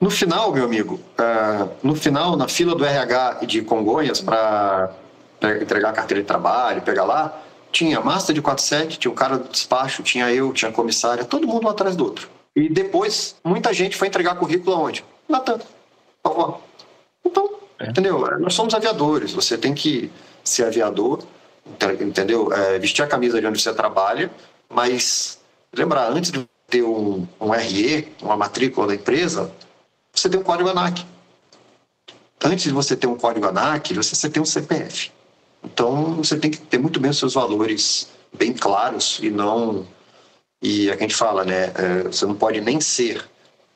No final, meu amigo, uh, no final, na fila do RH de Congonhas para entregar a carteira de trabalho, pegar lá, tinha master de 47, tinha o cara do despacho, tinha eu, tinha a comissária, todo mundo um atrás do outro. E depois, muita gente foi entregar currículo aonde? Na Tanta. Então, é. entendeu? Nós somos aviadores, você tem que ser aviador, entendeu? É, vestir a camisa de onde você trabalha, mas lembrar, antes de ter um, um RE, uma matrícula da empresa, você tem um código ANAC. Antes de você ter um código ANAC, você tem um CPF. Então, você tem que ter muito bem os seus valores bem claros e não. E é a gente fala, né? É, você não pode nem ser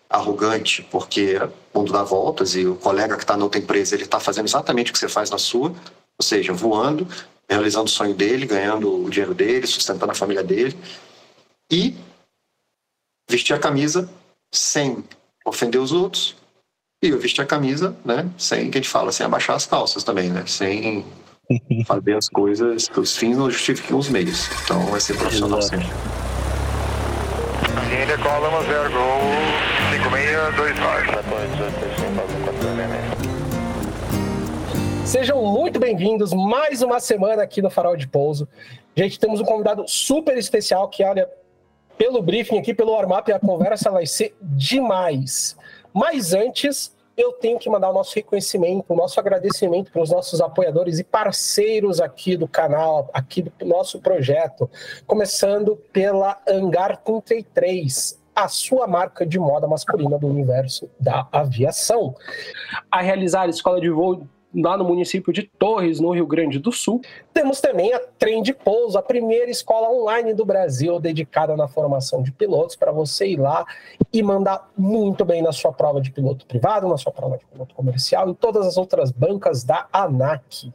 arrogante, porque mundo dá voltas e o colega que está na outra empresa ele está fazendo exatamente o que você faz na sua, ou seja, voando, realizando o sonho dele, ganhando o dinheiro dele, sustentando a família dele e vestir a camisa sem ofender os outros e eu vestir a camisa, né, sem que a gente fala, sem abaixar as calças também, né, sem fazer as coisas, os fins não justificam os meios. Então vai ser profissional Exato. sempre. Índia Column 0 Gol 5629. Sejam muito bem-vindos mais uma semana aqui no Farol de Pouso. Gente, temos um convidado super especial que, olha, pelo briefing aqui, pelo warm-up, a conversa vai ser demais. Mas antes, eu tenho que mandar o nosso reconhecimento, o nosso agradecimento para os nossos apoiadores e parceiros aqui do canal, aqui do nosso projeto, começando pela Hangar 33, a sua marca de moda masculina do universo da aviação. A realizar a escola de voo lá no município de Torres, no Rio Grande do Sul. Temos também a Trem de Pouso, a primeira escola online do Brasil dedicada na formação de pilotos, para você ir lá e mandar muito bem na sua prova de piloto privado, na sua prova de piloto comercial e todas as outras bancas da ANAC.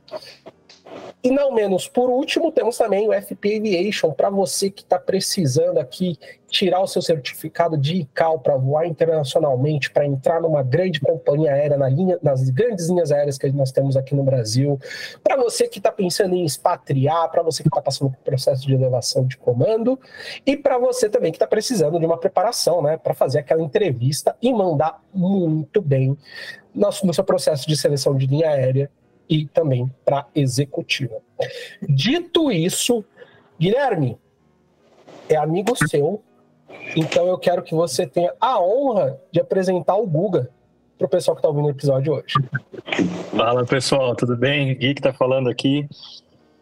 E não menos por último, temos também o FP Aviation, para você que está precisando aqui tirar o seu certificado de ICAO para voar internacionalmente, para entrar numa grande companhia aérea, na linha, nas grandes linhas aéreas que nós temos aqui no Brasil, para você que está pensando em expatriar, para você que está passando por processo de elevação de comando, e para você também que está precisando de uma preparação, né, para fazer aquela entrevista e mandar muito bem no, seu processo de seleção de linha aérea e também para executiva. Dito isso, Guilherme é amigo seu, então eu quero que você tenha a honra de apresentar o Guga para o pessoal que está ouvindo o episódio hoje. Fala pessoal, tudo bem? Gui que está falando aqui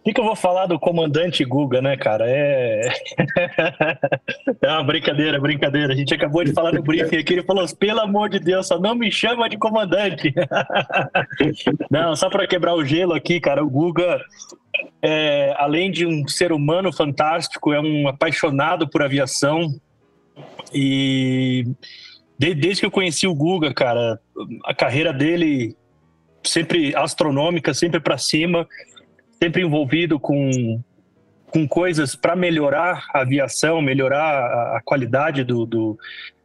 que, que eu vou falar do comandante Guga, né, cara? É. é uma brincadeira, brincadeira. A gente acabou de falar no briefing aqui, ele falou: pelo amor de Deus, só não me chama de comandante. não, só para quebrar o gelo aqui, cara, o Guga, é, além de um ser humano fantástico, é um apaixonado por aviação. E desde que eu conheci o Guga, cara, a carreira dele sempre astronômica, sempre para cima sempre envolvido com, com coisas para melhorar a aviação, melhorar a, qualidade do, do,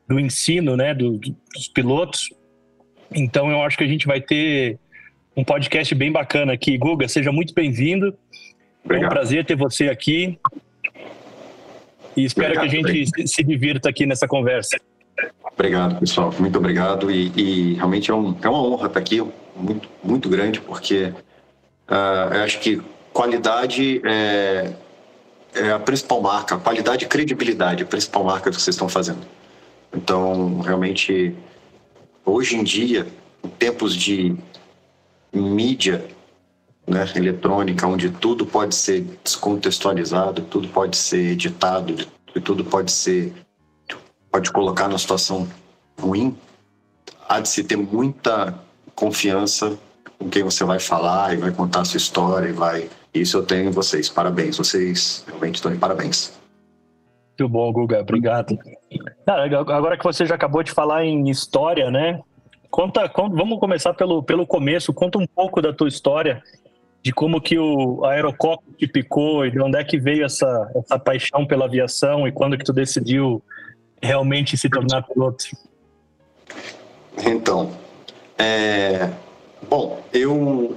do, ensino né, do, dos pilotos. Então eu acho que a gente vai ter um podcast bem bacana aqui. Guga, seja muito bem-vindo. É um prazer ter você aqui. E espero obrigado, que a gente se divirta aqui nessa conversa. Obrigado, pessoal. Muito obrigado. E, e realmente é, um, é, uma honra estar aqui, muito, muito grande, porque Uh, acho que qualidade é, é, a principal marca, qualidade e credibilidade é a principal marca do que vocês estão fazendo. Então, realmente, hoje em dia, em tempos de mídia né, eletrônica, onde tudo pode ser descontextualizado, tudo pode ser editado, tudo pode ser pode colocar numa situação ruim, há de se ter muita confiança com quem você vai falar e vai contar a sua história e vai. Isso eu tenho em vocês. Parabéns. Vocês realmente estão de parabéns. Muito bom, Guga. Obrigado. agora que você já acabou de falar em história, né? Conta, conta, vamos começar pelo, pelo começo. Conta um pouco da tua história, de como que o aerococo te picou e de onde é que veio essa, essa paixão pela aviação e quando que tu decidiu realmente se tornar piloto. Então, é, Bom, eu,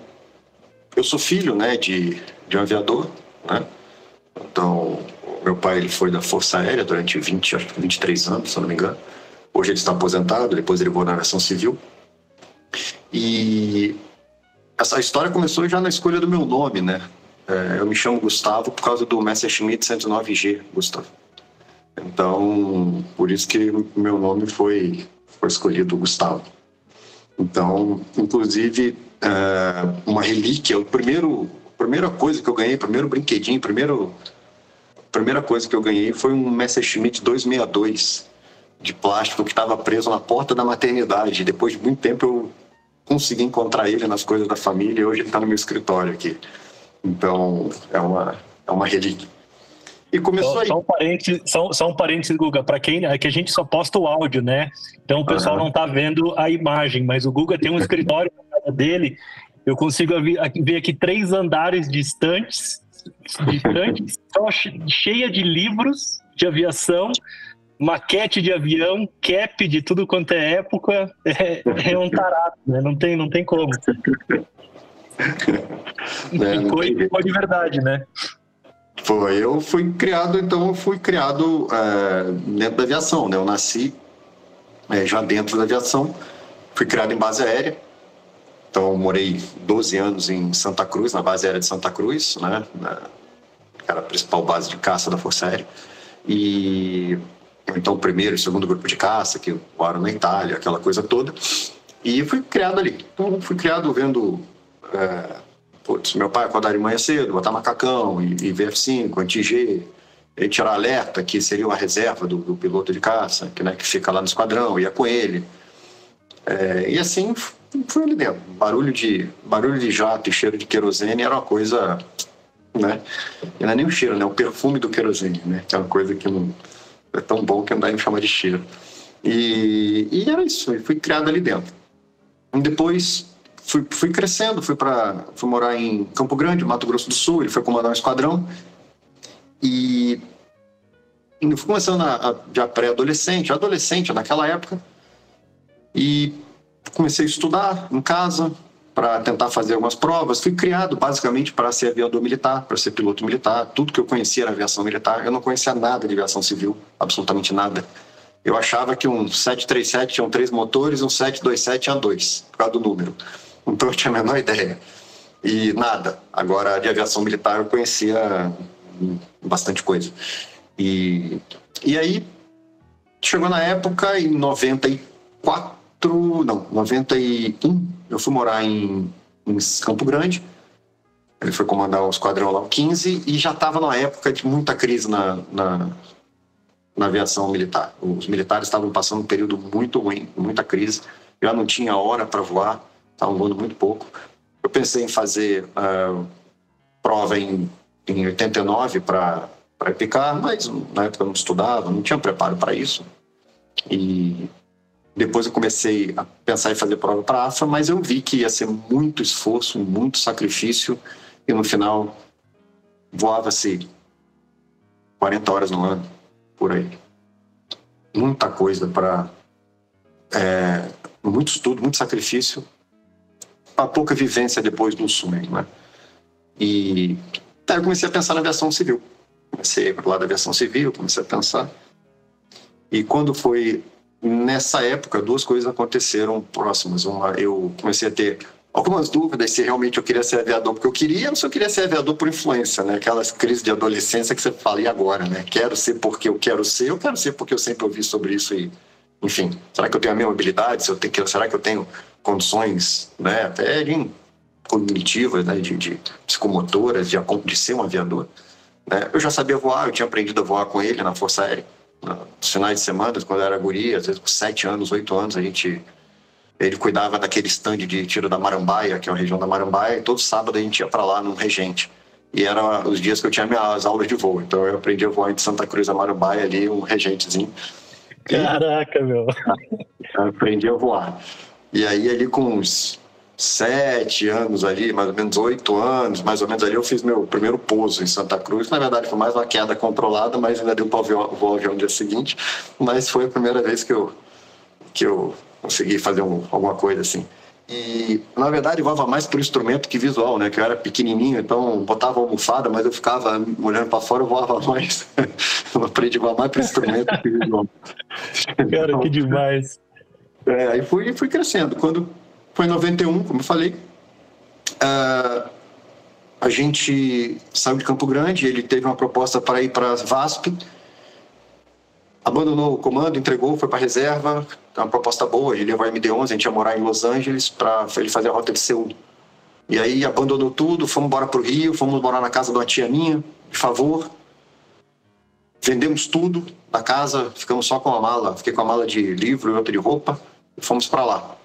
eu sou filho né, de, de um aviador, né? Então, meu pai ele foi da Força Aérea durante 20, acho que 23 anos, se não me engano. Hoje ele está aposentado, depois ele voou na aviação civil. E essa história começou já na escolha do meu nome, né? É, eu me chamo Gustavo por causa do Messerschmitt 109G, Gustavo. Então, por isso que meu nome foi, foi escolhido Gustavo. Então, inclusive, é, uma relíquia, o primeiro, a primeira coisa que eu ganhei, primeiro brinquedinho, primeiro, a primeira coisa que eu ganhei foi um Messerschmitt 262 de plástico que estava preso na porta da maternidade. Depois de muito tempo eu consegui encontrar ele nas coisas da família e hoje ele está no meu escritório aqui. Então, é uma, é uma relíquia. E começou só, aí. Só um parênteses, só, só um parênteses Guga, para quem é que a gente só posta o áudio, né? Então o pessoal uhum. não está vendo a imagem, mas o Guga tem um escritório na casa dele. Eu consigo ver aqui três andares distantes, distantes só cheia de livros de aviação, maquete de avião, cap de tudo quanto é época. É, é um tarado, né? Não tem, não tem como. É, ficou, ficou de verdade, né? Foi, eu fui criado, então eu fui criado é, dentro da aviação, né? Eu nasci é, já dentro da aviação, fui criado em base aérea, então morei 12 anos em Santa Cruz, na base aérea de Santa Cruz, né? Na, era a principal base de caça da Força Aérea, e então o primeiro e segundo grupo de caça, que voaram na Itália, aquela coisa toda, e fui criado ali. Então fui criado vendo... É, Putz, meu pai acordar de manhã cedo, botar macacão e, e VF5, anti-G, e tirar alerta, que seria uma reserva do, do piloto de caça, que, né, que fica lá no esquadrão, ia com ele. É, e assim fui ali dentro. Barulho de, barulho de jato e cheiro de querosene era uma coisa. Né? E não é nem o cheiro, né? O perfume do querosene, né? Que é uma coisa que não é tão bom que não dá em chamar de cheiro. E, e era isso, eu fui criado ali dentro. E depois fui, fui crescendo, fui para fui morar em Campo Grande, Mato Grosso do Sul, ele foi comandar um esquadrão. E, e fui começando a, a já pré-adolescente, adolescente naquela época. E comecei a estudar em casa para tentar fazer algumas provas. Fui criado basicamente para ser aviador militar, para ser piloto militar. Tudo que eu conhecia era aviação militar. Eu não conhecia nada de aviação civil, absolutamente nada. Eu achava que um 737 tinha três motores, um 727 tinha dois, por causa do número. Eu tinha a menor ideia. E nada. Agora, de aviação militar eu conhecia bastante coisa. E, e aí, chegou na época, em 94, não, 91, eu fui morar em, em Campo Grande. Ele foi comandar o esquadrão lá, o 15, e já estava numa época de muita crise na, na, na aviação militar. Os militares estavam passando um período muito ruim, muita crise, já não tinha hora para voar estavam voando muito pouco. Eu pensei em fazer uh, prova em, em 89 para picar, mas na época eu não estudava, não tinha preparo para isso. E depois eu comecei a pensar em fazer prova para AFA, mas eu vi que ia ser muito esforço, muito sacrifício, e no final voava-se 40 horas no ano, por aí. Muita coisa para. É, muito estudo, muito sacrifício, a pouca vivência depois do sonho, né? E aí eu comecei a pensar na aviação civil. Comecei para lado da aviação civil, comecei a pensar. E quando foi nessa época, duas coisas aconteceram próximas. Uma, eu comecei a ter algumas dúvidas se realmente eu queria ser aviador porque eu queria, ou se eu queria ser aviador por influência, né? Aquelas crises de adolescência que você fala, e agora, né? Quero ser porque eu quero ser, eu quero ser porque eu sempre ouvi sobre isso e, enfim, será que eu tenho a mesma habilidade? Se eu tenho, será que eu tenho condições, né, até de cognitivas, né, de, de psicomotoras, de, de ser um aviador. Né? Eu já sabia voar, eu tinha aprendido a voar com ele na Força Aérea. Nos finais de semana, quando eu era guri, às vezes com sete anos, oito anos, a gente ele cuidava daquele stand de tiro da Marambaia, que é a região da Marambaia, e todo sábado a gente ia para lá num regente. E eram os dias que eu tinha minhas aulas de voo. Então eu aprendi a voar de Santa Cruz a Marambaia ali, um regentezinho. Caraca, meu. Eu aprendi a voar. E aí, ali com uns sete anos ali, mais ou menos oito anos, mais ou menos ali, eu fiz meu primeiro pouso em Santa Cruz. Na verdade, foi mais uma queda controlada, mas ainda deu para o avião no dia seguinte. Mas foi a primeira vez que eu, que eu consegui fazer um, alguma coisa assim. E, na verdade, voava mais por instrumento que visual, né? Que eu era pequenininho, então botava almofada, mas eu ficava olhando para fora, eu voava mais. eu aprendi a voar mais por instrumento que visual. Cara, que demais. É, aí fui, fui crescendo. Quando foi em 91, como eu falei, uh, a gente saiu de Campo Grande, ele teve uma proposta para ir para VASP, abandonou o comando, entregou, foi para reserva, uma proposta boa, ele ia para MD-11, a gente ia morar em Los Angeles para ele fazer a rota de Seul. E aí abandonou tudo, fomos embora para o Rio, fomos morar na casa de uma tia minha, de favor. Vendemos tudo da casa, ficamos só com a mala, fiquei com a mala de livro e outra de roupa, fomos para lá.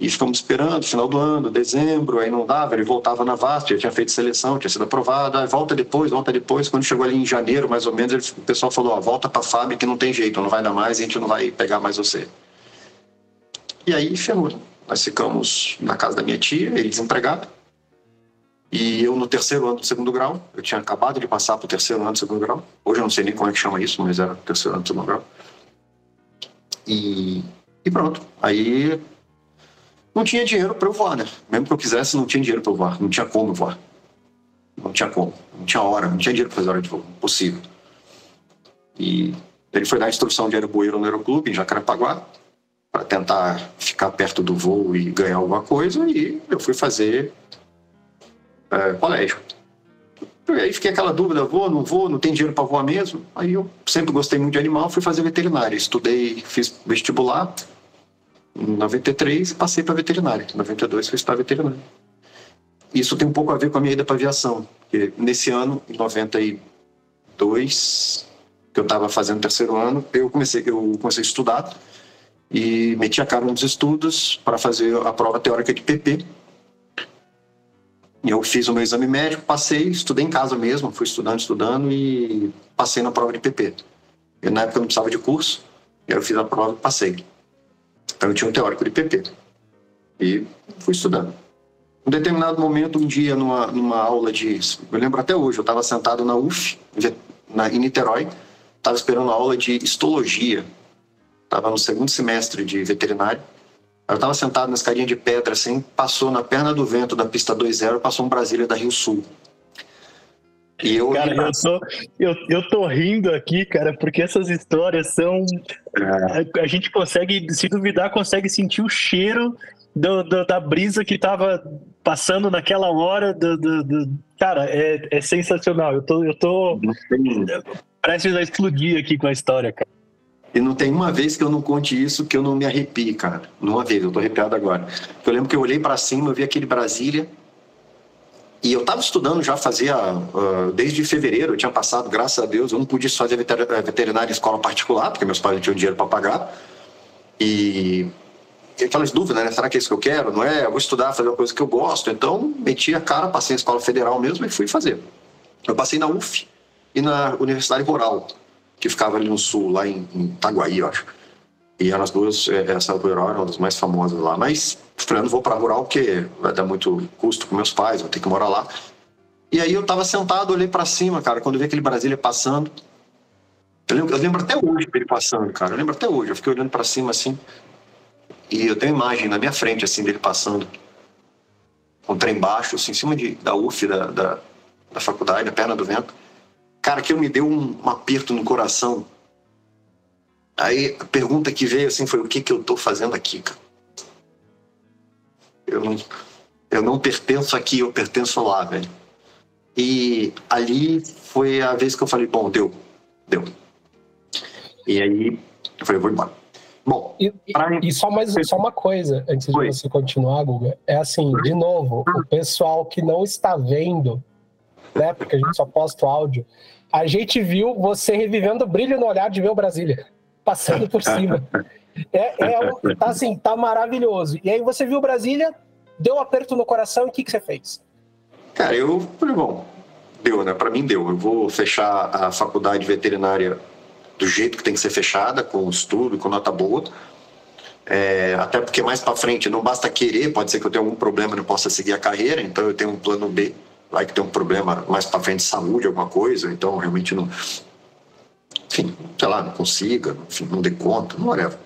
E ficamos esperando, final do ano, dezembro, aí não dava, ele voltava na VASP, já tinha feito seleção, tinha sido aprovado, volta depois, volta depois. Quando chegou ali em janeiro, mais ou menos, ele, o pessoal falou, ó, volta para a FAB que não tem jeito, não vai dar mais, a gente não vai pegar mais você. E aí ferrou. Nós ficamos na casa da minha tia, ele desempregado, e eu no terceiro ano do segundo grau, eu tinha acabado de passar para o terceiro ano do segundo grau, hoje eu não sei nem como é que chama isso, mas era terceiro ano do segundo grau. E, e pronto, aí não tinha dinheiro para eu voar, né? Mesmo que eu quisesse, não tinha dinheiro para eu voar. Não tinha como voar. Não tinha como. Não tinha hora, não tinha dinheiro para fazer hora de voo. Impossível. E ele foi dar instrução de aeroboeiro no aeroclube, em Jacarepaguá, para tentar ficar perto do voo e ganhar alguma coisa. E eu fui fazer é, colégio. E aí fiquei aquela dúvida, vou, não vou, não tem dinheiro para voar mesmo. Aí eu sempre gostei muito de animal, fui fazer veterinária. Estudei, fiz vestibular, em 93, passei para veterinária. Em 92, fui estudar veterinária. Isso tem um pouco a ver com a minha ida para aviação. Porque nesse ano, em 92, que eu estava fazendo terceiro ano, eu comecei, eu comecei a estudar e meti a cara nos estudos para fazer a prova teórica de PP. E eu fiz o meu exame médico, passei, estudei em casa mesmo, fui estudando, estudando e passei na prova de PP. Eu, na época eu não precisava de curso, eu fiz a prova e passei. Então eu tinha um teórico de PP. E fui estudando. Em um determinado momento, um dia, numa, numa aula de. Eu lembro até hoje, eu estava sentado na UF, na, em Niterói, estava esperando a aula de histologia. Estava no segundo semestre de veterinário. Eu estava sentado na escadinha de pedra, assim, passou na perna do vento da pista 2.0, passou um Brasília da Rio Sul. E eu, cara, eu tô, eu, eu tô rindo aqui, cara, porque essas histórias são. É. A, a, gente consegue, se duvidar, consegue sentir o cheiro do, do, da brisa que tava passando naquela hora. Do, do cara, é, é sensacional. Eu tô, eu tô prestes a explodir aqui com a história, cara. E não tem uma vez que eu não conte isso que eu não me arrepie, cara. Uma vez, eu tô arrepiado agora. Eu lembro que eu olhei para cima, eu vi aquele Brasília e eu estava estudando já fazia, uh, desde fevereiro, eu tinha passado, graças a Deus, eu não podia fazer eh, veterinária em escola particular, porque meus pais não tinham dinheiro para pagar. E, e aquelas dúvidas, né? Será que é isso que eu quero? Não é? Eu vou estudar, fazer uma coisa que eu gosto. Então, meti a cara, passei na escola federal mesmo e fui fazer. Eu passei na UF e na Universidade Rural, que ficava ali no sul, lá em, em Itaguaí, eu acho. E eram as duas, eh, essa rural era uma das mais famosas lá. Mas não vou para rural porque vai dar muito custo com meus pais, vou ter que morar lá. E aí eu tava sentado, olhei para cima, cara, quando eu vi aquele Brasília passando. Eu lembro, eu lembro até hoje ele passando, cara. Eu lembro até hoje. Eu fiquei olhando para cima assim. E eu tenho imagem na minha frente, assim, dele passando. Com um trem baixo, assim, em cima de, da UF, da, da, da faculdade, na perna do vento. Cara, aquilo me deu um, um aperto no coração Aí a pergunta que veio assim foi: o que, que eu estou fazendo aqui, cara? Eu não, eu não pertenço aqui, eu pertenço lá, velho. E ali foi a vez que eu falei: bom, deu, deu. E aí eu falei: vou embora. Bom, e, e, só, mais, só uma coisa, antes de Oi. você continuar, Guga, é assim, de novo, o pessoal que não está vendo, né, porque a gente só posta o áudio, a gente viu você revivendo o brilho no olhar de ver o Brasília passando por cima. É, é, tá assim, tá maravilhoso. E aí você viu Brasília, deu um aperto no coração e o que, que você fez? Cara, eu falei, bom, deu, né? Para mim deu. Eu vou fechar a faculdade veterinária do jeito que tem que ser fechada, com estudo, com nota boa. É, até porque mais para frente não basta querer, pode ser que eu tenha algum problema e não possa seguir a carreira, então eu tenho um plano B, vai que tem um problema mais para frente de saúde, alguma coisa, então realmente não, enfim, sei lá, não consiga, enfim, não dê conta, não whatever.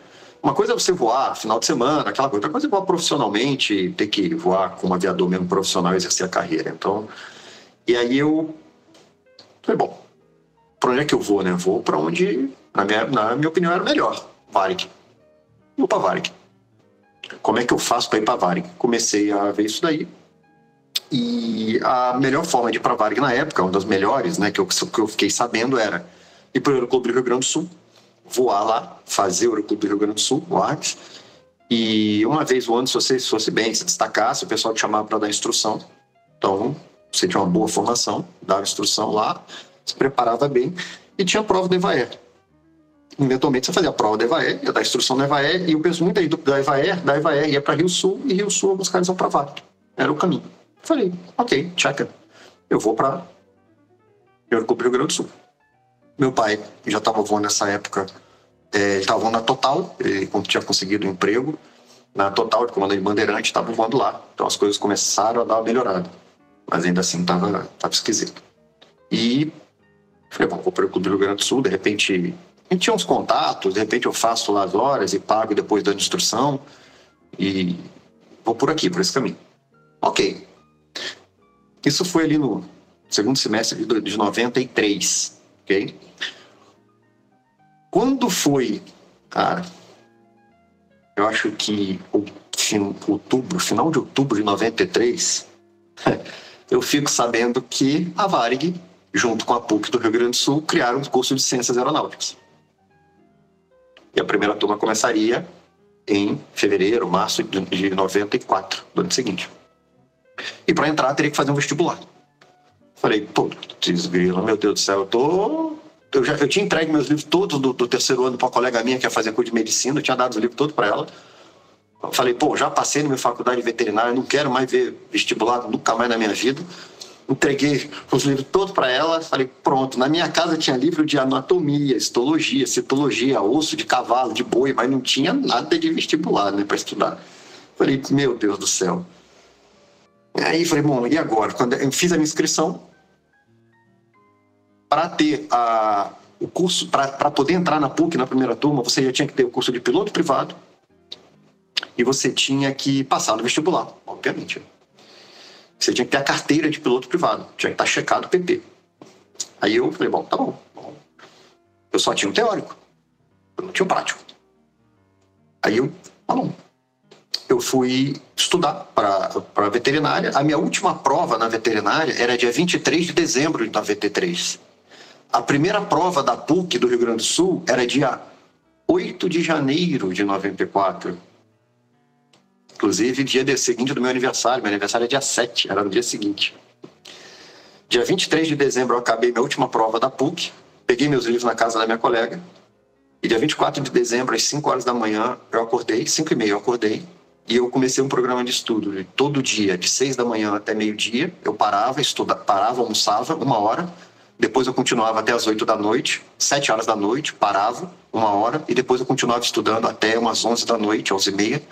Uma coisa é você voar final de semana, aquela coisa. Outra coisa é voar profissionalmente, ter que voar como aviador mesmo profissional, exercer a carreira. Então, e aí eu falei, bom, para onde é que eu vou, né? Vou para onde, na minha, na minha opinião, era melhor. Varig. Vou para Varig. Como é que eu faço para ir para Varig? Comecei a ver isso daí. E a melhor forma de ir para Varig na época, uma das melhores, né, que eu, que eu fiquei sabendo era ir para o Aeroclube do Rio Grande do Sul, voar lá, fazer o Aeroclube do Rio Grande do Sul, o ARCS. E uma vez voando, se você fosse bem, se destacasse, o pessoal te chamava para dar instrução. Então, você tinha uma boa formação, dava instrução lá, se preparava bem e tinha a prova do EVAER. Eventualmente você fazia a prova do EVAER, ia dar instrução do EVAER, e muito aí do, da EVAER, da EVAER ia para Rio Sul, e Rio Sul alguns caras iam para Vale. Era o caminho. Falei, ok, checa. Eu vou para Euroclube Rio Grande do Sul. Meu pai já estava voando nessa época, é, ele estava voando na Total, ele tinha conseguido um emprego na Total, de comandante Bandeirante, estava voando lá. Então as coisas começaram a dar uma melhorada. Mas ainda assim estava tava esquisito. E falei, bom, vou para o Clube do Rio Grande do Sul, de repente. A gente tinha uns contatos, de repente eu faço lá as horas e pago depois da instrução. E vou por aqui, por esse caminho. Ok. Isso foi ali no segundo semestre de, de 93, ok? Quando foi, cara, eu acho que outubro, final de outubro de 93, eu fico sabendo que a Varig junto com a PUC do Rio Grande do Sul, criaram um curso de Ciências Aeronáuticas. E a primeira turma começaria em fevereiro, março de 94, do ano seguinte. E para entrar, teria que fazer um vestibular. Falei, pô, desgrila, meu Deus do céu, eu tô. Eu, já, eu tinha entregue meus livros todos do, do terceiro ano para uma colega minha que ia fazer curso de medicina, eu tinha dado os livros todos para ela. Eu falei, pô, já passei na minha faculdade veterinária, não quero mais ver vestibular nunca mais na minha vida entreguei os livros todos para ela, falei, pronto, na minha casa tinha livro de anatomia, histologia, citologia, osso de cavalo, de boi, mas não tinha nada de vestibular, né, para estudar. Falei, meu Deus do céu. Aí falei, bom, e agora? Quando eu fiz a minha inscrição, para ter a, o curso, para poder entrar na PUC na primeira turma, você já tinha que ter o curso de piloto privado e você tinha que passar no vestibular, obviamente. Você tinha que ter a carteira de piloto privado, tinha que estar checado o PP. Aí eu falei, bom, tá bom. Eu só tinha o teórico, eu não tinha o prático. Aí eu, tá bom. Eu fui estudar para veterinária. A minha última prova na veterinária era dia 23 de dezembro de 93. A primeira prova da PUC do Rio Grande do Sul era dia 8 de janeiro de 94. Inclusive, dia seguinte do meu aniversário. Meu aniversário é dia 7, era no dia seguinte. Dia 23 de dezembro eu acabei minha última prova da PUC, peguei meus livros na casa da minha colega, e dia 24 de dezembro, às 5 horas da manhã, eu acordei, 5 e meia eu acordei, e eu comecei um programa de estudo. Todo dia, de 6 da manhã até meio-dia, eu parava, estudava, parava, almoçava, uma hora, depois eu continuava até as 8 da noite, 7 horas da noite, parava, uma hora, e depois eu continuava estudando até umas 11 da noite, 11 e meia,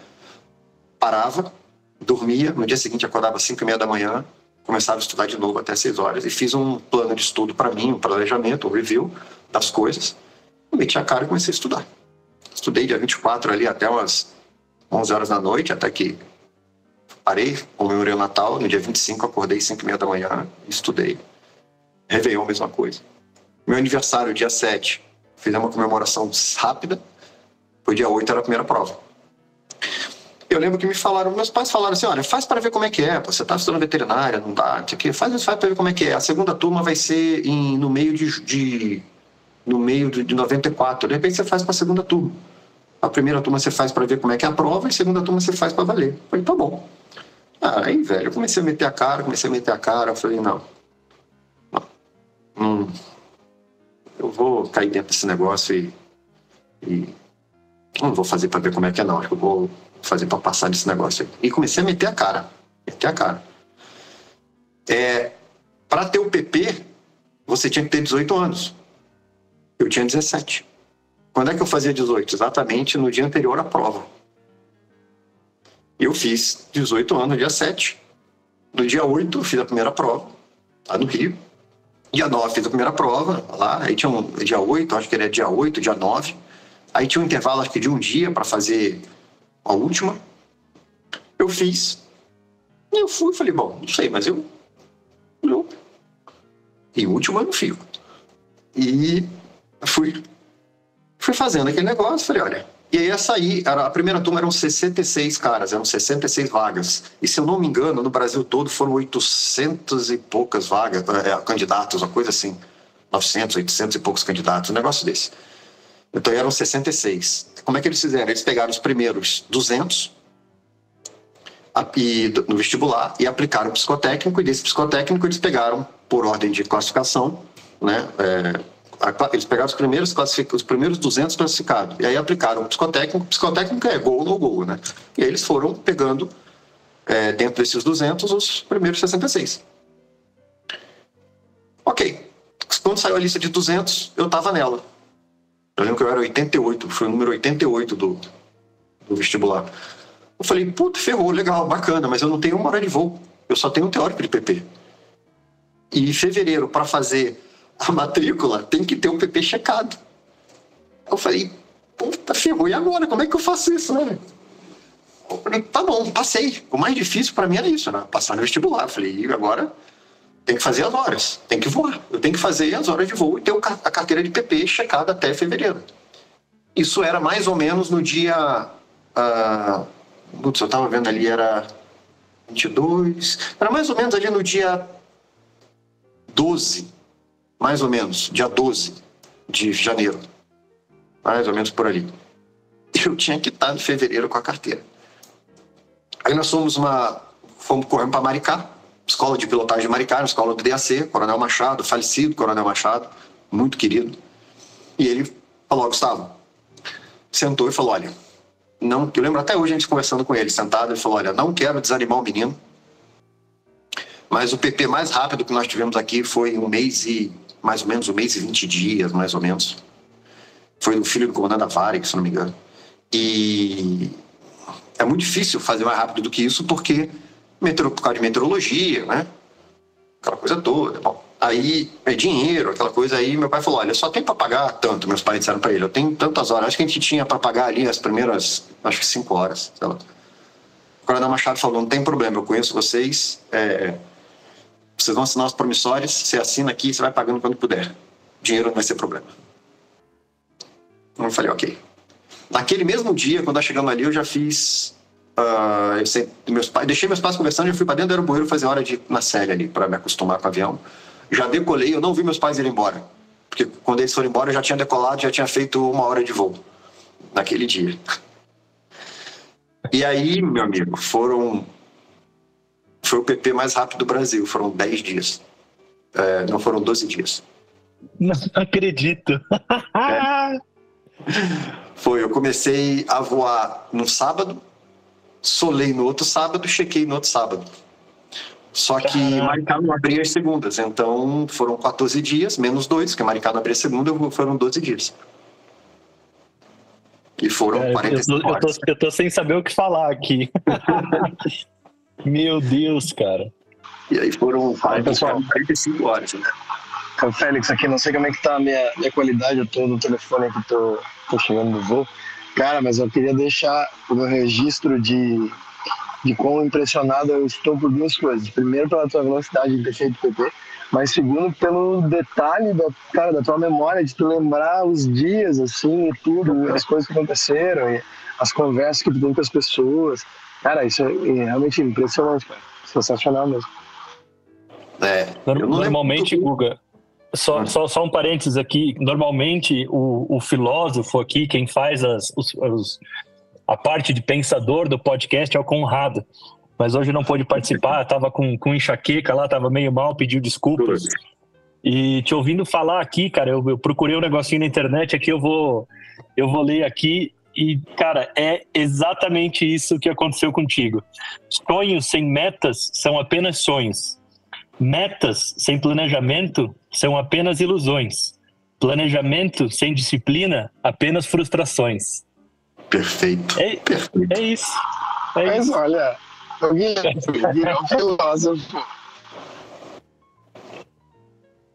parava, dormia, no dia seguinte acordava às 5 e meia da manhã, começava a estudar de novo até 6 horas e fiz um plano de estudo para mim, um planejamento, um review das coisas. Meti a cara e comecei a estudar. Estudei dia 24 ali até umas 11 horas da noite, até que parei, comemorei o Natal. No dia 25 acordei 5 e meia da manhã e estudei. Réveillon, mesma coisa. Meu aniversário, dia 7, fiz uma comemoração rápida. Foi dia 8, era a primeira prova. Eu lembro que me falaram, meus pais falaram assim, olha, faz para ver como é que é, você está estudando veterinária, não dá, que faz, faz para ver como é que é. A segunda turma vai ser em, no meio de, de no meio de, de 94, de repente você faz para a segunda turma. A primeira turma você faz para ver como é que é a prova, e a segunda turma você faz para valer. Eu falei, tá bom. Aí, velho, eu comecei a meter a cara, comecei a meter a cara, eu falei, não, não, não eu vou cair dentro desse negócio e, e não vou fazer para ver como é que é, não. Eu vou fazer para passar desse negócio. E comecei a meter a cara. Meter a cara. É, para ter o PP, você tinha que ter 18 anos. Eu tinha 17. Quando é que eu fazia 18? Exatamente no dia anterior à prova. Eu fiz 18 anos, dia 7. No dia 8, eu fiz a primeira prova, lá no Rio. Dia 9, fiz a primeira prova lá. Aí tinha um dia 8, acho que era dia 8, dia 9 Aí tinha um intervalo, acho que de um dia para fazer a última. Eu fiz. E eu fui, falei, bom, não sei, mas eu. eu e última eu não fico. E fui, fui fazendo aquele negócio, falei, olha. E aí sair, era, a primeira turma eram 66 caras, eram 66 vagas. E se eu não me engano, no Brasil todo foram 800 e poucas vagas, é, candidatos, uma coisa assim. 900, 800 e poucos candidatos, um negócio desse. Então eram 66. Como é que eles fizeram? Eles pegaram os primeiros 200 e, no vestibular e aplicaram o psicotécnico, e desse psicotécnico eles pegaram por ordem de classificação, né? É, eles pegaram os primeiros, os primeiros 200 classificados, e aí aplicaram o psicotécnico. O psicotécnico é gol ou gol, né? E aí eles foram pegando, é, dentro desses 200, os primeiros 66. Ok. Quando saiu a lista de 200, eu estava nela. Eu lembro que eu era 88, foi o número 88 do, do vestibular. Eu falei, puta, ferrou, legal, bacana, mas eu não tenho uma hora de voo. Eu só tenho um teórico de PP. E em fevereiro, para fazer a matrícula, tem que ter um PP checado. Eu falei, puta, ferrou, e agora? Como é que eu faço isso, né? Eu falei, tá bom, passei. O mais difícil para mim era isso, né? Passar no vestibular. Eu falei, e agora tem que fazer as horas, tem que voar. Eu tenho que fazer as horas de voo e ter a carteira de PP checada até fevereiro. Isso era mais ou menos no dia. Uh, putz, eu estava vendo ali, era 22. Era mais ou menos ali no dia 12, mais ou menos, dia 12 de janeiro. Mais ou menos por ali. Eu tinha que estar em fevereiro com a carteira. Aí nós fomos uma. Fomos correndo para Maricá, escola de pilotagem de Maricá, escola do DAC, Coronel Machado, falecido Coronel Machado, muito querido. E ele falou, Gustavo, sentou e falou, olha, não, eu lembro até hoje a gente conversando com ele, sentado, ele falou, olha, não quero desanimar o menino, mas o PP mais rápido que nós tivemos aqui foi um mês e, mais ou menos, um mês e vinte dias, mais ou menos. Foi o filho do comandante da Varig, se não me engano. E é muito difícil fazer mais rápido do que isso, porque por causa de meteorologia, né? Aquela coisa toda. Bom, aí é dinheiro, aquela coisa aí. Meu pai falou: olha, só tem para pagar tanto. Meus pais disseram para ele: eu tenho tantas horas. Acho que a gente tinha para pagar ali as primeiras, acho que cinco horas, sei lá. O Coronel Machado falou: não tem problema, eu conheço vocês. É, vocês vão assinar os promissórios, você assina aqui, você vai pagando quando puder. Dinheiro não vai ser problema. Eu falei: ok. Naquele mesmo dia, quando nós chegamos ali, eu já fiz Uh, eu sei, meus pais, deixei meus pais conversando e fui para dentro do aeroporto fazer hora de na série ali para me acostumar com o avião. Já decolei, eu não vi meus pais irem embora. Porque quando eles foram embora, eu já tinha decolado, já tinha feito uma hora de voo naquele dia. E aí, meu amigo, foram. Foi o PP mais rápido do Brasil, foram 10 dias. É, não foram 12 dias. Não acredito. É. Foi, eu comecei a voar no sábado, solei no outro sábado, chequei no outro sábado. Só que Maricá não abria as segundas, então foram 14 dias, menos dois, porque Maricá não abria segunda, foram 12 dias. E foram é, 45 eu tô. Eu tô, eu tô sem saber o que falar aqui. Meu Deus, cara. E aí foram 40, 45 horas. Né? Félix, aqui não sei como é que tá a minha, minha qualidade, eu tô no telefone aqui, tô, tô chegando do voo. Cara, mas eu queria deixar o meu registro de, de quão impressionado eu estou por duas coisas. Primeiro, pela tua velocidade em ter feito PP, mas segundo, pelo detalhe da, cara, da tua memória, de tu lembrar os dias, assim, e tudo, as coisas que aconteceram, e as conversas que tu tem com as pessoas. Cara, isso é, é realmente impressionante, cara. Sensacional mesmo. É, Normalmente, Guga, só, só, só, um parênteses aqui. Normalmente, o, o filósofo aqui, quem faz as, os, os, a parte de pensador do podcast é o Conrado. Mas hoje não pôde participar, estava com, com enxaqueca lá, estava meio mal, pediu desculpas. E te ouvindo falar aqui, cara, eu, eu, procurei um negocinho na internet aqui, eu vou, eu vou ler aqui. E, cara, é exatamente isso que aconteceu contigo. Sonhos sem metas são apenas sonhos. Metas sem planejamento são apenas ilusões. Planejamento sem disciplina, apenas frustrações. Perfeito. É, Perfeito. é isso. É Mas isso. olha, alguém virou filósofo.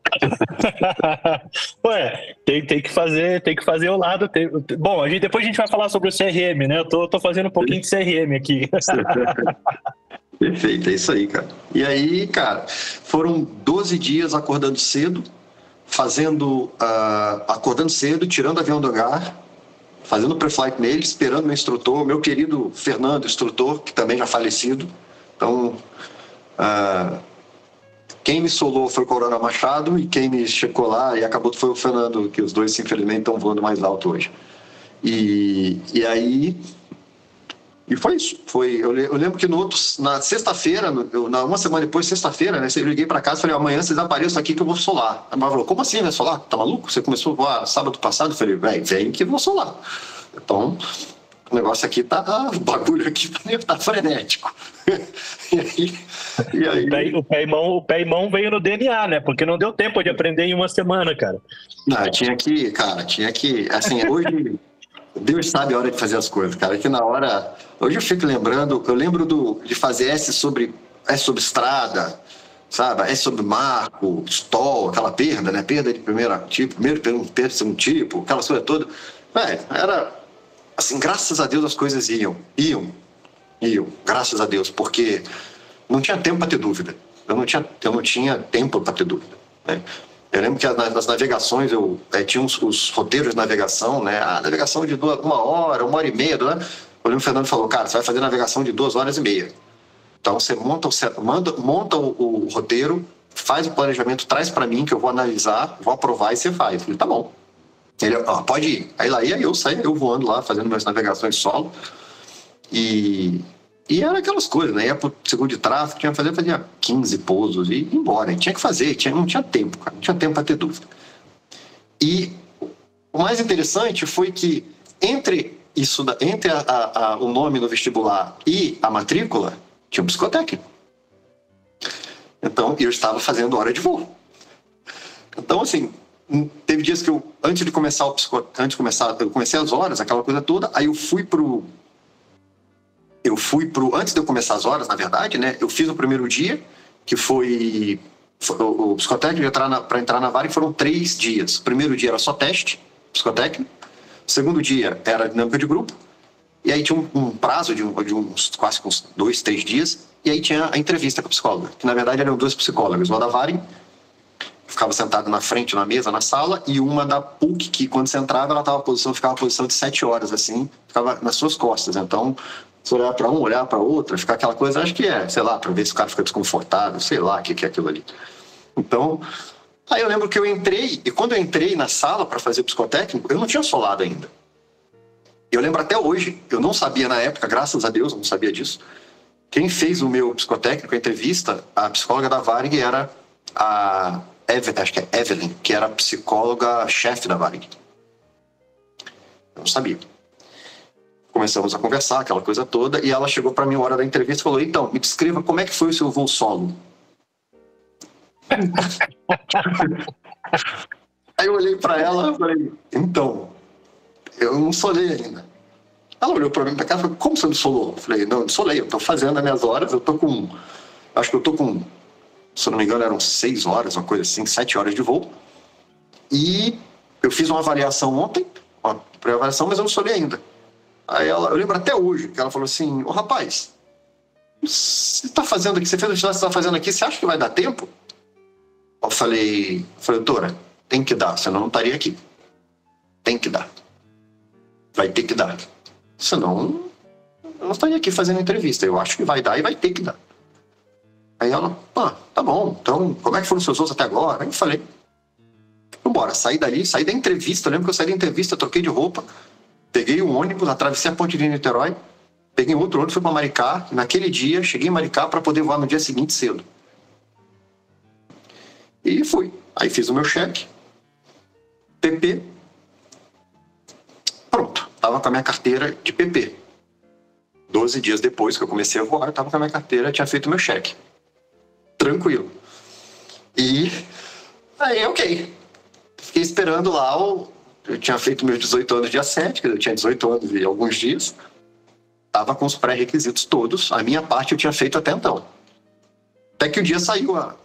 Ué, tem, tem que fazer, tem que fazer o lado. Tem... Bom, a gente, depois a gente vai falar sobre o CRM, né? Eu tô, tô fazendo um pouquinho de CRM aqui. Perfeito, é isso aí, cara. E aí, cara, foram 12 dias acordando cedo, fazendo. Uh, acordando cedo, tirando avião do hangar, fazendo pré-flight nele, esperando meu instrutor, meu querido Fernando, instrutor, que também já falecido. Então, uh, quem me solou foi o Corona Machado e quem me checou lá e acabou foi o Fernando, que os dois, infelizmente, estão voando mais alto hoje. E, e aí. E foi isso. Foi, eu, eu lembro que no outro, na sexta-feira, uma semana depois, sexta-feira, né? Eu liguei para casa e falei: amanhã vocês apareçam aqui que eu vou solar. A falou: como assim vai solar? Tá maluco? Você começou a voar sábado passado? Eu falei: vem, vem que eu vou solar. Então, o negócio aqui tá. O bagulho aqui tá, tá frenético. e aí, e aí... O, pé, o, pé e mão, o pé e mão veio no DNA, né? Porque não deu tempo de aprender em uma semana, cara. Não, tinha que, cara, tinha que. Assim, hoje. Deus sabe a hora de fazer as coisas, cara. Que na hora. Hoje eu fico lembrando, eu lembro do, de fazer S sobre, S sobre estrada, sabe? S sobre marco, stall, aquela perda, né? Perda de primeiro tipo, primeiro perda de segundo tipo, aquela coisa toda. É, era assim, graças a Deus as coisas iam, iam, iam, graças a Deus, porque não tinha tempo para ter dúvida. Eu não tinha, eu não tinha tempo para ter dúvida. Né? Eu lembro que nas navegações eu é, tinha uns, os roteiros de navegação, né? A navegação de duas, uma hora, uma hora e meia, né? Eu o Fernando falou, cara, você vai fazer navegação de duas horas e meia. Então você monta, você manda, monta o, o roteiro, faz o planejamento, traz para mim que eu vou analisar, vou aprovar e você faz. Eu falei, tá bom. Ele, ó, pode ir. Aí lá ia eu, saía eu voando lá, fazendo minhas navegações solo. E, e era aquelas coisas, né? Ia pro seguro de tráfego, tinha que fazer, fazia 15 pousos e ia embora. E tinha que fazer, tinha, não tinha tempo, cara, não tinha tempo para ter dúvida. E o mais interessante foi que entre isso, entre a, a, a, o nome no vestibular e a matrícula, tinha um psicotécnico. Então, eu estava fazendo hora de voo. Então, assim, teve dias que eu, antes de começar o psico, antes de começar, eu comecei as horas, aquela coisa toda, aí eu fui pro eu fui pro antes de eu começar as horas, na verdade, né? Eu fiz o primeiro dia, que foi, foi o, o psicotécnico para entrar na vara, foram três dias. O primeiro dia era só teste psicotécnico, o segundo dia era dinâmica de grupo, e aí tinha um, um prazo de, de, uns quase uns dois, três dias, e aí tinha a entrevista com a psicóloga, que na verdade eram dois psicólogos, o da Varen ficava sentada na frente, na mesa, na sala, e uma da PUC, que quando você entrava, ela tava posição, ficava em posição de sete horas, assim, ficava nas suas costas. Então, se olhar para um, olhar para outra, ficar aquela coisa, acho que é, sei lá, para ver se o cara fica desconfortável, sei lá o que, que é aquilo ali. Então, aí eu lembro que eu entrei, e quando eu entrei na sala para fazer psicotécnico, eu não tinha solado ainda. Eu lembro até hoje, eu não sabia na época, graças a Deus, eu não sabia disso. Quem fez o meu psicotécnico, a entrevista, a psicóloga da Varg era a Evelyn, acho que é Evelyn, que era psicóloga-chefe da Varig. Eu não sabia. Começamos a conversar, aquela coisa toda, e ela chegou para mim na hora da entrevista e falou: Então, me descreva como é que foi o seu voo solo. Aí eu olhei para ela e falei: Então, eu não solei ainda. Ela olhou para mim para cá e falou: Como você não solou? Eu falei: Não, não solei, eu estou fazendo as minhas horas, eu estou com. Acho que eu estou com se não me engano, eram seis horas, uma coisa assim, sete horas de voo. E eu fiz uma avaliação ontem, uma pré-avaliação, mas eu não solei ainda. Aí ela, eu lembro até hoje que ela falou assim: Ô rapaz, você está fazendo aqui, você fez o que você está fazendo aqui, você acha que vai dar tempo? Eu falei, eu falei, doutora, tem que dar, senão eu não estaria aqui. Tem que dar. Vai ter que dar. Senão, eu não estaria aqui fazendo entrevista. Eu acho que vai dar e vai ter que dar. Aí ela, ah, tá bom, então como é que foram os seus voos até agora? Aí eu falei, vambora, saí dali, saí da entrevista, eu lembro que eu saí da entrevista, troquei de roupa, peguei um ônibus, atravessei a ponte de Niterói, peguei outro ônibus, fui para Maricá, naquele dia cheguei em Maricá para poder voar no dia seguinte cedo. E fui. Aí fiz o meu cheque, PP, pronto, tava com a minha carteira de PP. Doze dias depois que eu comecei a voar, eu tava com a minha carteira, tinha feito o meu cheque tranquilo. E aí, ok. Fiquei esperando lá. Eu tinha feito meus 18 anos dia 7, eu tinha 18 anos e alguns dias. Tava com os pré-requisitos todos. A minha parte eu tinha feito até então. Até que o dia saiu a,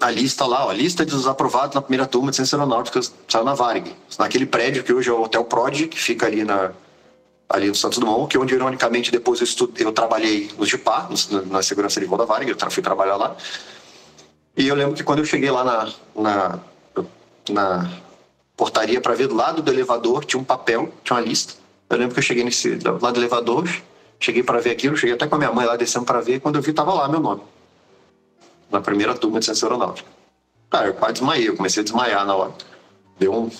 a lista lá, ó, a lista dos aprovados na primeira turma de Ciências Aeronáuticas saiu na Varg, naquele prédio que hoje é o Hotel Prod, que fica ali na ali no Santos Dumont, que é onde ironicamente depois eu, estudei, eu trabalhei no GIPAR, na segurança de voo da Varg, eu fui trabalhar lá. E eu lembro que quando eu cheguei lá na, na, na portaria para ver do lado do elevador, tinha um papel, tinha uma lista. Eu lembro que eu cheguei nesse lado do elevador, cheguei para ver aquilo, cheguei até com a minha mãe lá descendo para ver, quando eu vi, tava lá meu nome na primeira turma de ciência aeronáutica. Cara, eu quase desmaiei, eu comecei a desmaiar na hora. Deu um,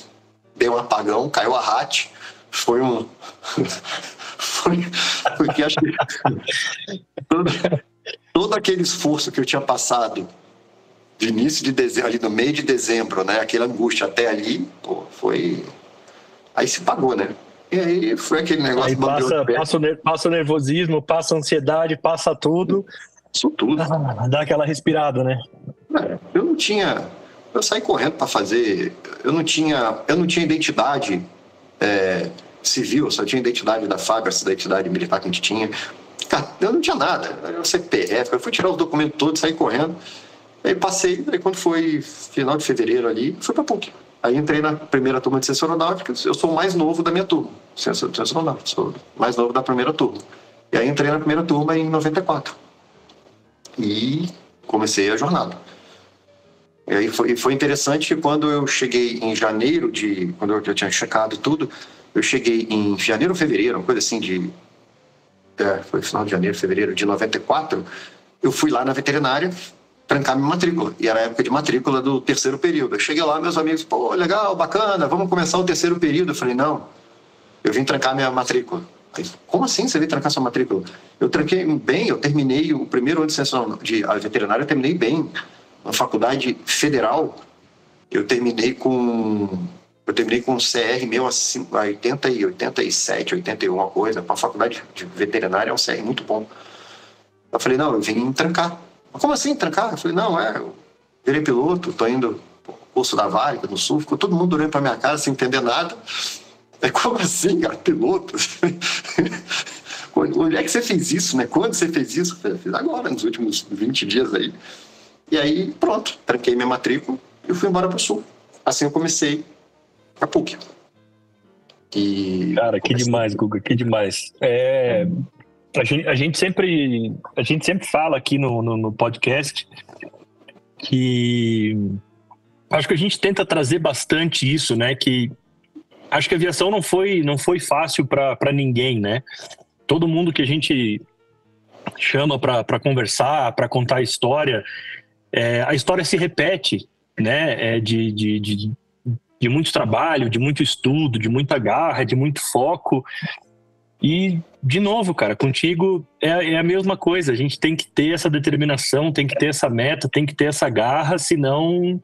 deu um apagão, caiu a rate, foi um. foi. Porque acho que. todo, todo aquele esforço que eu tinha passado de início de dezembro, ali no meio de dezembro, né? Aquela angústia até ali, pô, foi. Aí se pagou, né? E aí foi aquele negócio. Aí passa, passa, o, passa o nervosismo, passa a ansiedade, passa tudo. Isso tudo. Ah, dá aquela respirada, né? É, eu não tinha. Eu saí correndo para fazer. Eu não tinha. Eu não tinha identidade é, civil, só tinha identidade da FAB, essa identidade militar que a gente tinha. Cara, eu não tinha nada. Eu CPF, eu fui tirar os documentos todos, saí correndo. Aí passei, aí quando foi final de fevereiro ali, fui para PUC. Aí entrei na primeira turma de ciência aeronáutica, eu sou o mais novo da minha turma, ciência, ciência aeronáutica, sou mais novo da primeira turma. E aí entrei na primeira turma em 94 e comecei a jornada. E aí foi, foi interessante quando eu cheguei em janeiro de. Quando eu, eu tinha checado tudo, eu cheguei em janeiro ou fevereiro, uma coisa assim de. É, foi final de janeiro, fevereiro de 94. Eu fui lá na veterinária trancar minha matrícula. E era a época de matrícula do terceiro período. Eu cheguei lá, meus amigos, pô, legal, bacana, vamos começar o terceiro período. Eu falei, não, eu vim trancar minha matrícula. Como assim você veio trancar sua matrícula? Eu tranquei bem, eu terminei o primeiro ano de ciência de veterinária, eu terminei bem. Na faculdade federal, eu terminei com eu terminei com um CR meu a 80 e 87, 81, uma coisa. Para a faculdade de veterinária é um CR muito bom. Eu falei, não, eu vim trancar. Como assim trancar? Eu falei, não, é, eu virei piloto, tô indo curso da Vale, no Sul, ficou todo mundo olhando para minha casa sem entender nada. É como assim, cara? Piloto? Onde é que você fez isso, né? Quando você fez isso? Eu fiz agora, nos últimos 20 dias aí. E aí, pronto, tranquei minha matrícula e fui embora para o Sul. Assim eu comecei a PUC. E Cara, que demais, Guga, que demais. É, a, gente, a, gente, sempre, a gente sempre fala aqui no, no, no podcast que acho que a gente tenta trazer bastante isso, né? Que acho que a aviação não foi, não foi fácil para ninguém, né? Todo mundo que a gente chama para conversar, para contar a história, é, a história se repete, né? É de, de, de, de muito trabalho, de muito estudo, de muita garra, de muito foco. E, de novo, cara, contigo é, é, a mesma coisa. A gente tem que ter essa determinação, tem que ter essa meta, tem que ter essa garra, senão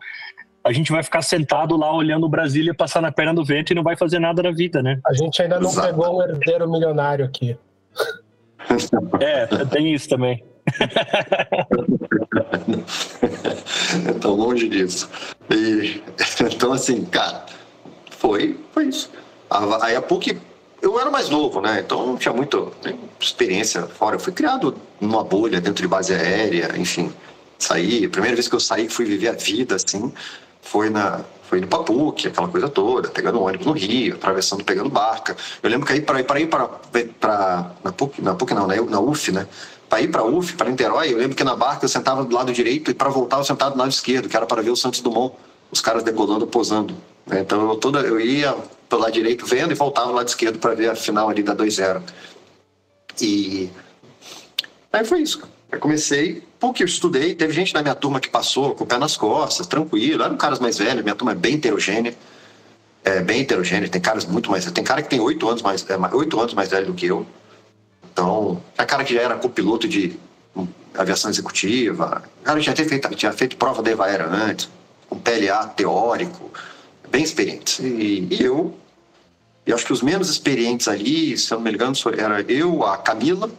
a gente vai ficar sentado lá olhando o Brasília passar na perna do vento e não vai fazer nada na vida, né? A gente ainda não Exato. pegou um herdeiro milionário aqui. É, tem isso também. Então, longe disso. E, então, assim, cara, foi, foi isso. Aí a PUC, eu era mais novo, né? Então não tinha muita experiência fora. Eu fui criado numa bolha dentro de base aérea, enfim. Saí, a primeira vez que eu saí, fui viver a vida, assim foi na foi no Papuque, aquela coisa toda, pegando ônibus no Rio, atravessando, pegando barca. Eu lembro que aí para ir para na PUC, na PUC não, na, na UF, né? Para ir para UF, para Niterói, eu lembro que na barca eu sentava do lado direito e para voltar eu sentava do lado esquerdo, que era para ver o Santos Dumont, os caras decolando, posando. Né? Então eu toda eu ia pelo lado direito vendo e voltava do lado esquerdo para ver a final ali da 2-0. E aí foi isso. Eu comecei porque eu estudei, teve gente da minha turma que passou com o pé nas costas, tranquilo, eram caras mais velhos, minha turma é bem heterogênea, é bem heterogênea, tem caras muito mais, tem cara que tem oito anos mais, é, oito anos mais velho do que eu, então, é cara que já era copiloto de aviação executiva, cara que já tinha feito, tinha feito prova da Evaera antes, com PLA teórico, bem experiente. E, e eu, e acho que os menos experientes ali, se eu não me engano, era eu, a Camila,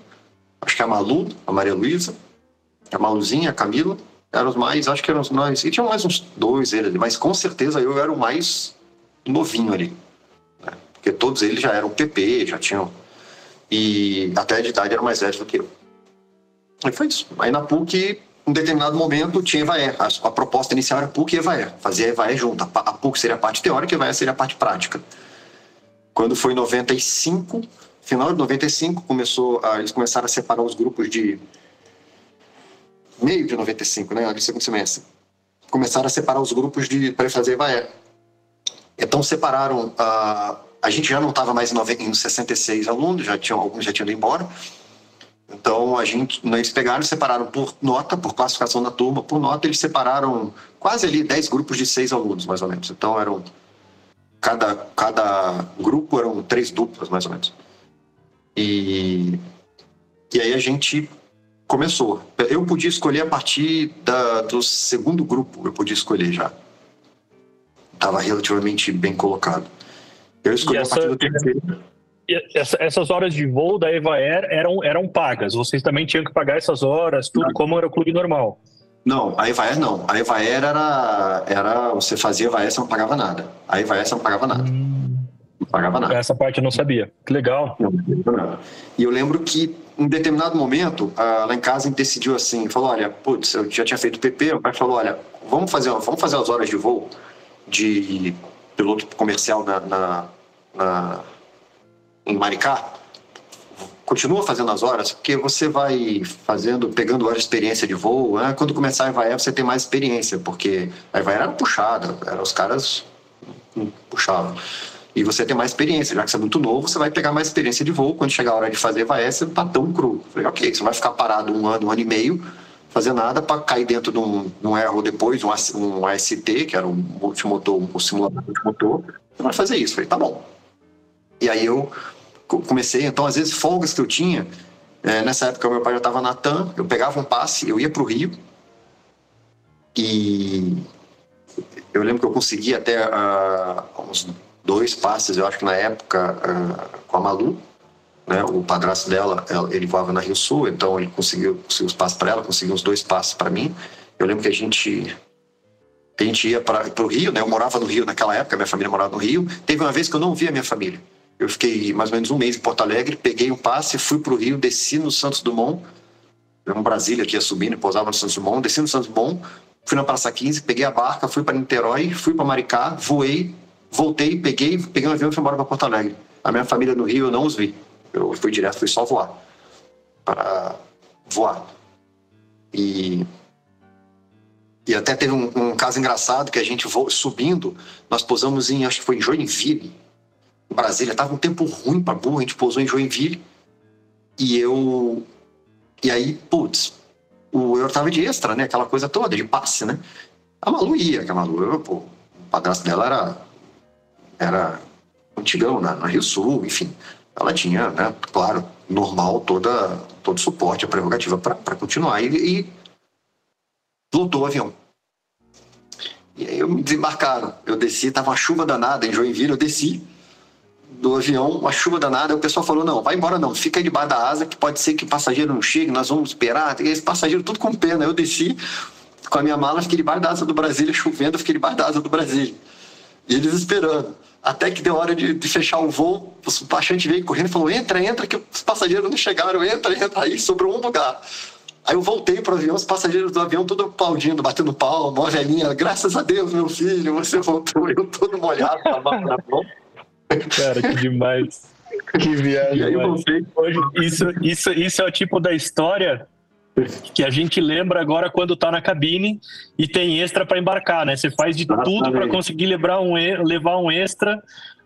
acho que a Malu, a Maria Luísa, a Maluzinha, a Camila, eram os mais, acho que eram os mais. E tinham mais uns dois eles, mas com certeza eu era o mais novinho ali. Né? Porque todos eles já eram PP, já tinham. E até de idade eram mais velhos do que eu. E foi isso. Aí na PUC, em determinado momento tinha Evaé. A, a, proposta inicial era PUC e Evaé, fazia Evaé junto. A, a PUC seria a parte teórica e Evaé seria a parte prática. Quando foi em 95, final de 95, começou a, eles começaram a separar os grupos de meio de 95, né, ali segundo semestre. Começaram a separar os grupos de para fazer Evaé. Então separaram a a gente já não estava mais em, 90, em 66 alunos, já tinham alguns já tinham ido embora. Então a gente, eles pegaram separaram por nota, por classificação da turma, por nota eles separaram quase ali 10 grupos de seis alunos, mais ou menos. Então eram cada cada grupo eram três duplas, mais ou menos. E e aí a gente começou. Eu podia escolher a partir da, do segundo grupo, eu podia escolher já. Estava relativamente bem colocado. Eu escolhi essa, a partir do terceiro. Essa, essas horas de voo da Eva Air eram, eram pagas. Vocês também tinham que pagar essas horas, tudo não. como era o clube normal. Não, a Eva Air não. A Eva Air era, era. Você fazia Eva Air, você não pagava nada. A Eva Air você não pagava nada. Hum. Não pagava nada. Essa parte eu não sabia. Que legal. Não, não e eu lembro que, em determinado momento, lá em casa a gente decidiu assim: falou, olha, putz, eu já tinha feito PP. O pai falou: olha, vamos fazer, vamos fazer as horas de voo de piloto comercial na, na, na, em Maricá, continua fazendo as horas, porque você vai fazendo, pegando horas de experiência de voo. Né? Quando começar a Evaé, você tem mais experiência, porque a Evaé era puxada, era, os caras puxavam. E você tem mais experiência, já que você é muito novo, você vai pegar mais experiência de voo. Quando chegar a hora de fazer Evaé, você tá tão cru. Falei, ok, você vai ficar parado um ano, um ano e meio, fazer nada para cair dentro de um, um erro depois, um, um AST, que era um multimotor, um simulador multimotor, você vai fazer isso. Falei, tá bom. E aí eu comecei, então às vezes folgas que eu tinha, é, nessa época meu pai já estava na TAM, eu pegava um passe, eu ia para o Rio e eu lembro que eu consegui até uh, uns dois passes, eu acho que na época, uh, com a Malu, né? O padrasto dela, ele voava na Rio Sul, então ele conseguiu, conseguiu os passos para ela, conseguiu os dois passos para mim. Eu lembro que a gente a gente ia para o Rio, né? Eu morava no Rio naquela época, minha família morava no Rio. Teve uma vez que eu não via minha família. Eu fiquei mais ou menos um mês em Porto Alegre, peguei um passe, fui para o Rio, desci no Santos Dumont, um Brasília que ia subindo, pousava no Santos Dumont, desci no Santos Dumont, fui na Praça 15, peguei a barca, fui para Niterói, fui para Maricá, voei, voltei, peguei, peguei um avião e fui embora para Porto Alegre. A minha família no Rio eu não os vi. Eu fui direto, fui só voar. Para voar. E, e até teve um, um caso engraçado que a gente subindo, nós pousamos em, acho que foi em Joinville, em Brasília. Tava um tempo ruim para burro, a gente pousou em Joinville. E eu. E aí, putz, o eu tava de extra, né? Aquela coisa toda, de passe, né? A Malu ia, que a Malu, eu, pô, o padrasto dela era. Era antigão na, na Rio Sul, enfim ela tinha, né, claro, normal, toda, todo suporte, a prerrogativa para continuar. E, e lotou o avião. E aí eu me desembarcaram. Eu desci, tava uma chuva danada em Joinville, eu desci do avião, uma chuva danada, o pessoal falou, não, vai embora não, fica aí debaixo da asa, que pode ser que passageiro não chegue, nós vamos esperar. E esse passageiro tudo com pena. Eu desci com a minha mala, fiquei debaixo da asa do Brasília, chovendo, fiquei debaixo da asa do Brasília. E eles esperando. Até que deu hora de, de fechar o voo, o despachante veio correndo e falou: entra, entra, que os passageiros não chegaram, entra, entra. Aí sobrou um lugar. Aí eu voltei para o avião, os passageiros do avião tudo aplaudindo, batendo palma, uma velhinha, graças a Deus, meu filho, você voltou, eu todo molhado, na mão. Cara, que demais. Que viagem. E aí eu voltei. Hoje, isso, isso, isso é o tipo da história que a gente lembra agora quando tá na cabine e tem extra para embarcar, né? Você faz de Exatamente. tudo para conseguir levar um, levar um extra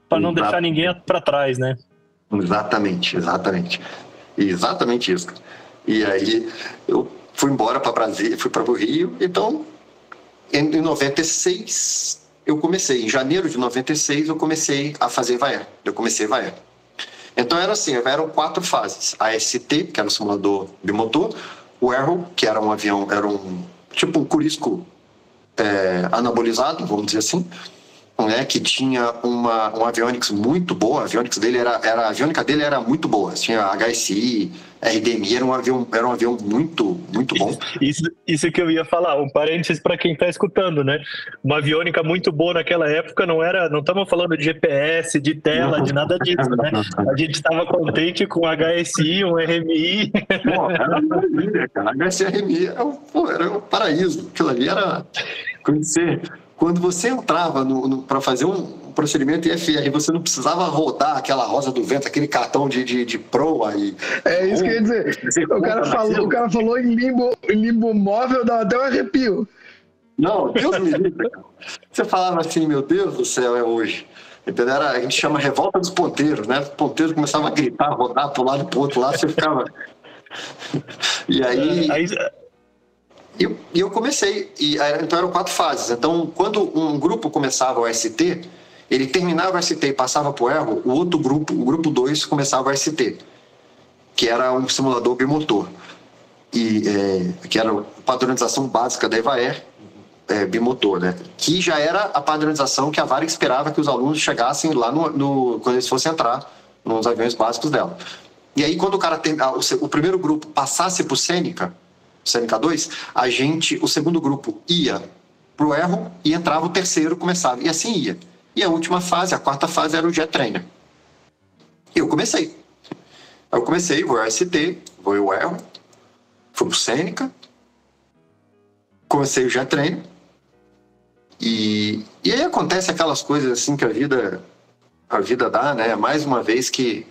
para não deixar ninguém para trás, né? Exatamente, exatamente. Exatamente isso. E aí eu fui embora para Brasília, fui para o Rio, então em 96 eu comecei, em janeiro de 96 eu comecei a fazer Vaer. Eu comecei Vaer. Então era assim, eram quatro fases. A ST, que era o simulador de motor, o Arrow, que era um avião, era um tipo um curisco é, anabolizado, vamos dizer assim. Né, que tinha uma, um avionics muito boa, a avionics dele era, era, a aviônica dele era muito boa, tinha HSI, RDMI, era um avião, era um avião muito, muito bom. Isso, isso que eu ia falar, um parênteses para quem está escutando, né? Uma aviônica muito boa naquela época não era, não estamos falando de GPS, de tela, de nada disso, né? A gente estava contente com HSI, um RMI. Pô, era maravilha, cara. HSI RMI era um, pô, era um paraíso. Aquilo ali era. Você, quando você entrava para fazer um procedimento IFR, você não precisava rodar aquela rosa do vento, aquele cartão de, de, de proa. E, é isso que eu ia dizer. O cara, falou, o cara falou em limbo, limbo móvel, dá até um arrepio. Não, Deus me livre. Você falava assim, meu Deus do céu, é hoje. Entendeu? Era, a gente chama revolta dos ponteiros, né? Os ponteiros começavam a gritar, rodar para um lado e para o outro lado, você ficava. e aí. aí... E eu, comecei, e, então eram quatro fases. Então, quando um grupo começava o ST, ele terminava o ST e passava para o erro, o outro grupo, o grupo 2, começava o ST, que era um simulador bimotor, e, é, que era a padronização básica da EVAER, é, bimotor, né? que já era a padronização que a Varig esperava que os alunos chegassem lá no, no, quando eles fossem entrar nos aviões básicos dela. E aí, quando o cara tem, o, o primeiro grupo passasse para o Sêneca, Sêneca 2, a gente, o segundo grupo ia para o erro e entrava o terceiro, começava, e assim ia. E a última fase, a quarta fase, era o Jet Trainer. Eu comecei. Eu comecei, vou ao ST, vou ao Erro, fui pro Sêneca, comecei o Jet Trainer. E, e aí acontece aquelas coisas assim que a vida a vida dá, né? Mais uma vez que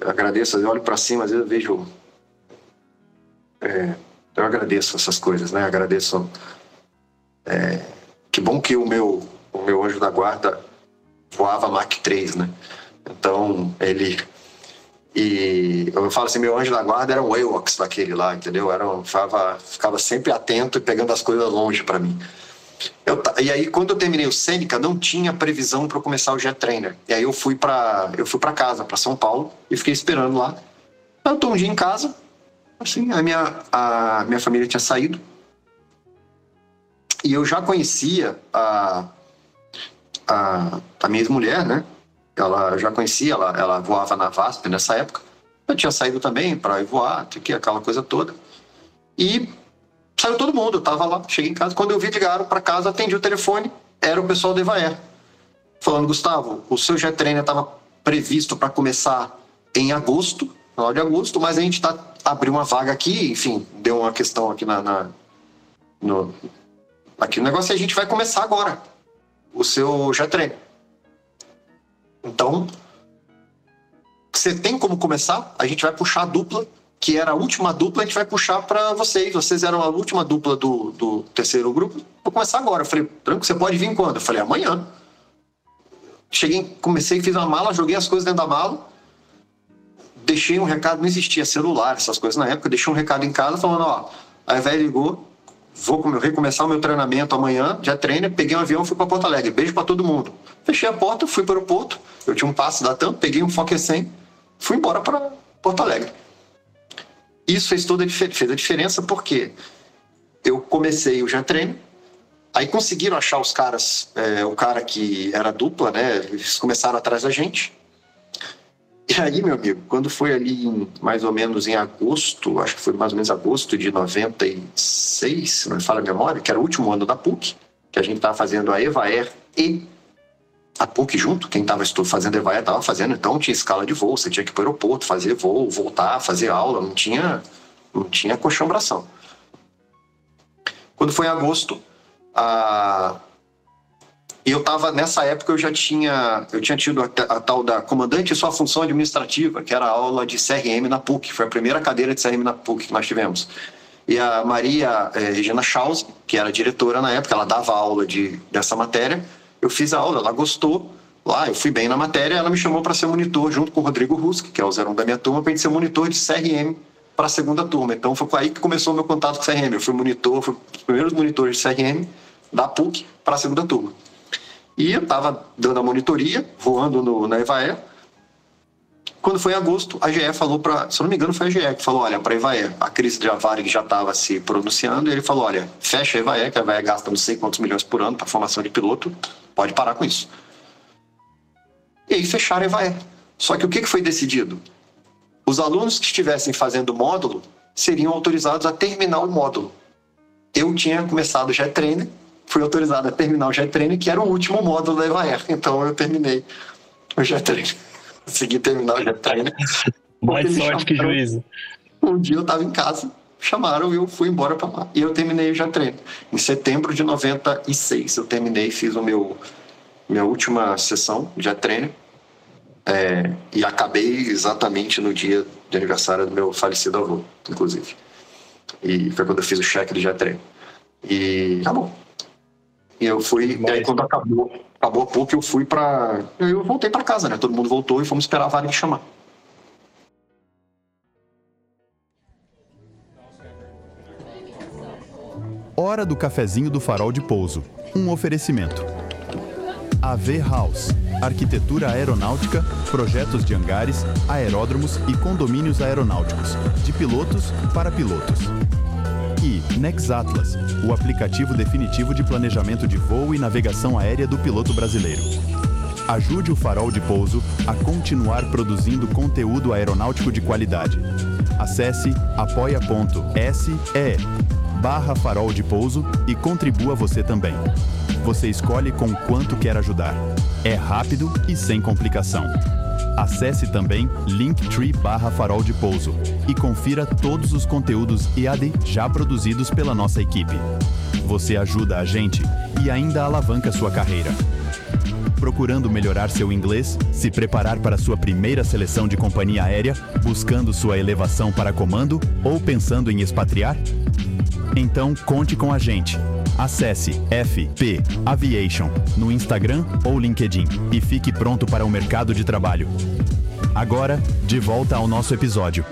eu agradeço, eu olho para cima, às vezes eu vejo. É, eu agradeço essas coisas, né? Agradeço. É, que bom que o meu o meu anjo da guarda voava Mach 3, né? Então, ele. E eu falo assim: meu anjo da guarda era um Ewoks daquele lá, entendeu? Era um, ficava, ficava sempre atento e pegando as coisas longe para mim. Eu, e aí, quando eu terminei o Sêneca, não tinha previsão para começar o Jet Trainer. E aí eu fui para eu fui para casa, para São Paulo, e fiquei esperando lá. Eu tô um dia em casa, assim, a minha, a minha família tinha saído. E eu já conhecia a, a, a minha ex-mulher, né? Ela já conhecia, ela, ela voava na VASP nessa época. Eu tinha saído também para voar, aquela coisa toda. E saiu todo mundo, eu tava lá, cheguei em casa. Quando eu vi, ligaram para casa, atendi o telefone, era o pessoal do Evaer. Falando, Gustavo, o seu jet trainer estava previsto para começar em agosto, de agosto, mas a gente tá, abriu uma vaga aqui, enfim, deu uma questão aqui na, na no, aqui no negócio e a gente vai começar agora o seu já treino. Então, você tem como começar? A gente vai puxar a dupla, que era a última dupla, a gente vai puxar para vocês. Vocês eram a última dupla do, do terceiro grupo. Vou começar agora. Eu falei, tranquilo, você pode vir quando? Eu falei, amanhã. Cheguei, comecei, fiz uma mala, joguei as coisas dentro da mala. Deixei um recado, não existia celular, essas coisas na época. Deixei um recado em casa falando: ó, a velha ligou, vou recomeçar o meu treinamento amanhã, já treino, peguei um avião, fui para Porto Alegre. Beijo para todo mundo. Fechei a porta, fui para o aeroporto, eu tinha um passe da TAM, peguei um Fokker 100, fui embora para Porto Alegre. Isso fez toda a, fez a diferença porque eu comecei o já treino, aí conseguiram achar os caras, é, o cara que era dupla, né? Eles começaram atrás da gente. E aí, meu amigo, quando foi ali em, mais ou menos em agosto, acho que foi mais ou menos agosto de 96, se não me falha a memória, que era o último ano da PUC, que a gente estava fazendo a EVAER e a PUC junto, quem estava fazendo EVAER estava fazendo, então tinha escala de voo, você tinha que ir para o aeroporto, fazer voo, voltar, fazer aula, não tinha, não tinha colchão-bração. Quando foi em agosto, a, e eu estava nessa época eu já tinha eu tinha tido a, a, tal da comandante e sua função administrativa, que era a aula de CRM na PUC, foi a primeira cadeira de CRM na PUC que nós tivemos. E a Maria eh, Regina Schaus, que era diretora na época, ela dava aula de dessa matéria. Eu fiz a aula, ela gostou. Lá, eu fui bem na matéria, ela me chamou para ser monitor junto com o Rodrigo Rusk, que é o 01 da minha turma, para gente ser monitor de CRM para a segunda turma. Então foi aí que começou o meu contato com CRM. Eu fui monitor, fui os primeiros monitores de CRM da PUC para a segunda turma. E eu estava dando a monitoria, voando no, na EVAE, Quando foi em agosto, a GE falou para, se eu não me engano, foi a GE que falou: olha, para a Evaé, a crise de Varig já estava se pronunciando, e ele falou: olha, fecha a Evaé, que a Evaé gasta não sei quantos milhões por ano para formação de piloto, pode parar com isso. E aí fecharam a Evaé. Só que o que foi decidido? Os alunos que estivessem fazendo o módulo seriam autorizados a terminar o módulo. Eu tinha começado o Jet Trainer, fui autorizado a terminar o Jet Trainer, que era o último módulo da Evaer. Então eu terminei o Trainer consegui terminar o jet trainer. Mais sorte que juízo. Um dia eu estava em casa, chamaram e eu fui embora para lá. E eu terminei o jet trainer. Em setembro de 96 eu terminei, fiz o meu minha última sessão de jet trainer. É, e acabei exatamente no dia de aniversário do meu falecido avô, inclusive. E foi quando eu fiz o cheque do jet trainer. E acabou. E eu fui, e aí quando acabou, acabou a PUC, eu fui para Eu voltei para casa, né? Todo mundo voltou e fomos esperar a Varig chamar. Hora do cafezinho do farol de pouso. Um oferecimento. AV House. Arquitetura aeronáutica, projetos de hangares, aeródromos e condomínios aeronáuticos. De pilotos para pilotos. E Nexatlas, o aplicativo definitivo de planejamento de voo e navegação aérea do piloto brasileiro. Ajude o Farol de Pouso a continuar produzindo conteúdo aeronáutico de qualidade. Acesse apoia.se barra farol de pouso e contribua você também. Você escolhe com quanto quer ajudar. É rápido e sem complicação. Acesse também linktree barra farol de pouso e confira todos os conteúdos EAD já produzidos pela nossa equipe. Você ajuda a gente e ainda alavanca sua carreira. Procurando melhorar seu inglês, se preparar para sua primeira seleção de companhia aérea, buscando sua elevação para comando ou pensando em expatriar? Então conte com a gente. Acesse FP Aviation no Instagram ou LinkedIn e fique pronto para o mercado de trabalho. Agora, de volta ao nosso episódio.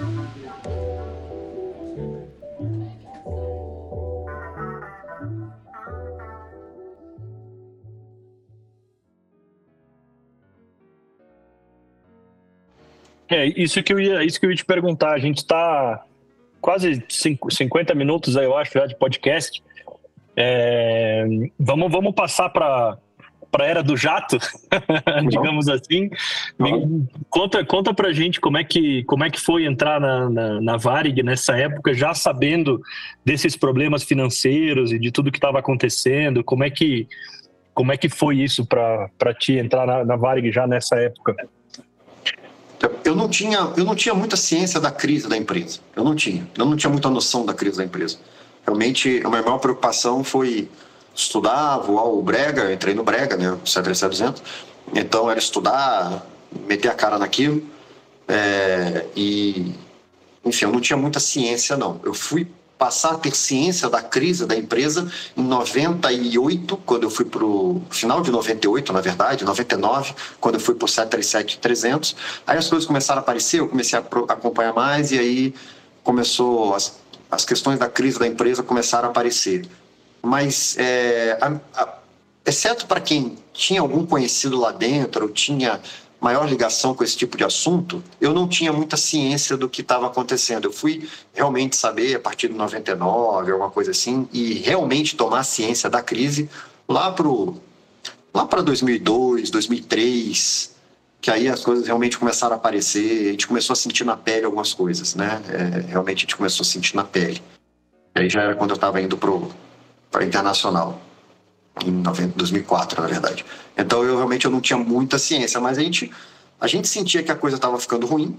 É, isso que eu ia, isso que eu ia te perguntar. A gente está quase 50 minutos, eu acho, já de podcast. É, vamos, vamos passar para para a era do jato, digamos assim. Conta, conta para gente como é que como é que foi entrar na, na, na, Varig nessa época, já sabendo desses problemas financeiros e de tudo que estava acontecendo. Como é que como é que foi isso para ti entrar na, na Varig já nessa época? Eu não tinha eu não tinha muita ciência da crise da empresa. Eu não tinha. Eu não tinha muita noção da crise da empresa. Realmente, a minha maior preocupação foi estudar, voar o Brega, eu entrei no Brega, né, o 737-200, então era estudar, meter a cara naquilo, é, e, enfim, eu não tinha muita ciência, não. Eu fui passar a ter ciência da crise da empresa em 98, quando eu fui para o final de 98, na verdade, 99, quando eu fui para o 737-300. Aí as coisas começaram a aparecer, eu comecei a acompanhar mais e aí começou as questões da crise da empresa começaram a aparecer. Mas, é, a, a, exceto para quem tinha algum conhecido lá dentro, ou tinha maior ligação com esse tipo de assunto, eu não tinha muita ciência do que estava acontecendo. Eu fui realmente saber a partir de 99, alguma coisa assim, e realmente tomar ciência da crise lá para lá para 2002, 2003, que aí as coisas realmente começaram a aparecer, a gente começou a sentir na pele algumas coisas, né? É, realmente a gente começou a sentir na pele. Aí já era quando eu estava indo para internacional, em 90, 2004, na verdade. Então eu realmente eu não tinha muita ciência, mas a gente a gente sentia que a coisa estava ficando ruim.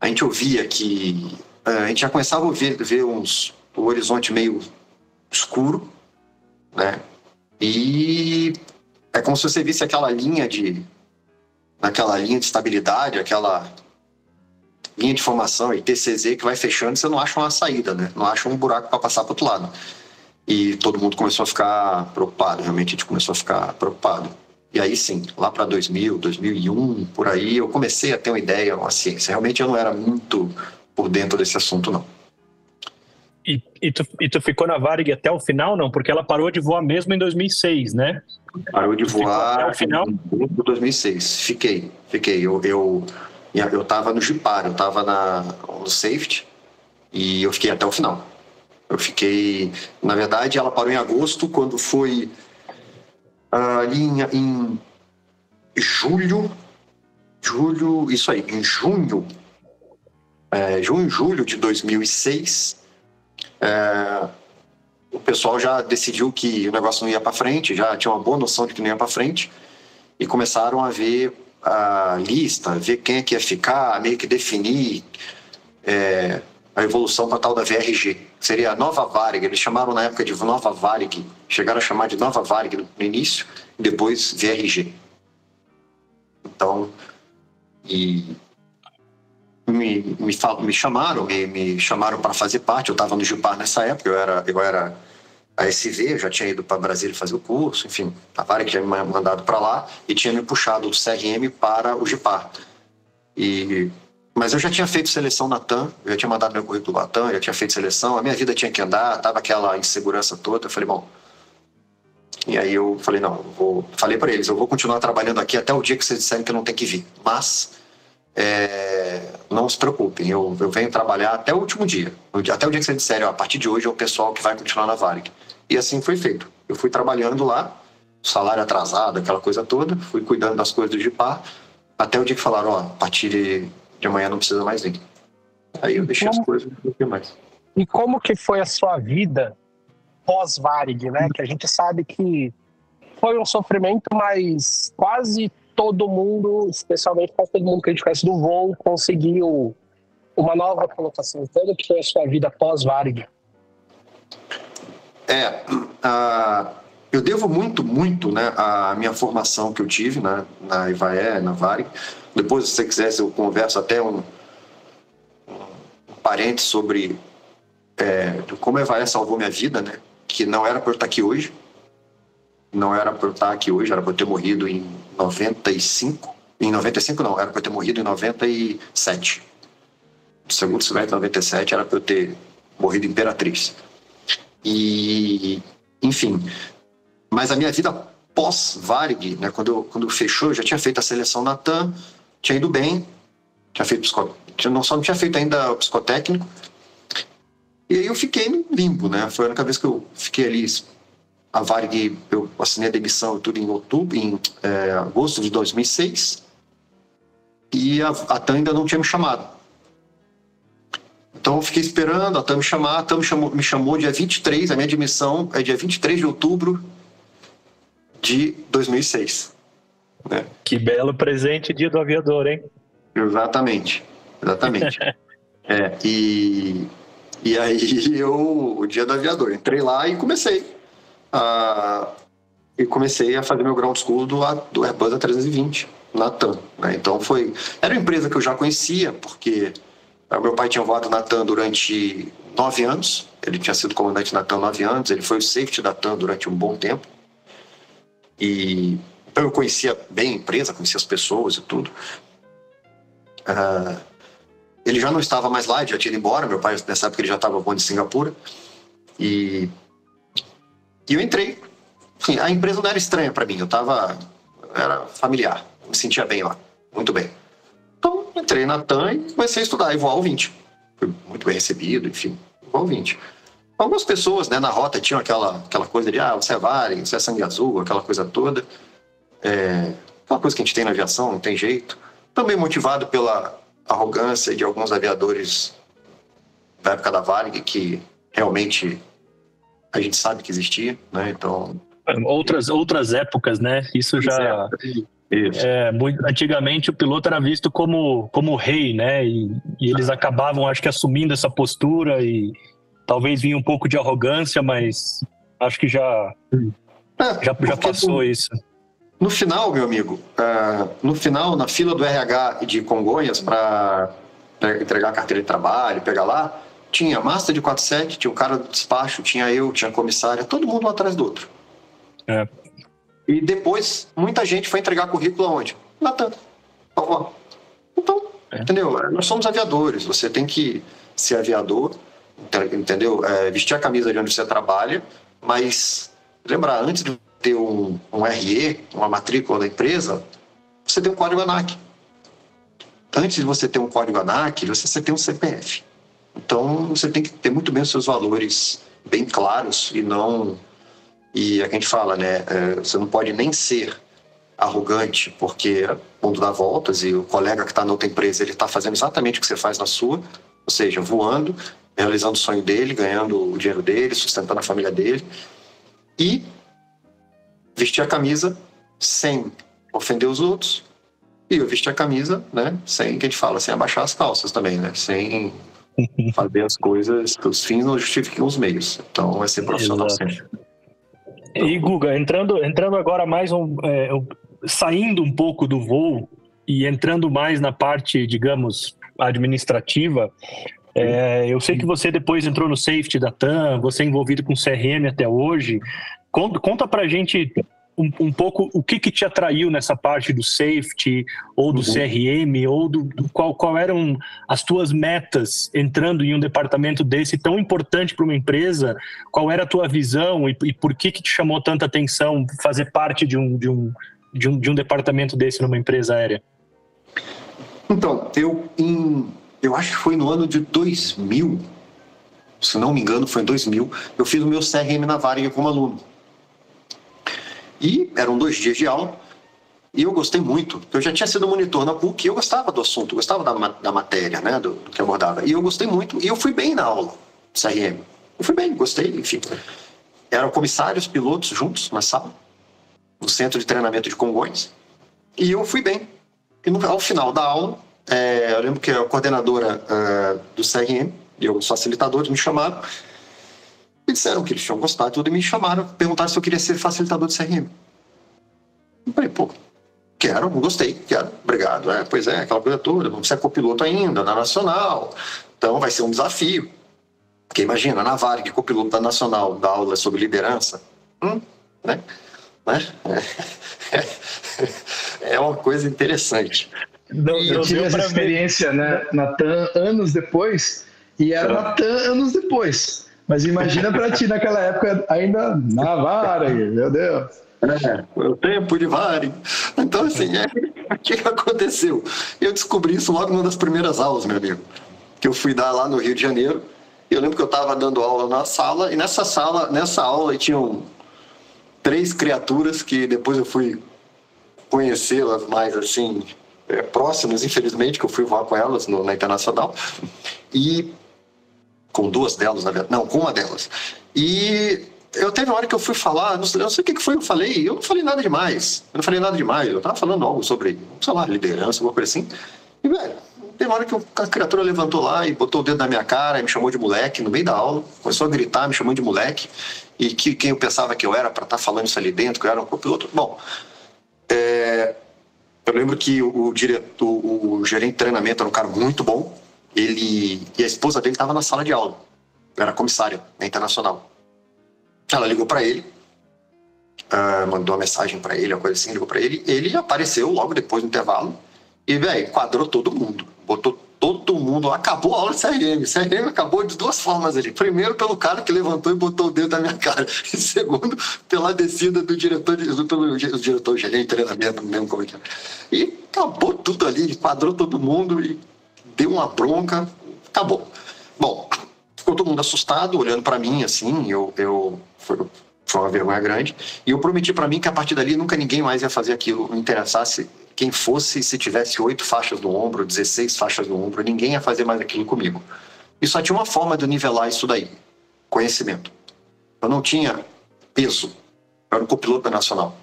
A gente ouvia que é, a gente já começava a ver, ver uns o horizonte meio escuro, né? E é como se você visse aquela linha de naquela linha de estabilidade, aquela linha de formação, ITCZ, que vai fechando, você não acha uma saída, né? Não acha um buraco para passar para outro lado. E todo mundo começou a ficar preocupado, realmente a gente começou a ficar preocupado. E aí sim, lá para 2000, 2001, por aí, eu comecei a ter uma ideia, uma ciência. Realmente eu não era muito por dentro desse assunto, não. E, e, tu, e tu ficou na Varig até o final, não? Porque ela parou de voar mesmo em 2006, né? Parou de voar até o final? em 2006. Fiquei, fiquei. Eu, eu, eu estava no Jipar, eu estava no safety e eu fiquei até o final. Eu fiquei, na verdade, ela parou em agosto, quando foi uh, ali em, em julho, julho, isso aí, em junho, é, junho, julho de 2006, é, o pessoal já decidiu que o negócio não ia para frente, já tinha uma boa noção de que não ia para frente e começaram a ver a lista, ver quem é que ia ficar, meio que definir é, a evolução para tal da VRG. Seria a nova Varig, eles chamaram na época de nova Varig, chegaram a chamar de nova Varig no início, e depois VRG. Então, e me, me, me chamaram, me, me chamaram para fazer parte. Eu estava no Gipar nessa época, eu era, eu era a SV, eu já tinha ido para Brasília fazer o curso, enfim, a Varig tinha me mandado para lá e tinha me puxado do CRM para o Gipar. E mas eu já tinha feito seleção na TAM, eu já tinha mandado meu currículo para a TAM, já tinha feito seleção, a minha vida tinha que andar, tava aquela insegurança toda. Eu falei, bom. E aí eu falei, não, eu vou. Falei para eles, eu vou continuar trabalhando aqui até o dia que vocês disserem que eu não tenho que vir. Mas é, não se preocupem, eu, eu venho trabalhar até o último dia. Até o dia que vocês disserem, ó, a partir de hoje é o pessoal que vai continuar na Varig. E assim foi feito. Eu fui trabalhando lá, salário atrasado, aquela coisa toda, fui cuidando das coisas do GIPAR, até o dia que falaram, ó, a partir de de amanhã não precisa mais vir. Aí eu deixei como... as coisas um pouquinho mais. E como que foi a sua vida pós-Varig, né? Que a gente sabe que foi um sofrimento, mas quase todo mundo, especialmente quase todo mundo que a gente conhece do voo, conseguiu uma nova colocação. Como que foi a sua vida pós-Varig? É, uh, eu devo muito, muito, né, a minha formação que eu tive né, na Ivaé, na Varig, depois, se você quiser, eu converso até um, um parente sobre é, como a Evaé salvou minha vida, né? Que não era para eu estar aqui hoje. Não era para eu estar aqui hoje, era para eu ter morrido em 95. Em 95 não, era para eu ter morrido em 97. Segundo semestre de 97 era para eu ter morrido Imperatriz. E, enfim, mas a minha vida pós-Varig, né, quando, quando fechou, eu já tinha feito a seleção na TAM, tinha ido bem, tinha feito psico... não só não tinha feito ainda o psicotécnico. E aí eu fiquei no limbo, né? Foi a única vez que eu fiquei ali. A Varg, eu assinei a demissão tudo em outubro, em é, agosto de 2006. E a, a TAM ainda não tinha me chamado. Então eu fiquei esperando a TAM me chamar. A TAM me chamou, me chamou dia 23, a minha admissão é dia 23 de outubro de 2006. Né? Que belo presente dia do aviador, hein? Exatamente, exatamente. é, e, e aí eu, o dia do aviador, entrei lá e comecei e comecei a fazer meu ground school do, do Airbus A320 na TAM. Né? Então foi, era uma empresa que eu já conhecia, porque o meu pai tinha voado na TAM durante nove anos, ele tinha sido comandante na TAM nove anos, ele foi o safety da TAM durante um bom tempo. E então eu conhecia bem a empresa, conhecia as pessoas e tudo. Uh, ele já não estava mais lá, já tinha ido embora. Meu pai, nessa época, ele já estava bom de Singapura. E, e eu entrei. A empresa não era estranha para mim, eu estava. Era familiar, me sentia bem lá, muito bem. Então, entrei na TAM e comecei a estudar, e voar o 20. Fui muito bem recebido, enfim, voar o 20. Algumas pessoas né, na rota tinham aquela, aquela coisa de, ah, você é Varig, você é sangue azul, aquela coisa toda. É, aquela coisa que a gente tem na aviação, não tem jeito. Também motivado pela arrogância de alguns aviadores da época da Varig, que realmente a gente sabe que existia, né? Então. Outras, outras épocas, né? Isso já. Isso. É, muito, antigamente o piloto era visto como, como rei, né? E, e eles acabavam, acho que, assumindo essa postura e talvez vinha um pouco de arrogância, mas acho que já, é, já, já passou isso. No final, meu amigo, uh, no final, na fila do RH de Congonhas para entregar a carteira de trabalho, pegar lá, tinha Master de 47, tinha o cara do despacho, tinha eu, tinha a comissária, todo mundo um atrás do outro. É. E depois, muita gente foi entregar currículo aonde? Na TAM. Então, é. entendeu? Nós somos aviadores, você tem que ser aviador, entendeu? É, vestir a camisa de onde você trabalha, mas lembrar, antes de ter um, um RE, uma matrícula da empresa, você tem um código ANAC. antes de você ter um código ANAC, você tem um CPF. Então, você tem que ter muito bem os seus valores bem claros e não. E a gente fala, né? É, você não pode nem ser arrogante, porque o mundo dá voltas e o colega que está na outra empresa ele está fazendo exatamente o que você faz na sua, ou seja, voando, realizando o sonho dele, ganhando o dinheiro dele, sustentando a família dele e vestir a camisa sem ofender os outros e eu vestir a camisa, né, sem que a gente fala, sem abaixar as calças também, né, sem fazer as coisas, os fins não justificam os meios. Então é ser profissional Exato. sempre. E Guga, entrando, entrando agora mais um, é, saindo um pouco do voo e entrando mais na parte, digamos, administrativa, é, eu sei que você depois entrou no safety da TAM, você é envolvido com CRM até hoje. Conta, conta pra gente um, um, pouco o que, que te atraiu nessa parte do safety ou do uhum. CRM ou do, do, qual, qual eram as tuas metas entrando em um departamento desse tão importante para uma empresa? Qual era a tua visão e, e, por que, que te chamou tanta atenção fazer parte de um, de um, de um, de um departamento desse numa empresa aérea? Então, eu, em, eu acho que foi no ano de 2000, se não me engano, foi em 2000, eu fiz o meu CRM na Varig como aluno. E eram dois dias de aula, e eu gostei muito. Eu já tinha sido monitor na PUC e eu gostava do assunto, gostava da, da matéria, né, do, do, que abordava. E eu gostei muito, e eu fui bem na aula, CRM. Eu fui bem, gostei, enfim. Eram comissários, pilotos juntos na sala no centro de treinamento de Congonhas. E eu fui bem. E no, ao final da aula, é, eu lembro que a coordenadora uh, do CRM e os facilitadores me chamaram e disseram que eles tinham gostado tudo e me chamaram, perguntaram se eu queria ser facilitador de CRM. Eu falei, pô, quero, gostei, quero, obrigado. É, pois é, aquela coisa toda, vamos ser copiloto ainda, na Nacional, então vai ser um desafio. Porque imagina, na Varig, copiloto da Nacional, da aula sobre liderança, hum, né? né? É, é uma coisa interessante. Não, eu tive essa experiência né, na TAM anos depois e era na TAM anos depois. Mas imagina para ti naquela época ainda na Varig, meu Deus. É, o tempo de Varig. Então, assim, é, o que aconteceu? Eu descobri isso logo numa das primeiras aulas, meu amigo, que eu fui dar lá no Rio de Janeiro. Eu lembro que eu estava dando aula na sala, e nessa sala, nessa aula, tinham três criaturas que depois eu fui conhecê-las mais assim é, próximas, infelizmente, que eu fui voar com elas no, na Internacional e com duas delas, na verdade, não, com uma delas. E eu teve uma hora que eu fui falar, não sei, não sei o que foi, eu falei, eu não falei nada demais, eu não falei nada demais, eu tava falando algo sobre, sei lá, liderança, alguma coisa assim. E, velho, teve uma hora que a criatura levantou lá e botou o dedo na minha cara e me chamou de moleque no meio da aula, começou a gritar, me chamou de moleque e que quem eu pensava que eu era para estar tá falando isso ali dentro, que eu era um copiloto. Bom, é, eu lembro que o, diretor, o gerente de treinamento era um cara muito bom, ele e a esposa dele estava na sala de aula, era comissária na Internacional. Ela ligou para ele, uh, mandou uma mensagem para ele, uma coisa assim, ligou para ele, ele apareceu logo depois do intervalo e, velho, quadrou todo mundo, botou todo mundo. Acabou a aula de CRM. CRM acabou de duas formas ali. Primeiro, pelo cara que levantou e botou o dedo na minha cara. E segundo, pela descida do diretor, pelo diretor gerente, treinamento, não lembro como é que é. E acabou tudo ali, quadrou todo mundo e deu uma bronca. Acabou. Bom, ficou todo mundo assustado, olhando para mim assim. Eu, eu foi, foi uma vergonha grande. E eu prometi para mim que a partir dali nunca ninguém mais ia fazer aquilo, me interessasse quem fosse, se tivesse oito faixas no ombro, 16 faixas no ombro, ninguém ia fazer mais aquilo comigo. E só tinha uma forma de nivelar isso daí: conhecimento. Eu não tinha peso, eu era um copiloto nacional.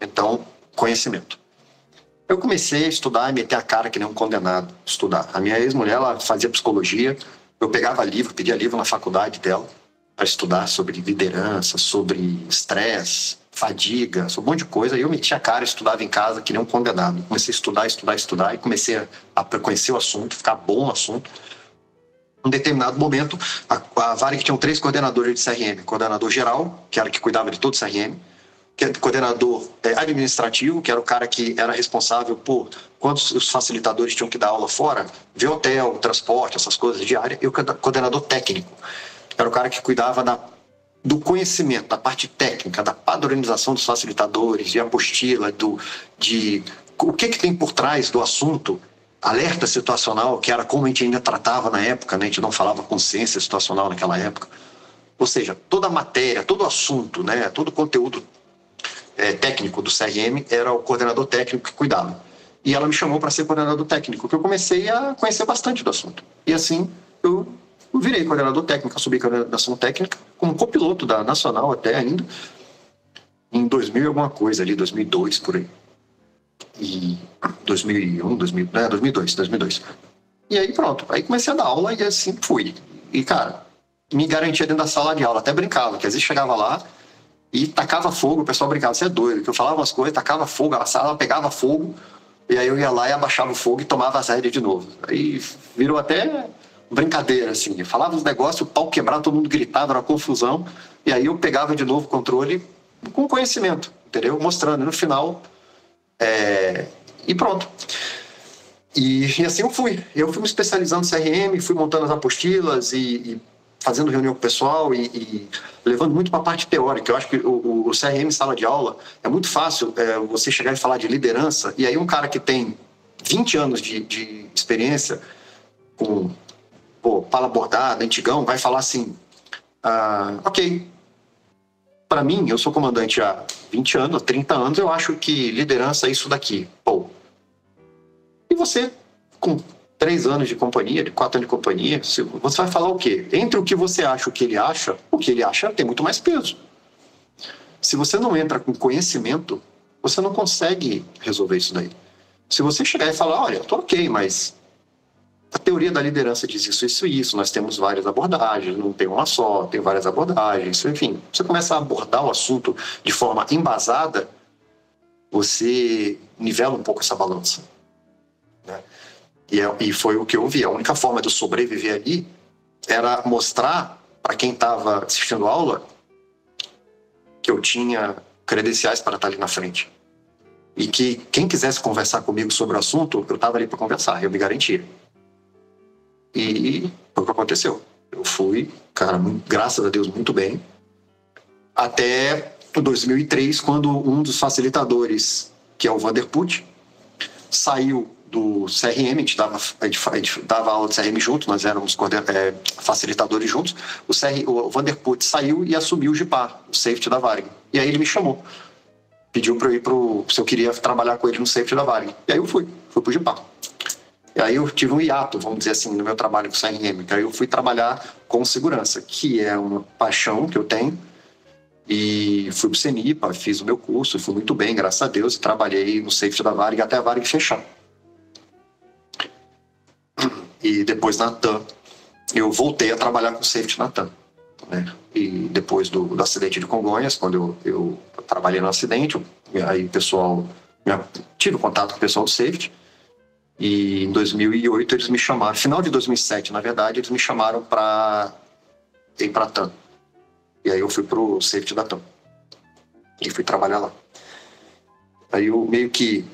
Então, conhecimento. Eu comecei a estudar e meter a cara que nem um condenado, estudar. A minha ex-mulher, ela fazia psicologia, eu pegava livro, pedia livro na faculdade dela para estudar sobre liderança, sobre estresse, fadiga, um monte de coisa. E eu meti a cara, estudava em casa, que nem um condenado. Comecei a estudar, estudar, estudar e comecei a, a conhecer o assunto, ficar bom no assunto. Em um determinado momento, a, a Varig tinha três coordenadores de CRM. Coordenador geral, que era que cuidava de todo o CRM. Que é coordenador é, administrativo, que era o cara que era responsável por quantos os facilitadores tinham que dar aula fora, ver hotel, transporte, essas coisas diárias. E o coordenador técnico, era o cara que cuidava da do conhecimento, da parte técnica, da padronização dos facilitadores, de apostila, do, de o que, que tem por trás do assunto, alerta situacional, que era como a gente ainda tratava na época, né? a gente não falava consciência situacional naquela época. Ou seja, toda a matéria, todo o assunto, né? todo o conteúdo é, técnico do CRM era o coordenador técnico que cuidava. E ela me chamou para ser coordenador técnico, que eu comecei a conhecer bastante do assunto. E assim eu virei coordenador técnico, subi coordenação técnica, como copiloto da Nacional até ainda, em 2000 e alguma coisa ali, 2002 por aí. E 2001, 2000, né, 2002, 2002. E aí pronto, aí comecei a dar aula e assim fui. E cara, me garantia dentro da sala de aula, até brincava, que às vezes chegava lá e tacava fogo, o pessoal brincava, você é doido, que eu falava umas coisas, tacava fogo, a sala pegava fogo, e aí eu ia lá e abaixava o fogo e tomava as rédeas de novo. Aí virou até brincadeira, assim. Eu falava uns negócios, o pau quebrava, todo mundo gritava, era uma confusão. E aí eu pegava de novo o controle com conhecimento, entendeu? Mostrando. E no final, é... e pronto. E, e, assim eu fui. Eu fui me especializando em CRM, fui montando as apostilas e, e fazendo reunião com o pessoal e, e levando muito para a parte teórica. Eu acho que o, o, CRM sala de aula é muito fácil é, você chegar e falar de liderança e aí um cara que tem 20 anos de, de experiência com pô, pala bordada, antigão, vai falar assim, ah, ok, para mim, eu sou comandante há 20 anos, 30 anos, eu acho que liderança é isso daqui. Pô. E você, com três anos de companhia, de quatro anos de companhia, você vai falar o quê? Entre o que você acha e o que ele acha, o que ele acha tem muito mais peso. Se você não entra com conhecimento, você não consegue resolver isso daí. Se você chegar e falar, olha, eu tô ok, mas a teoria da liderança diz isso, isso e isso, nós temos várias abordagens, não tem uma só, tem várias abordagens, enfim, você começa a abordar o assunto de forma embasada, você nivela um pouco essa balança. E, é, e foi o que eu vi. A única forma de eu sobreviver ali era mostrar para quem estava assistindo aula que eu tinha credenciais para estar ali na frente. E que quem quisesse conversar comigo sobre o assunto, eu estava ali para conversar, eu me garantia. E foi o que aconteceu. Eu fui, cara, graças a Deus, muito bem. Até 2003, quando um dos facilitadores, que é o Vanderput, saiu do CRM, a gente dava, a gente, dava aula de CRM junto, nós éramos é, facilitadores juntos. O, CR, o Vanderput saiu e assumiu o GIPAR, o safety da Varig. E aí ele me chamou. Pediu para eu ir pro, se eu queria trabalhar com ele no safety da Varig. E aí eu fui, fui pro GIPAR. E aí eu tive um hiato, vamos dizer assim, no meu trabalho com o CRM. Que aí eu fui trabalhar com segurança, que é uma paixão que eu tenho. E fui pro CENIPA, fiz o meu curso, fui muito bem, graças a Deus, e trabalhei no safety da Varig até a Varig fechar. E depois na TAM, eu voltei a trabalhar com safety na TAM. Né? E depois do, do, acidente de Congonhas, quando eu, eu trabalhei no acidente, aí o pessoal, tive contato com o pessoal do safety, e em 2008 eles me chamaram, final de 2007, na verdade, eles me chamaram para ir para a TAM. E aí eu fui para o safety da TAM. E fui trabalhar lá. Aí eu meio que.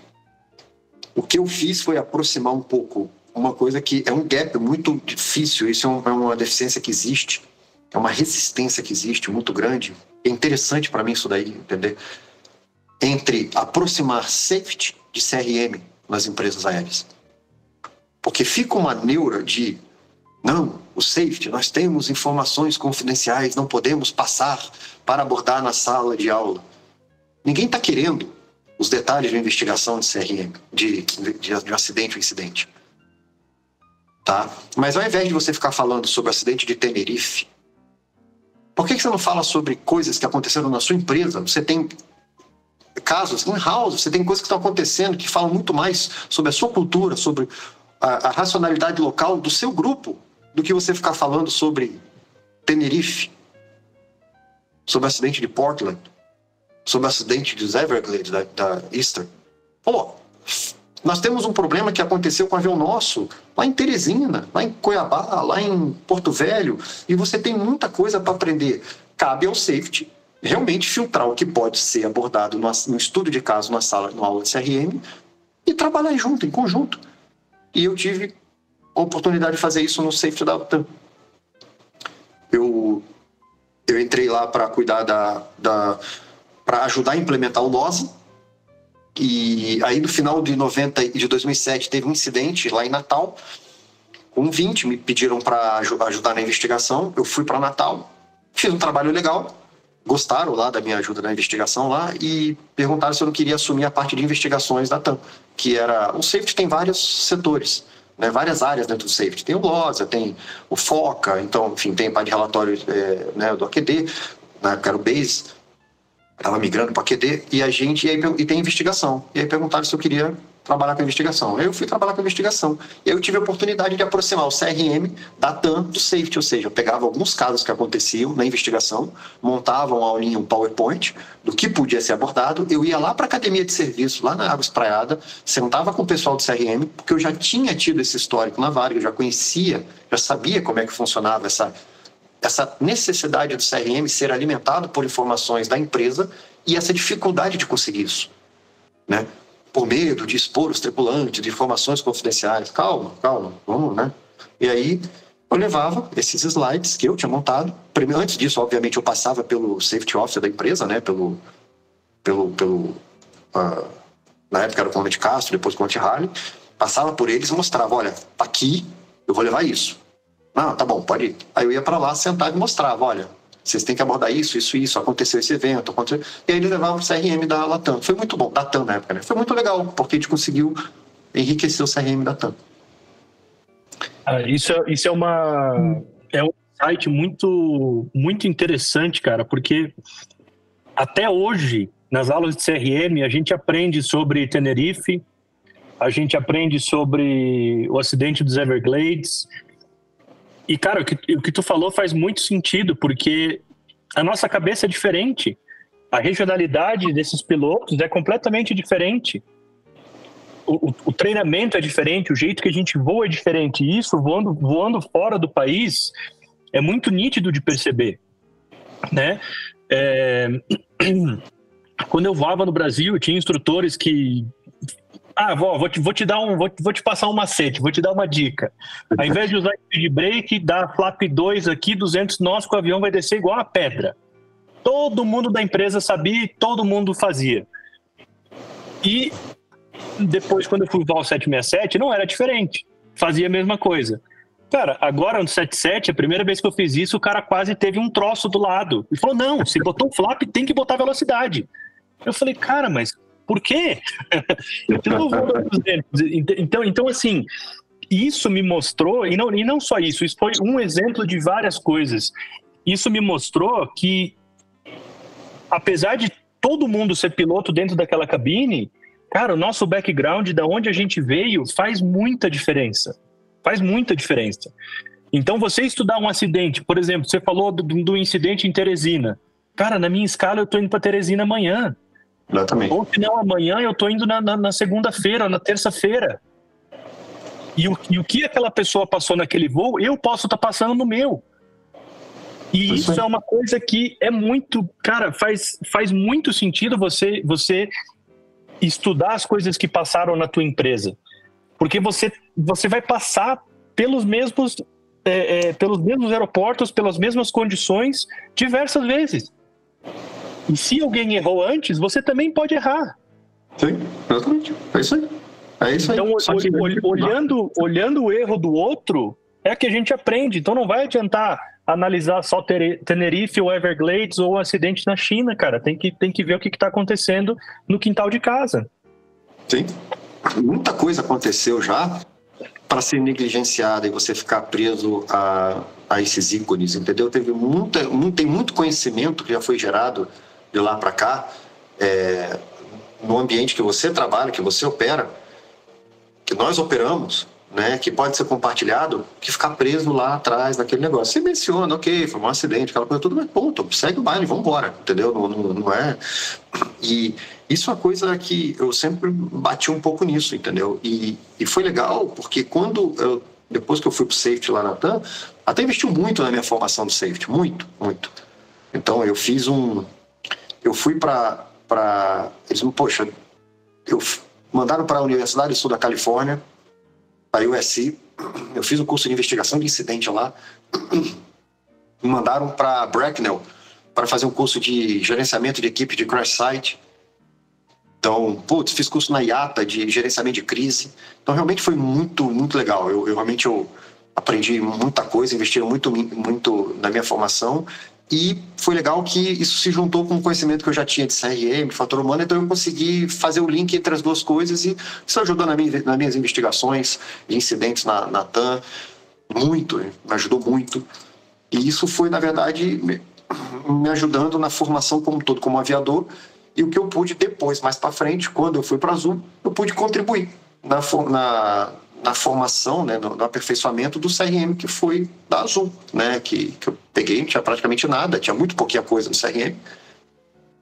O que eu fiz foi aproximar um pouco uma coisa que é um gap muito difícil, isso é, um, é uma deficiência que existe, é uma resistência que existe muito grande. É interessante para mim isso daí, entender? Entre aproximar safety de CRM nas empresas aéreas. Porque fica uma neura de não, o safety, nós temos informações confidenciais, não podemos passar para abordar na sala de aula. Ninguém está querendo os detalhes de investigação de CRM, de, de, de acidente ou incidente. Tá? Mas ao invés de você ficar falando sobre o acidente de Tenerife, por que, que você não fala sobre coisas que aconteceram na sua empresa? Você tem casos in-house, você tem coisas que estão acontecendo que falam muito mais sobre a sua cultura, sobre a, a racionalidade local do seu grupo, do que você ficar falando sobre Tenerife, sobre o acidente de Portland, sobre o acidente dos Everglades, da, da Easter. Pô, nós temos um problema que aconteceu com um avião nosso, lá em Teresina, lá em Cuiabá, lá em Porto Velho, e você tem muita coisa para aprender. Cabe ao safety realmente filtrar o que pode ser abordado no, no estudo de caso na sala, no aula de CRM, e trabalhar junto, em conjunto. E eu tive a oportunidade de fazer isso no safety da OTAN. Eu, eu entrei lá para cuidar da, da para ajudar a implementar o LOSA, E aí no final de 90 e de 2007 teve um incidente lá em Natal. Com 20 me pediram para ajudar na investigação. Eu fui para Natal, fiz um trabalho legal. Gostaram lá da minha ajuda na investigação lá e perguntaram se eu não queria assumir a parte de investigações da TAM, que era o safety tem vários setores. Né, várias áreas dentro do safety. Tem o LOSA, tem o FOCA, então, enfim, tem parte de relatório é, né, do AQD, na época era o BASE, estava migrando para QD, e a gente, e, aí, e tem investigação. E aí perguntaram se eu queria trabalhar com investigação. Eu fui trabalhar com investigação. E eu tive a oportunidade de aproximar o CRM da TAM do safety, ou seja, eu pegava alguns casos que aconteciam na investigação, montava uma aulinha, um PowerPoint do que podia ser abordado, eu ia lá para a academia de serviço, lá na Água Espraiada, sentava com o pessoal do CRM, porque eu já tinha tido esse histórico na Varig, eu já conhecia, já sabia como é que funcionava essa essa necessidade do CRM ser alimentado por informações da empresa e essa dificuldade de conseguir isso, né? Por medo de expor os tripulantes de informações confidenciais. Calma, calma, vamos, né? E aí eu levava esses slides que eu tinha montado. Primeiro, antes disso, obviamente, eu passava pelo safety officer da empresa, né? Pelo, pelo, pelo uh, na época era o Comandante Castro, depois o Comandante Harley. Passava por eles e mostrava, olha, tá aqui, eu vou levar isso. Não, tá bom, pode ir. Aí eu ia para lá, sentava e mostrava, olha, vocês têm que abordar isso, isso, isso, aconteceu esse evento, aconteceu... E aí ele levava o CRM da Latam. Foi muito bom, da TAM na época, né? Foi muito legal, porque a gente conseguiu enriquecer o CRM da TAM. Ah, isso, é, isso é uma... É um site muito, muito interessante, cara, porque até hoje, nas aulas de CRM, a gente aprende sobre Tenerife, a gente aprende sobre o acidente dos Everglades, e, cara, o que, o que tu falou faz muito sentido, porque a nossa cabeça é diferente. A regionalidade desses pilotos é completamente diferente. O, o, o, treinamento é diferente, o jeito que a gente voa é diferente. E isso, voando, voando fora do país, é muito nítido de perceber. Né? É... Quando eu voava no Brasil, tinha instrutores que ah, vou, vou, te, vou te dar um, vou, vou te passar um macete, vou te dar uma dica. Ao invés de usar speed brake, dá flap 2 aqui, 200 nós, que o avião vai descer igual a pedra. Todo mundo da empresa sabia e todo mundo fazia. E depois, quando eu fui voar o 767, não era diferente. Fazia a mesma coisa. Cara, agora no 77, a primeira vez que eu fiz isso, o cara quase teve um troço do lado. E falou: não, se botou flap, tem que botar velocidade. Eu falei, cara, mas por quê? então, então, assim, isso me mostrou, e não, e não só isso, isso foi um exemplo de várias coisas. Isso me mostrou que, apesar de todo mundo ser piloto dentro daquela cabine, cara, o nosso background, da onde a gente veio, faz muita diferença. Faz muita diferença. Então, você estudar um acidente, por exemplo, você falou do, do incidente em Teresina. Cara, na minha escala, eu tô indo para Teresina amanhã. Exatamente. Ou se não, amanhã eu estou indo na, na, na segunda-feira, na terça-feira. E o, e o que aquela pessoa passou naquele voo, eu posso estar tá passando no meu. E isso, isso é uma coisa que é muito, cara, faz, faz muito sentido você, você estudar as coisas que passaram na tua empresa. Porque você, você vai passar pelos mesmos, é, é, pelos mesmos aeroportos, pelas mesmas condições diversas vezes. E se alguém errou antes, você também pode errar. Sim, exatamente. É isso aí. É isso aí. Então, olhando, olhando o erro do outro, é que a gente aprende. Então não vai adiantar analisar só Tenerife ou Everglades ou um acidente na China, cara. Tem que, tem que ver o que está acontecendo no quintal de casa. Sim. Muita coisa aconteceu já para ser negligenciada e você ficar preso a, a esses ícones, entendeu? Teve muita, tem muito conhecimento que já foi gerado de lá para cá, é, no ambiente que você trabalha, que você opera, que nós operamos, né, que pode ser compartilhado, que ficar preso lá atrás naquele negócio. Você menciona, ok, foi um acidente, aquela coisa tudo, mas ponto, segue o baile, vamos embora, entendeu? Não, não, não, é. E isso é uma coisa que eu sempre bati um pouco nisso, entendeu? E, e foi legal, porque quando eu, depois que eu fui pro safety lá na TAM, até investiu muito na minha formação do safety, muito, muito. Então eu fiz um, eu fui para. Eles me, poxa, eu mandaram para a Universidade do Sul da Califórnia, a USC, eu fiz um curso de investigação de incidente lá, me mandaram para Bracknell para fazer um curso de gerenciamento de equipe de crash site. Então, putz, fiz curso na IATA de gerenciamento de crise. Então, realmente foi muito, muito legal. Eu, eu realmente eu aprendi muita coisa, investi muito, muito na minha formação. E foi legal que isso se juntou com o conhecimento que eu já tinha de CRM, fator humano, então eu consegui fazer o link entre as duas coisas e isso ajudou na minha, nas minhas investigações de incidentes na, na TAM. Muito, me ajudou muito. E isso foi, na verdade, me, me ajudando na formação como todo, como aviador. E o que eu pude depois, mais para frente, quando eu fui para Azul, eu pude contribuir na, na, na formação, né, no, no, aperfeiçoamento do CRM que foi da Azul, né, que, que eu peguei, não tinha praticamente nada, tinha muito pouquinha coisa no CRM,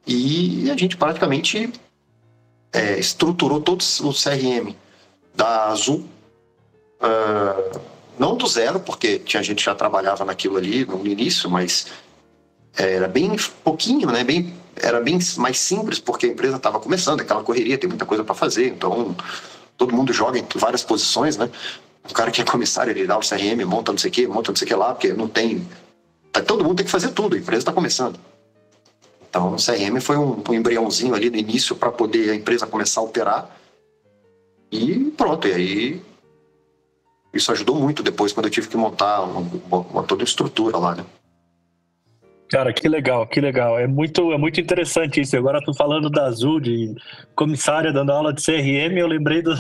e a gente praticamente é, estruturou todo o CRM da Azul, uh, não do zero, porque tinha gente que já trabalhava naquilo ali no início, mas era bem pouquinho, né, bem, era bem mais simples, porque a empresa estava começando, aquela correria, tem muita coisa para fazer, então todo mundo joga em várias posições, né? O cara que é comissário, ele dá o CRM, monta não sei o que, monta não sei o que lá, porque não tem. Tá, todo mundo tem que fazer tudo, a empresa está começando. Então, o CRM foi um, um embriãozinho ali no início para poder a empresa começar a operar. E pronto, e aí isso ajudou muito depois quando eu tive que montar uma, uma, uma toda estrutura lá, né? Cara, que legal, que legal. É muito, é muito interessante isso. Agora tô falando da Azul, de comissária dando aula de CRM, eu lembrei do,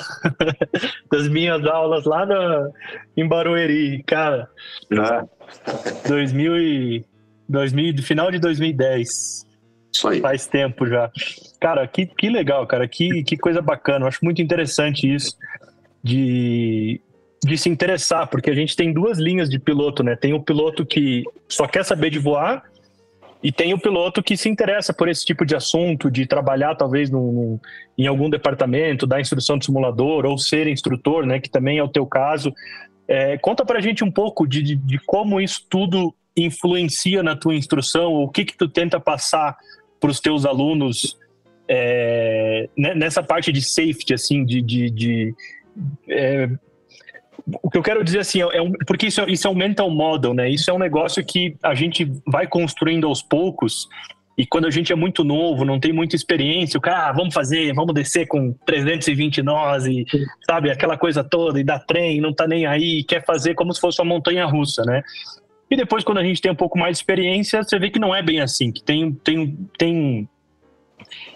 das minhas aulas lá na, em Barueri, cara. É. 2000 e, 2000, final de 2010. Isso aí. Faz tempo já. Cara, que, que legal, cara. Que, que coisa bacana. Eu acho muito interessante isso de, de se interessar, porque a gente tem duas linhas de piloto, né? Tem o piloto que só quer saber de voar e tem o piloto que se interessa por esse tipo de assunto, de trabalhar talvez num, em algum departamento, dar instrução de simulador ou ser instrutor, né, que também é o teu caso. É, conta para a gente um pouco de, de, de, como isso tudo influencia na tua instrução, o que que tu tenta passar para os teus alunos é, nessa parte de safety, assim, de, de é, o que eu quero dizer assim, é um, porque isso, é, isso é um mental model, né? Isso é um negócio que a gente vai construindo aos poucos. E quando a gente é muito novo, não tem muita experiência, o cara, ah, vamos fazer, vamos descer com 320 nós e, sabe, aquela coisa toda, e dá trem, não tá nem aí, quer fazer como se fosse uma montanha russa, né? E depois, quando a gente tem um pouco mais de experiência, você vê que não é bem assim, que tem, tem, tem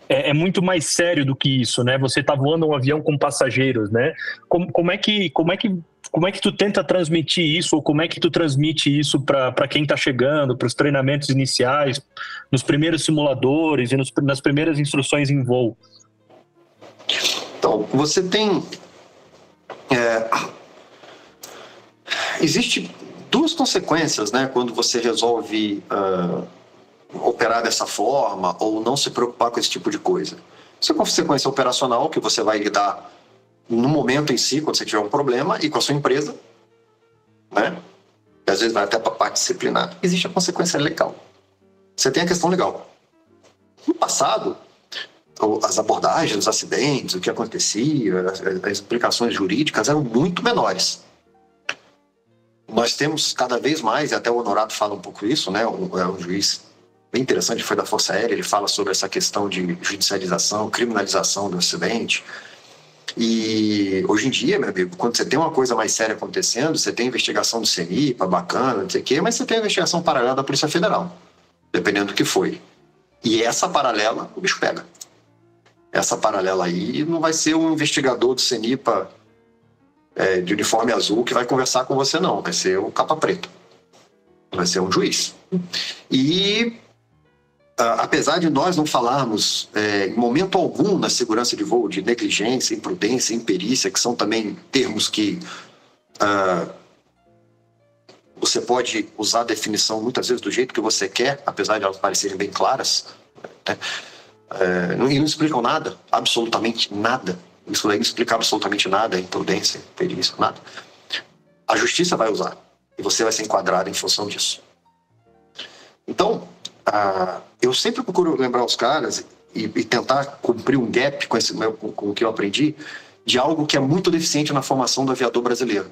é, é, muito mais sério do que isso, né? Você está voando um avião com passageiros, né? Como, como, é que, como é que como é que tu tenta transmitir isso, ou como é que tu transmite isso para quem está chegando, para os treinamentos iniciais, nos primeiros simuladores e nos, nas primeiras instruções em voo? Então, você tem. É, existe duas consequências, né, quando você resolve uh, operar dessa forma ou não se preocupar com esse tipo de coisa. Isso é consequência operacional que você vai lidar no momento em si, quando você tiver um problema, e com a sua empresa, né? E às vezes vai até para parte disciplinar. Existe a consequência legal. Você tem a questão legal. No passado, as abordagens, os acidentes, o que acontecia, as implicações jurídicas eram muito menores. Nós temos cada vez mais, e até o Honorato fala um pouco isso, né? Um, é um juiz bem interessante, foi da Força Aérea, ele fala sobre essa questão de judicialização, criminalização do acidente. E hoje em dia, meu amigo, quando você tem uma coisa mais séria acontecendo, você tem investigação do CENIPA, bacana, não sei o quê, mas você tem investigação paralela da Polícia Federal, dependendo do que foi. E essa paralela, o bicho pega. Essa paralela aí não vai ser um investigador do CENIPA é, de uniforme azul que vai conversar com você, não. Vai ser o capa preto. Vai ser um juiz. E apesar de nós não falarmos é, em momento algum na segurança de voo de negligência, imprudência, imperícia, que são também termos que uh, você pode usar a definição muitas vezes do jeito que você quer, apesar de elas parecerem bem claras, né? é, e não explicam nada, absolutamente nada. Isso não explica absolutamente nada, imprudência, imperícia, nada. A justiça vai usar e você vai ser enquadrado em função disso. Então, ah, eu sempre procuro lembrar os caras e, e, tentar cumprir um gap com, esse, com, com o que eu aprendi de algo que é muito deficiente na formação do aviador brasileiro.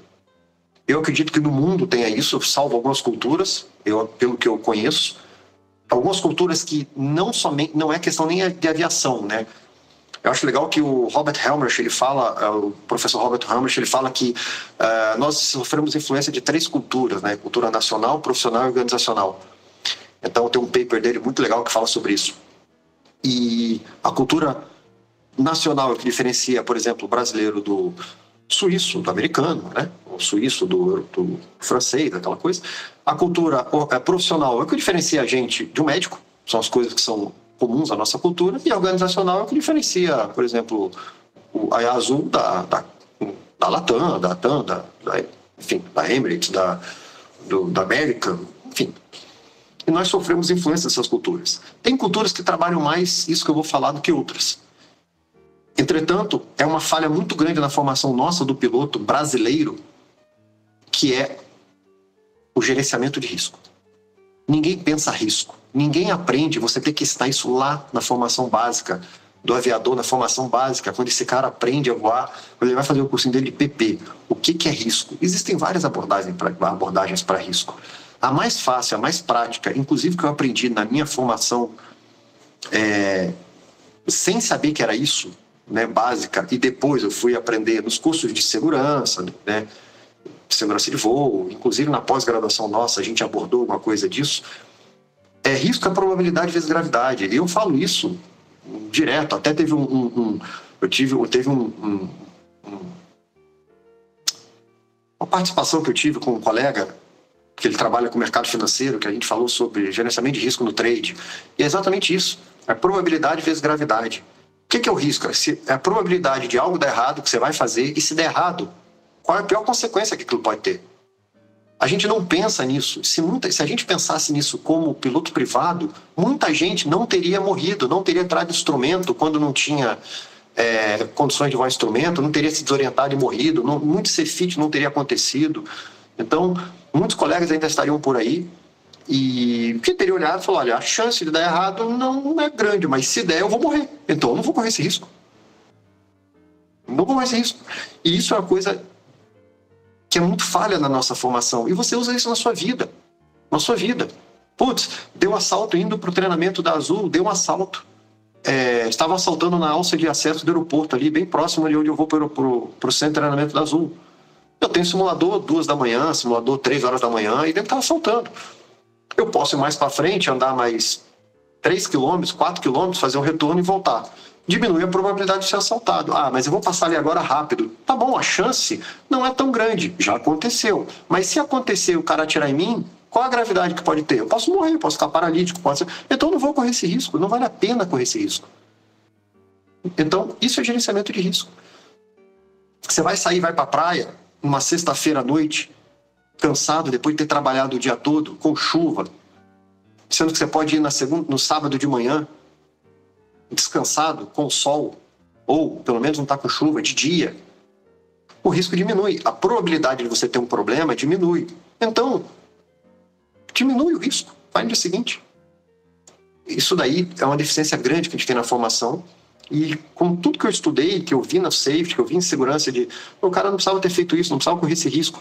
Eu acredito que no mundo tenha isso, salvo algumas culturas, eu, pelo que eu conheço, algumas culturas que não somente não é questão nem de aviação, né? Eu acho legal que o Robert Helmrich, ele fala, é, o professor Robert Helmrich, ele fala que uh, nós sofremos influência de três culturas, né? Cultura nacional, profissional e organizacional. Então tem um paper dele muito legal que fala sobre isso. E a cultura nacional que diferencia, por exemplo, o brasileiro do suíço, do americano, né? O suíço do, do francês, aquela coisa. A cultura é, profissional é o que diferencia a gente de um médico, são as coisas que são comuns à nossa cultura, e a organizacional é o que diferencia, por exemplo, a Azul da, da, da Latam, da TAM, da, da, enfim, da Emirates, da, do, da América, enfim. E nós sofremos influência dessas culturas. Tem culturas que trabalham mais isso que eu vou falar do que outras. Entretanto, é uma falha muito grande na formação nossa do piloto brasileiro, que é o gerenciamento de risco. Ninguém pensa risco. Ninguém aprende, você tem que estar isso lá na formação básica do aviador, na formação básica, quando esse cara aprende a voar, quando ele vai fazer o cursinho dele de PP. O que, que é risco? Existem várias abordagens para risco. A mais fácil, a mais prática, inclusive que eu aprendi na minha formação, é, sem saber que era isso, né, básica, e depois eu fui aprender nos cursos de segurança, né, segurança de voo, inclusive na pós-graduação nossa a gente abordou alguma coisa disso, é risco é probabilidade vezes gravidade. Eu falo isso direto. Até teve um, um, um eu tive, teve um, uma participação que eu tive com um colega que ele trabalha com o mercado financeiro, que a gente falou sobre gerenciamento de risco no trade. E é exatamente isso. É probabilidade vezes gravidade. O que é o risco? É a probabilidade de algo dar errado que você vai fazer e se der errado, qual é a pior consequência que aquilo pode ter? A gente não pensa nisso. Se, muita, se a gente pensasse nisso como piloto privado, muita gente não teria morrido, não teria trazido instrumento quando não tinha é, condições de voar instrumento, não teria se desorientado e morrido, não, muito CFIT não teria acontecido. Então, muitos colegas ainda estariam por aí e que teria olhado e falado: olha, a chance de dar errado não é grande, mas se der, eu vou morrer. Então, eu não vou correr esse risco. Não vou correr esse risco. E isso é uma coisa que é muito falha na nossa formação. E você usa isso na sua vida. Na sua vida. Putz, deu assalto indo para o treinamento da Azul, deu um assalto. É, estava assaltando na alça de acesso do aeroporto, ali, bem próximo de onde eu vou para o centro de treinamento da Azul. Eu tenho simulador duas da manhã, simulador três horas da manhã, e ele estava assaltando. Eu posso ir mais para frente, andar mais 3 quilômetros, 4 quilômetros, fazer um retorno e voltar diminui a probabilidade de ser assaltado. Ah, mas eu vou passar ali agora rápido. Tá bom, a chance não é tão grande, já aconteceu. Mas se acontecer o cara atirar em mim, qual a gravidade que pode ter? Eu posso morrer, posso ficar paralítico, ser... Então eu não vou correr esse risco, não vale a pena correr esse risco. Então, isso é gerenciamento de risco. Você vai sair, vai para a praia, numa sexta-feira à noite, cansado, depois de ter trabalhado o dia todo, com chuva, sendo que você pode ir na segunda, no sábado de manhã, descansado, com sol, ou pelo menos não está com chuva de dia, o risco diminui. A probabilidade de você ter um problema diminui. Então, diminui o risco. Vai no dia seguinte. Isso daí é uma deficiência grande que a gente tem na formação. E com tudo que eu estudei, que eu vi na safety, que eu vi em segurança, de o cara não precisava ter feito isso, não precisava correr esse risco.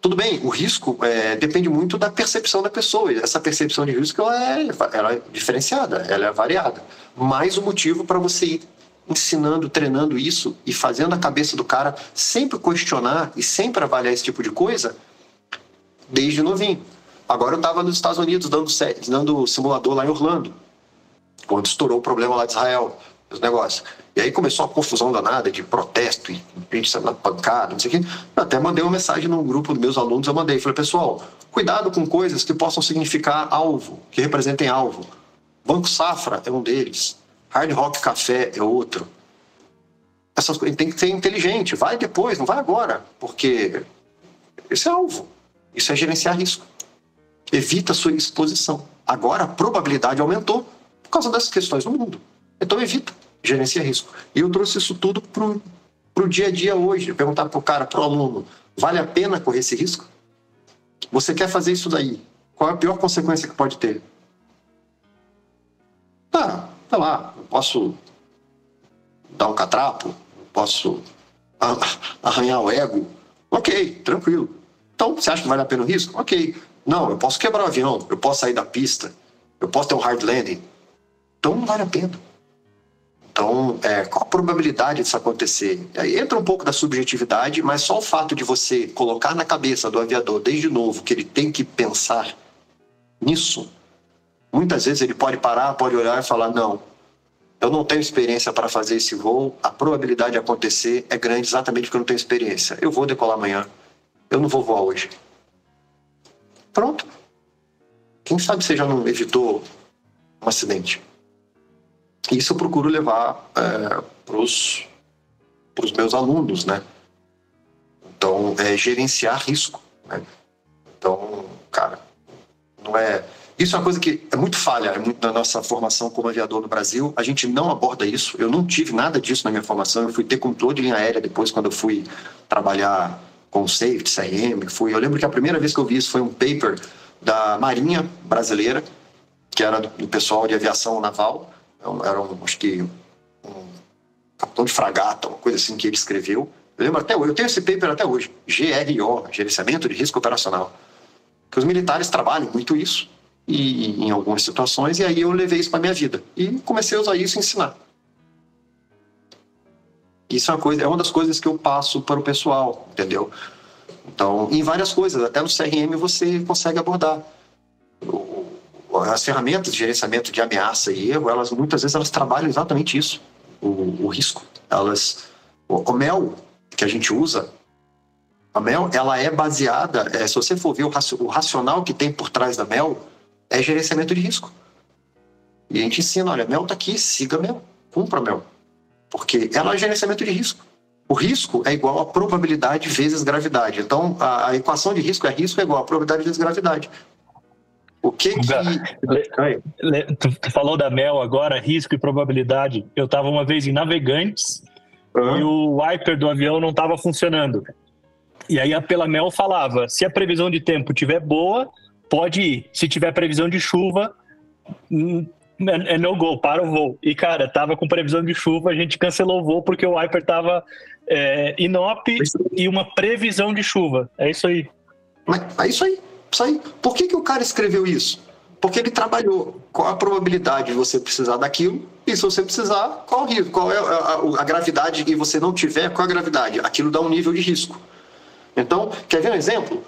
Tudo bem, o risco é, depende muito da percepção da pessoa. E essa percepção de risco ela é, ela é diferenciada, ela é variada. Mais um motivo para você ir ensinando, treinando isso e fazendo a cabeça do cara sempre questionar e sempre avaliar esse tipo de coisa desde novinho. Agora eu estava nos Estados Unidos dando, dando simulador lá em Orlando, quando estourou o problema lá de Israel os negócios. E aí começou a confusão danada de protesto e gente saindo na pancada, não sei o quê. Eu até mandei uma mensagem no grupo dos meus alunos, eu mandei, falei, pessoal, cuidado com coisas que possam significar alvo, que representem alvo. Banco Safra é um deles, Hard Rock Café é outro. Essas coisas tem que ser inteligente, vai depois, não vai agora, porque esse é alvo. Isso é gerenciar risco. Evita a sua exposição. Agora a probabilidade aumentou por causa dessas questões no mundo. Então evita, gerencia risco. E eu trouxe isso tudo para o dia a dia hoje. Perguntar para o cara, para o aluno, vale a pena correr esse risco? Você quer fazer isso daí? Qual é a pior consequência que pode ter? Tá, tá lá, eu posso dar um catrapo, posso arranhar o ego. Ok, tranquilo. Então, você acha que vale a pena o risco? Ok. Não, eu posso quebrar o avião, eu posso sair da pista, eu posso ter um hard landing. Então, não vale a pena. Então, é, qual a probabilidade disso acontecer? Aí entra um pouco da subjetividade, mas só o fato de você colocar na cabeça do aviador desde novo que ele tem que pensar nisso, muitas vezes ele pode parar, pode olhar e falar: não, eu não tenho experiência para fazer esse voo, a probabilidade de acontecer é grande exatamente porque eu não tenho experiência. Eu vou decolar amanhã, eu não vou voar hoje. Pronto. Quem sabe você já não evitou um acidente? Isso eu procuro levar é, para os meus alunos, né? Então, é gerenciar risco. Né? Então, cara, não é. Isso é uma coisa que é muito falha, é muito na nossa formação como aviador no Brasil. A gente não aborda isso. Eu não tive nada disso na minha formação. Eu fui ter controle de linha aérea depois, quando eu fui trabalhar com safety, CRM. Fui. Eu lembro que a primeira vez que eu vi isso foi um paper da Marinha Brasileira, que era do pessoal de aviação naval era um, acho que um capitão de fragata, uma coisa assim que ele escreveu. Eu lembro até hoje, eu tenho esse paper até hoje, GRO, Gerenciamento de Risco Operacional. Que os militares trabalham muito isso, e em algumas situações, e aí eu levei isso para minha vida. E comecei a usar isso e ensinar. Isso é uma, coisa, é uma das coisas que eu passo para o pessoal, entendeu? Então, em várias coisas, até no CRM você consegue abordar as ferramentas de gerenciamento de ameaça e erro, elas muitas vezes elas trabalham exatamente isso, o, o risco. Elas, o, o, mel que a gente usa, a mel, ela é baseada, é, se você for ver o, o racional que tem por trás da mel, é gerenciamento de risco. E a gente ensina, olha, mel está aqui, siga mel, cumpra mel. Porque ela é gerenciamento de risco. O risco é igual a probabilidade vezes gravidade. Então, a, a equação de risco é risco é igual a probabilidade vezes gravidade. O que que. Tu falou da Mel agora, risco e probabilidade. Eu estava uma vez em Navegantes uhum. e o wiper do avião não estava funcionando. E aí a pela Mel falava: se a previsão de tempo tiver boa, pode ir. Se tiver previsão de chuva, hum, é, é no go, para o voo. E cara, tava com previsão de chuva, a gente cancelou o voo porque o wiper tava é, inop e uma previsão de chuva. É isso aí. Mas, é isso aí. Aí. Por que, que o cara escreveu isso? Porque ele trabalhou. Qual a probabilidade de você precisar daquilo? E se você precisar, qual o risco? Qual é a, a, a gravidade e você não tiver? Qual a gravidade? Aquilo dá um nível de risco. Então, quer ver um exemplo?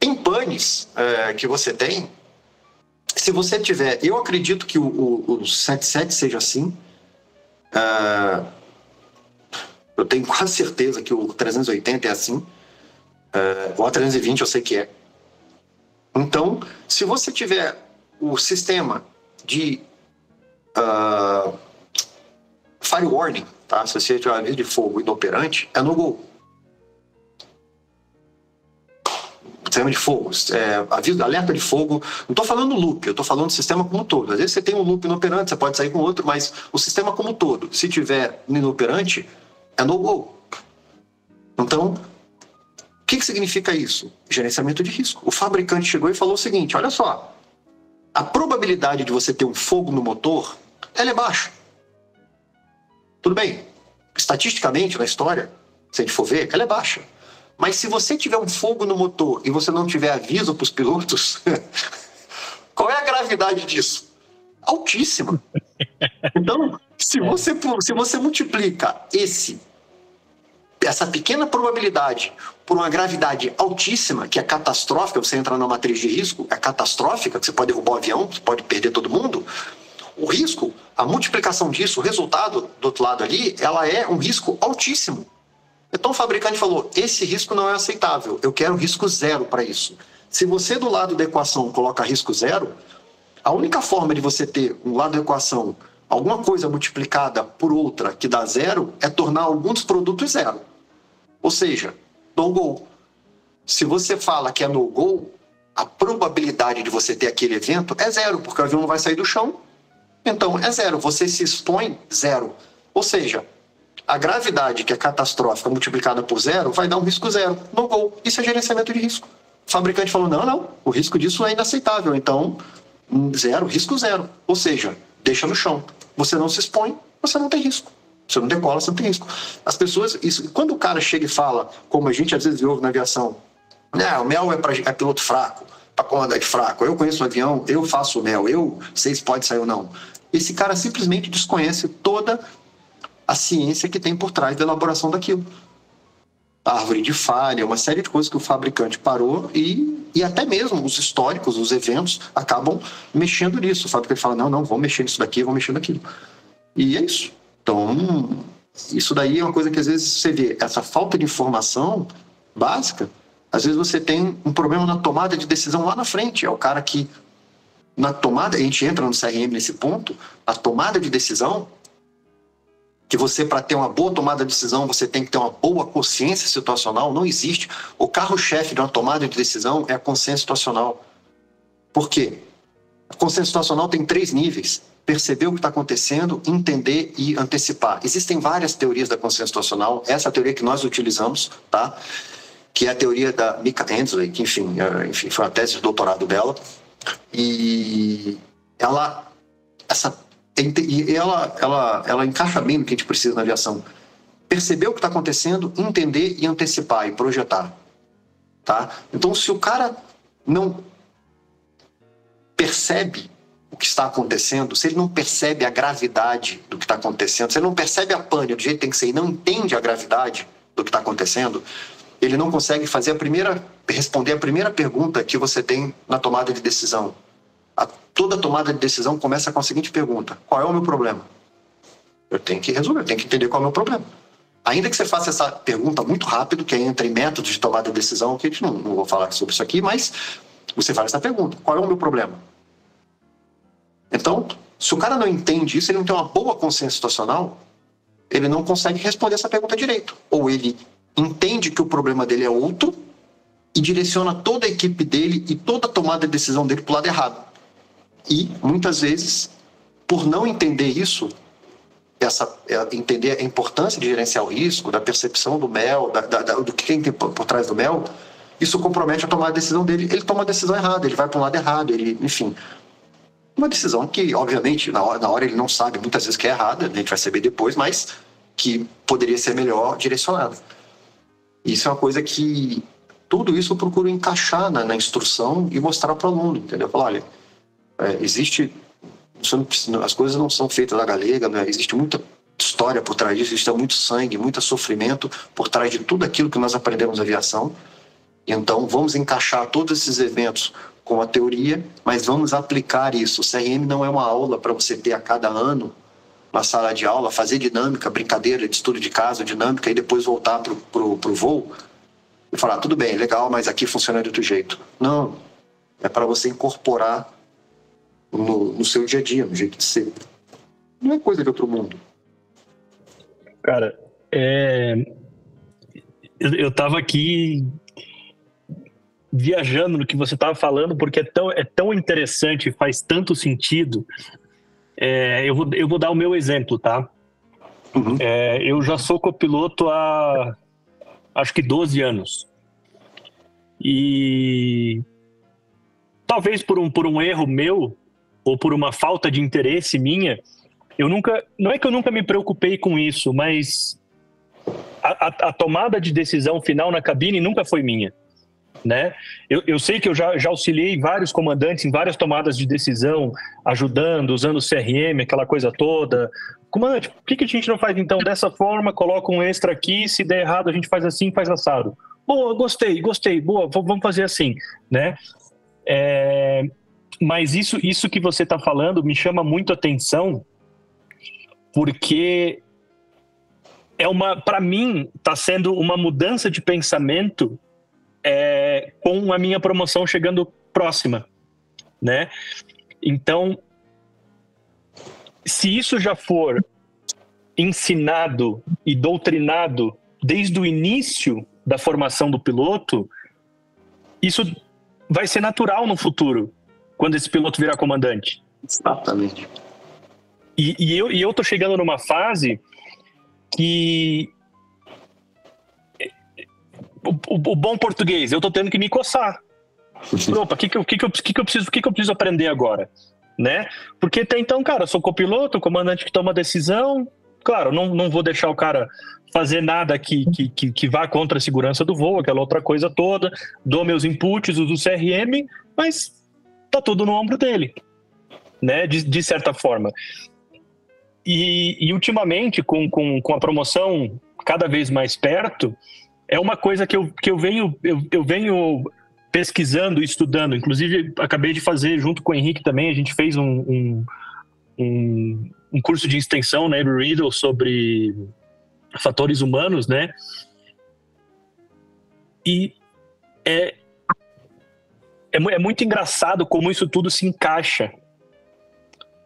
Em panes é, que você tem, se você tiver. Eu acredito que o, o, o 77 seja assim. É, eu tenho quase certeza que o 380 é assim. É, o A320 eu sei que é. Então, se você tiver o sistema de uh, fire warning, tá? se você tiver aviso de fogo inoperante, é no gol. Sistema de fogo, é, aviso, alerta de fogo. Não estou falando loop, eu estou falando do sistema como um todo. Às vezes você tem um loop inoperante, você pode sair com outro, mas o sistema como um todo, se tiver inoperante, é no gol. Então, o que, que significa isso? Gerenciamento de risco. O fabricante chegou e falou o seguinte: olha só, a probabilidade de você ter um fogo no motor ela é baixa. Tudo bem, estatisticamente na história, se a gente for ver, ela é baixa. Mas se você tiver um fogo no motor e você não tiver aviso para os pilotos, qual é a gravidade disso? Altíssima. Então, se você, se você multiplica esse essa pequena probabilidade por uma gravidade altíssima, que é catastrófica, você entra na matriz de risco, é catastrófica, que você pode derrubar o avião, você pode perder todo mundo. O risco, a multiplicação disso, o resultado do outro lado ali, ela é um risco altíssimo. Então o fabricante falou: esse risco não é aceitável, eu quero risco zero para isso. Se você do lado da equação coloca risco zero, a única forma de você ter um lado da equação alguma coisa multiplicada por outra que dá zero é tornar alguns produtos zero. Ou seja, no go. Se você fala que é no go, a probabilidade de você ter aquele evento é zero, porque o avião não vai sair do chão. Então é zero. Você se expõe zero. Ou seja, a gravidade que é catastrófica multiplicada por zero vai dar um risco zero. No go. Isso é gerenciamento de risco. O fabricante falou: não, não, o risco disso é inaceitável. Então, zero, risco zero. Ou seja, deixa no chão. Você não se expõe, você não tem risco. Você não decola, você não tem risco. As pessoas, isso, quando o cara chega e fala, como a gente às vezes ouve na aviação, né, o mel é para é piloto fraco, para comandante fraco. Eu conheço um avião, eu faço o mel, eu sei se pode sair ou não. esse cara simplesmente desconhece toda a ciência que tem por trás da elaboração daquilo. A árvore de falha, uma série de coisas que o fabricante parou e, e até mesmo os históricos, os eventos, acabam mexendo nisso. O fabricante fala, não, não, vou mexer nisso daqui, vou mexer naquilo. E é isso. Então, isso daí é uma coisa que às vezes você vê, essa falta de informação básica, às vezes você tem um problema na tomada de decisão lá na frente. É o cara que, na tomada, a gente entra no CRM nesse ponto, a tomada de decisão, que você, para ter uma boa tomada de decisão, você tem que ter uma boa consciência situacional, não existe. O carro-chefe de uma tomada de decisão é a consciência situacional. Por quê? A consciência situacional tem três níveis perceber o que está acontecendo, entender e antecipar. Existem várias teorias da consciência situacional. Essa é a teoria que nós utilizamos, tá? Que é a teoria da Mika Hensley, que enfim, é, enfim, foi a tese de doutorado dela. E ela, essa, e ela, ela, ela encaixa bem no que a gente precisa na aviação. Perceber o que está acontecendo, entender e antecipar e projetar, tá? Então, se o cara não percebe o que está acontecendo, se ele não percebe a gravidade do que está acontecendo, se ele não percebe a pane do jeito que tem que ser e não entende a gravidade do que está acontecendo, ele não consegue fazer a primeira, responder a primeira pergunta que você tem na tomada de decisão. A, toda tomada de decisão começa com a seguinte pergunta: qual é o meu problema? Eu tenho que resolver, eu tenho que entender qual é o meu problema. Ainda que você faça essa pergunta muito rápido, que é entre métodos de tomada de decisão, que a gente não, não vou falar sobre isso aqui, mas você faz essa pergunta: qual é o meu problema? Então, se o cara não entende isso, ele não tem uma boa consciência situacional, ele não consegue responder essa pergunta direito. Ou ele entende que o problema dele é outro e direciona toda a equipe dele e toda a tomada de decisão dele para o lado errado. E, muitas vezes, por não entender isso, essa, é, entender a importância de gerenciar o risco, da percepção do mel, da, da, do que tem por, por trás do mel, isso compromete a tomar a decisão dele. Ele toma a decisão errada, ele vai para um lado errado, ele, enfim. Uma decisão que, obviamente, na hora, na hora ele não sabe muitas vezes que é errada, a gente vai saber depois, mas que poderia ser melhor direcionada. Isso é uma coisa que tudo isso eu procuro encaixar na, na instrução e mostrar para o aluno, entendeu? Falar, olha, é, existe, as coisas não são feitas da galega, né? existe muita história por trás disso, existe muito sangue, muito sofrimento por trás de tudo aquilo que nós aprendemos na aviação. Então, vamos encaixar todos esses eventos com a teoria, mas vamos aplicar isso. O CRM não é uma aula para você ter a cada ano na sala de aula, fazer dinâmica, brincadeira de estudo de caso, dinâmica, e depois voltar para o voo e falar, tudo bem, legal, mas aqui funciona de outro jeito. Não, é para você incorporar no, no, seu dia a dia, no jeito de ser. Não é coisa de outro mundo. Cara, é... eu estava aqui viajando no que você estava falando, porque é tão, é tão interessante, faz tanto sentido. É, eu, vou, eu vou dar o meu exemplo, tá? Uhum. É, eu já sou copiloto há acho que 12 anos. E talvez por um, por um erro meu, ou por uma falta de interesse minha, eu nunca. Não é que eu nunca me preocupei com isso, mas a, a, a tomada de decisão final na cabine nunca foi minha né? Eu, eu sei que eu já, já auxiliei vários comandantes em várias tomadas de decisão, ajudando, usando o CRM, aquela coisa toda. Comandante, por que, que a gente não faz então dessa forma, coloca um extra aqui, se der errado a gente faz assim, faz assado. Boa, gostei, gostei, boa, vamos fazer assim, né? É, mas isso, isso que você está falando me chama muito atenção, porque é uma, para mim, está sendo uma mudança de pensamento é, com a minha promoção chegando próxima, né? Então, se isso já for ensinado e doutrinado desde o início da formação do piloto, isso vai ser natural no futuro, quando esse piloto virar comandante. Exatamente. E, e eu, e eu tô chegando numa fase que o, o, bom português, eu tô tendo que me coçar. Opa, o que que, eu, que, que, eu, que, que, eu preciso, que, que eu preciso aprender agora? Né? Porque até então, cara, eu sou copiloto, comandante que toma decisão. Claro, não, não vou deixar o cara fazer nada que, que, que, que vá contra a segurança do voo, aquela outra coisa toda. Dou meus inputs, uso o CRM, mas tá tudo no ombro dele. né? De, de certa forma. E, e ultimamente, com, com, com a promoção cada vez mais perto, é uma coisa que eu, que eu venho eu, eu venho pesquisando e estudando. Inclusive, acabei de fazer junto com o Henrique também, a gente fez um, um, um, um curso de extensão na né, Riddle sobre fatores humanos, né? E é, é, é muito engraçado como isso tudo se encaixa.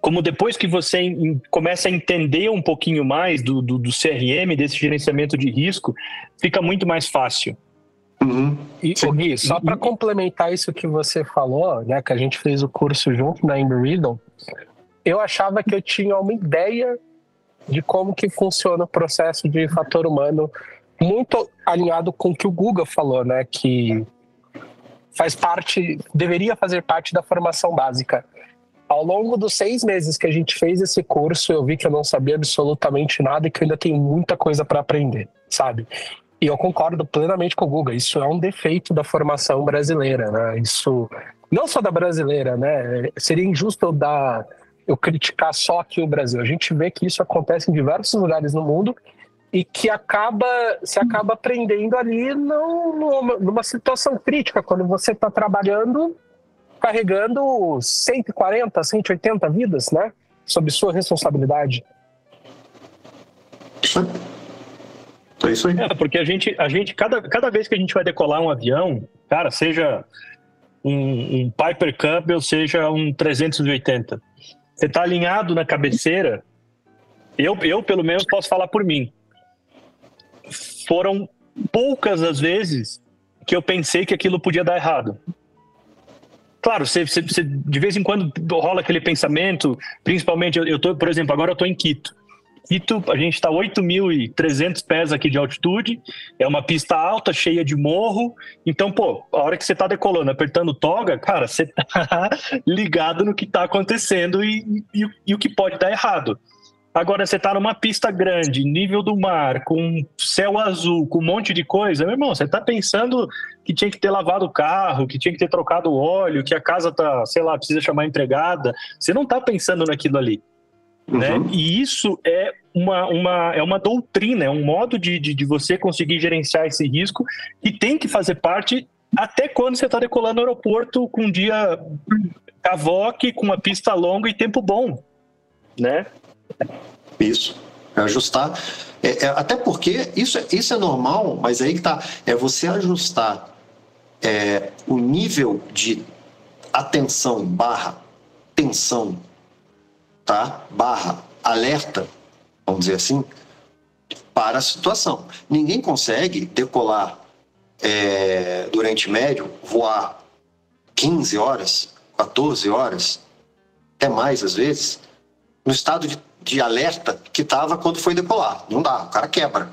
Como depois que você em, começa a entender um pouquinho mais do, do, do CRM, desse gerenciamento de risco, fica muito mais fácil. Uhum. E, Gui, só para complementar isso que você falou, né, que a gente fez o curso junto na Embry Riddle, eu achava que eu tinha uma ideia de como que funciona o processo de fator humano, muito alinhado com o que o Google falou, né, que faz parte, deveria fazer parte da formação básica. Ao longo dos seis meses que a gente fez esse curso, eu vi que eu não sabia absolutamente nada e que eu ainda tenho muita coisa para aprender, sabe? E eu concordo plenamente com o Guga, isso é um defeito da formação brasileira, né? Isso não só da brasileira, né? Seria injusto eu dar eu criticar só aqui o Brasil. A gente vê que isso acontece em diversos lugares no mundo e que acaba se acaba aprendendo ali numa, numa situação crítica quando você está trabalhando carregando 140, 180 vidas, né? Sob sua responsabilidade. É isso aí. É, porque a gente, a gente cada, cada vez que a gente vai decolar um avião, cara, seja um, um Piper Cub ou seja um 380, você está alinhado na cabeceira, eu, eu pelo menos posso falar por mim. Foram poucas as vezes que eu pensei que aquilo podia dar errado. Claro, você, você, você de vez em quando rola aquele pensamento, principalmente, eu, eu tô, por exemplo, agora eu estou em Quito. Quito, a gente está 8.300 pés aqui de altitude, é uma pista alta, cheia de morro. Então, pô, a hora que você está decolando, apertando toga, cara, você tá ligado no que está acontecendo e, e, e, o que pode dar errado. Agora, você está numa pista grande, nível do mar, com céu azul, com um monte de coisa, meu irmão, você está pensando que tinha que ter lavado o carro, que tinha que ter trocado o óleo, que a casa tá, sei lá, precisa chamar empregada. Você não está pensando naquilo ali. Né? Uhum. Né? E isso é uma, uma, é uma doutrina, é um modo de, de, de você conseguir gerenciar esse risco que tem que fazer parte até quando você está decolando no aeroporto com um dia cavoque, com uma pista longa e tempo bom, né? Isso, é ajustar. É, é, até porque isso, é, isso é normal, mas aí que tá, é você ajustar é, o nível de atenção barra tensão tá? barra alerta, vamos dizer assim, para a situação. Ninguém consegue decolar é, durante médio, voar 15 horas, 14 horas, até mais às vezes, no estado de, de alerta que estava quando foi decolar. Não dá, o cara quebra.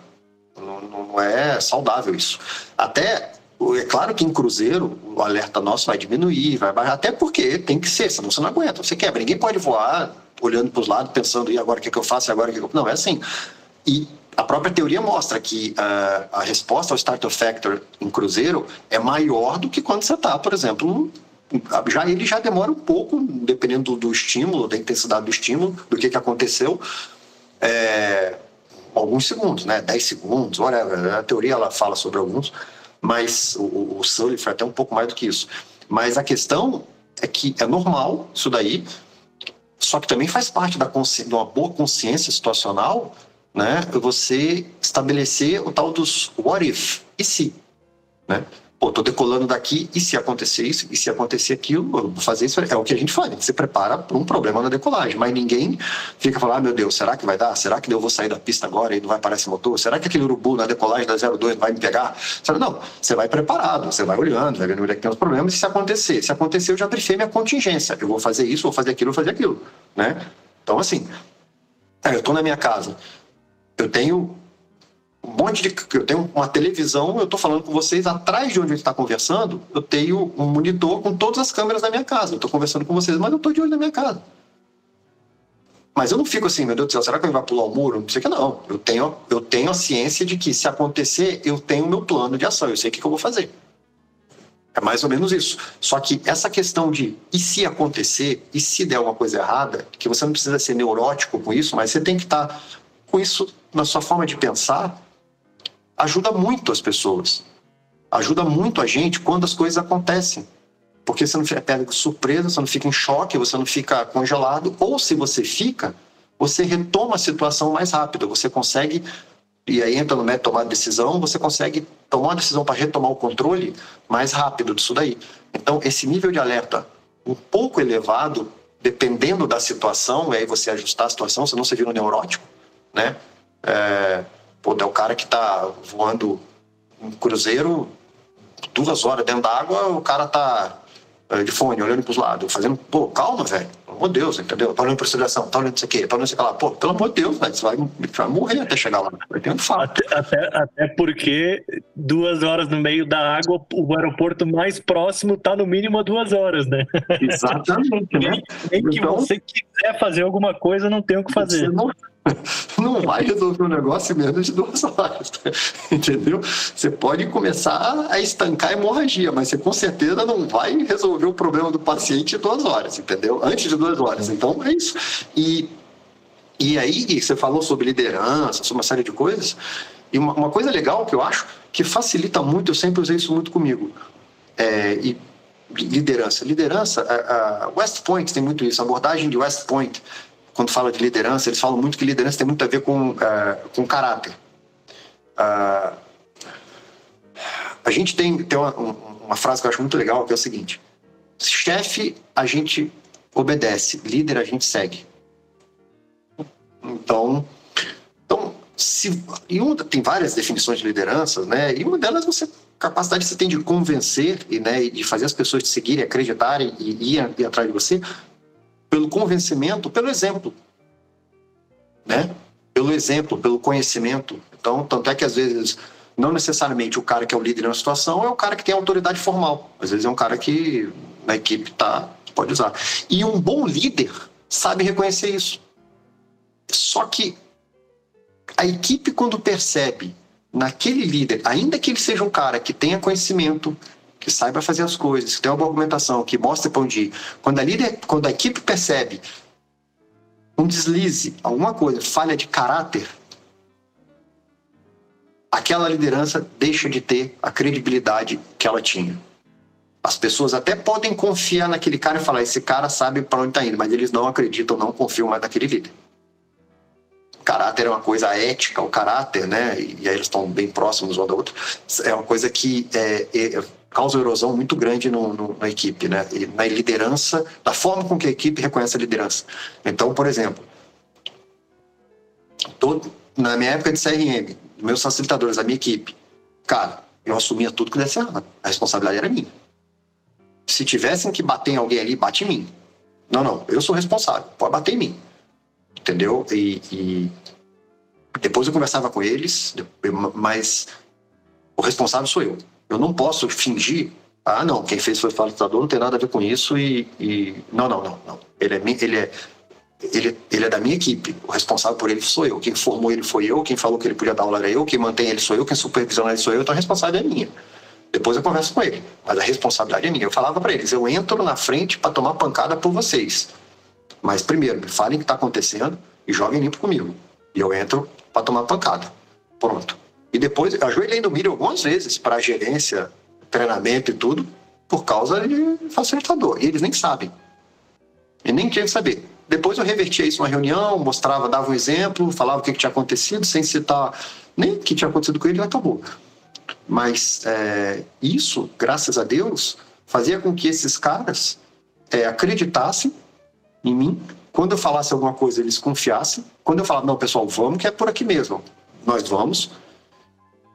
Não, não é saudável isso. Até é claro que em cruzeiro o alerta nosso vai diminuir, vai baixar, até porque tem que ser, senão você não aguenta, você quebra. Ninguém pode voar olhando para os lados, pensando, e agora o que, que eu faço, e agora o que, que eu... Não, é assim. E a própria teoria mostra que uh, a resposta ao startup factor em cruzeiro é maior do que quando você está, por exemplo, já ele já demora um pouco, dependendo do, do estímulo, da intensidade do estímulo, do que, que aconteceu, é, alguns segundos, né? 10 segundos, whatever. A teoria ela fala sobre alguns, mas o, o Sully foi até um pouco mais do que isso. Mas a questão é que é normal isso daí, só que também faz parte da de uma boa consciência situacional, né? Você estabelecer o tal dos what if, e se, né? Pô, tô decolando daqui, e se acontecer isso, e se acontecer aquilo, eu vou fazer isso. É o que a gente faz, você prepara para um problema na decolagem, mas ninguém fica falando, ah, meu Deus, será que vai dar? Será que eu vou sair da pista agora e não vai parar esse motor? Será que aquele urubu na decolagem da 02 vai me pegar? Não, você vai preparado, você vai olhando, vai vendo onde é que tem os problemas, e se acontecer? Se acontecer, eu já brifei minha contingência, eu vou fazer isso, vou fazer aquilo, vou fazer aquilo, né? Então, assim, eu estou na minha casa, eu tenho um monte de. Eu tenho uma televisão, eu estou falando com vocês, atrás de onde a gente está conversando, eu tenho um monitor com todas as câmeras da minha casa. Eu estou conversando com vocês, mas eu estou de olho na minha casa. Mas eu não fico assim, meu Deus do céu, será que ele vai pular o muro? Não sei que, não. Eu tenho, eu tenho a ciência de que se acontecer, eu tenho o meu plano de ação, eu sei o que, que eu vou fazer. É mais ou menos isso. Só que essa questão de e se acontecer, e se der uma coisa errada, que você não precisa ser neurótico com isso, mas você tem que estar tá com isso na sua forma de pensar, ajuda muito as pessoas. Ajuda muito a gente quando as coisas acontecem. Porque você não fica pego surpresa, você não fica em choque, você não fica congelado, ou se você fica, você retoma a situação mais rápido, você consegue e aí entra no método tomar decisão, você consegue tomar uma decisão para retomar o controle mais rápido disso daí. Então, esse nível de alerta um pouco elevado, dependendo da situação, e aí você ajustar a situação, senão você vira um neurótico, né? É, pô, é o cara que está voando um cruzeiro duas horas dentro da água, o cara tá é, de fone, olhando para os lados, fazendo, pô, calma, velho pelo amor de Deus, entendeu? Tá olhando para a tá olhando isso aqui, tá olhando isso aqui lá. Pô, pelo amor de Deus, você vai, vai morrer até chegar lá. Vai ter um. Até, até, até, porque duas horas no meio da água, o aeroporto mais próximo tá no mínimo a duas horas, né? Exatamente, né? Nem que então, você quiser fazer alguma coisa, não tem o que fazer. Você não não vai resolver o um negócio em menos de duas horas, entendeu? Você pode começar a estancar a hemorragia, mas você com certeza não vai resolver o problema do paciente em duas horas, entendeu? Antes de duas horas. Então é isso. E, e aí você falou sobre liderança, sobre uma série de coisas. E uma, uma coisa legal que eu acho que facilita muito, eu sempre usei isso muito comigo. É, e liderança. Liderança, a, a West Point tem muito isso, a abordagem de West Point quando fala de liderança, eles falam muito que liderança tem muito a ver com, uh, com caráter. Uh, a gente tem, tem uma, uma, frase que eu acho muito legal, que é o seguinte: chefe, a gente obedece, líder, a gente segue. Então, então se, e tem várias definições de liderança, né? E uma delas você capacidade que você tem de convencer e, né, de fazer as pessoas te seguirem, acreditarem e ir atrás de você, pelo convencimento, pelo exemplo. Né? Pelo exemplo, pelo conhecimento. Então, tanto é que às vezes não necessariamente o cara que é o líder na situação é o cara que tem autoridade formal. Às vezes é um cara que na equipe tá, pode usar. E um bom líder sabe reconhecer isso. Só que a equipe, quando percebe naquele líder, ainda que ele seja um cara que tenha conhecimento, que saiba fazer as coisas, que tenha uma argumentação, que mostre para onde ir. Quando a, líder, quando a equipe percebe um deslize, alguma coisa, falha de caráter, aquela liderança deixa de ter a credibilidade que ela tinha. As pessoas até podem confiar naquele cara e falar: esse cara sabe para onde está indo, mas eles não acreditam, não confiam mais naquele líder. Caráter é uma coisa ética, o caráter, né? E, aí eles estão bem próximos um do outro. É uma coisa que é, é, causa erosão muito grande no, no, na equipe, né? E na liderança, da forma com que a equipe reconhece a liderança. Então, por exemplo, todo, na minha época de CRM, meus facilitadores, a minha equipe, cara, eu assumia tudo que desse errado. A responsabilidade era minha. Se tivessem que bater em alguém ali, bate em mim. Não, não, eu sou responsável, pode bater em mim. Entendeu? E, e depois eu conversava com eles, mas o responsável sou eu. Eu não posso fingir, ah, não, quem fez foi o facilitador, não tem nada a ver com isso e. e... Não, não, não, não. Ele é, ele, é, ele, ele é da minha equipe. O responsável por ele sou eu. Quem formou ele foi eu, quem falou que ele podia dar aula era eu, quem mantém ele sou eu, quem supervisiona ele sou eu, então a responsabilidade é minha. Depois eu converso com ele, mas a responsabilidade é minha. Eu falava para eles: eu entro na frente para tomar pancada por vocês. Mas primeiro, me falem o que está acontecendo e joguem limpo comigo. E eu entro para tomar pancada. Pronto. E depois, ajoelhei no milho algumas vezes para gerência, treinamento e tudo, por causa de facilitador. E eles nem sabem. E nem tinha que saber. Depois eu revertia isso numa reunião, mostrava, dava um exemplo, falava o que, que tinha acontecido, sem citar nem o que tinha acontecido com ele, acabou. Mas é, isso, graças a Deus, fazia com que esses caras é, acreditassem em mim. Quando eu falasse alguma coisa, eles confiassem. Quando eu falava, não, pessoal, vamos, que é por aqui mesmo. Nós vamos.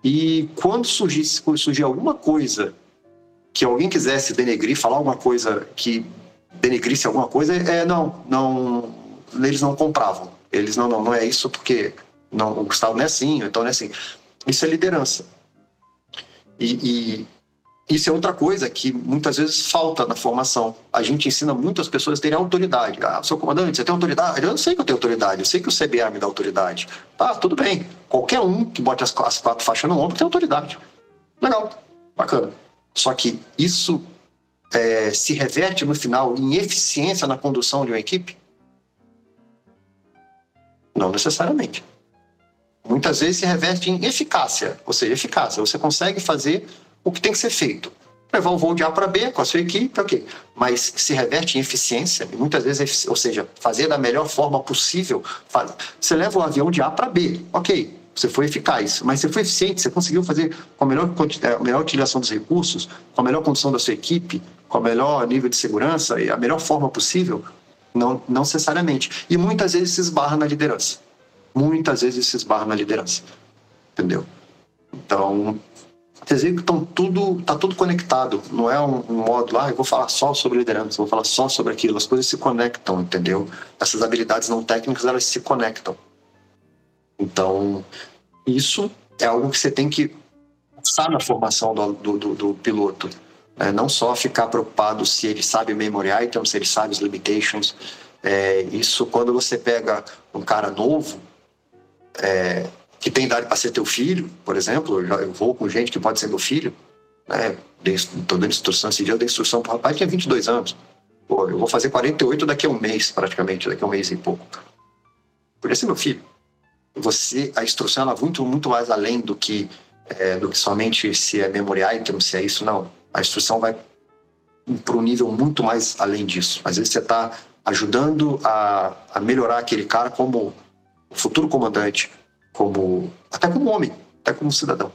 E quando surgisse, surgir alguma coisa que alguém quisesse denegrir, falar alguma coisa que denegrisse alguma coisa, é não, não, eles não compravam. Eles não, não, não é isso porque não, o Gustavo não é assim, então não é assim. Isso é liderança. E, e isso é outra coisa que muitas vezes falta na formação. A gente ensina muito as pessoas a terem autoridade. Ah, seu comandante, você tem autoridade? Eu sei que eu tenho autoridade, eu sei que o CBA me dá autoridade. Tá, tudo bem. Qualquer um que bote as, as quatro faixas no ombro tem autoridade. Legal, bacana. Só que isso é, se reverte no final em eficiência na condução de uma equipe? Não necessariamente. Muitas vezes se reverte em eficácia, ou seja, eficácia. Você consegue fazer o que tem que ser feito. Levar o voo de A para B com a sua equipe, ok. Mas se reverte em eficiência, e muitas vezes, ou seja, fazer da melhor forma possível. Você leva o avião de A para B, ok. Você foi eficaz, mas você foi eficiente, você conseguiu fazer com a melhor, a melhor utilização dos recursos, com a melhor condição da sua equipe, com o melhor nível de segurança e a melhor forma possível? Não, não necessariamente. E muitas vezes se esbarra na liderança. Muitas vezes se esbarra na liderança. Entendeu? Então, vocês veem que estão tudo, tá tudo conectado. Não é um, um modo, ah, eu vou falar só sobre liderança, vou falar só sobre aquilo. As coisas se conectam, entendeu? Essas habilidades não técnicas, elas se conectam. Então, isso é algo que você tem que passar na formação do, do, do, do piloto. É, não só ficar preocupado se ele sabe memory items, se ele sabe os limitations. É, isso, quando você pega um cara novo, é, que tem idade para ser teu filho, por exemplo, eu, já, eu vou com gente que pode ser meu filho, né? Estou dando instrução esse dia, eu dei instrução para o rapaz tinha 22 anos. Pô, eu vou fazer 48 daqui a um mês, praticamente, daqui a um mês e pouco. Podia ser meu filho você a instrução ela é muito muito mais além do que é, do que somente se é memory item, se é isso não. A instrução vai para um nível muito mais além disso. Às vezes você está ajudando a, a melhorar aquele cara como futuro comandante, como até como homem, até como cidadão,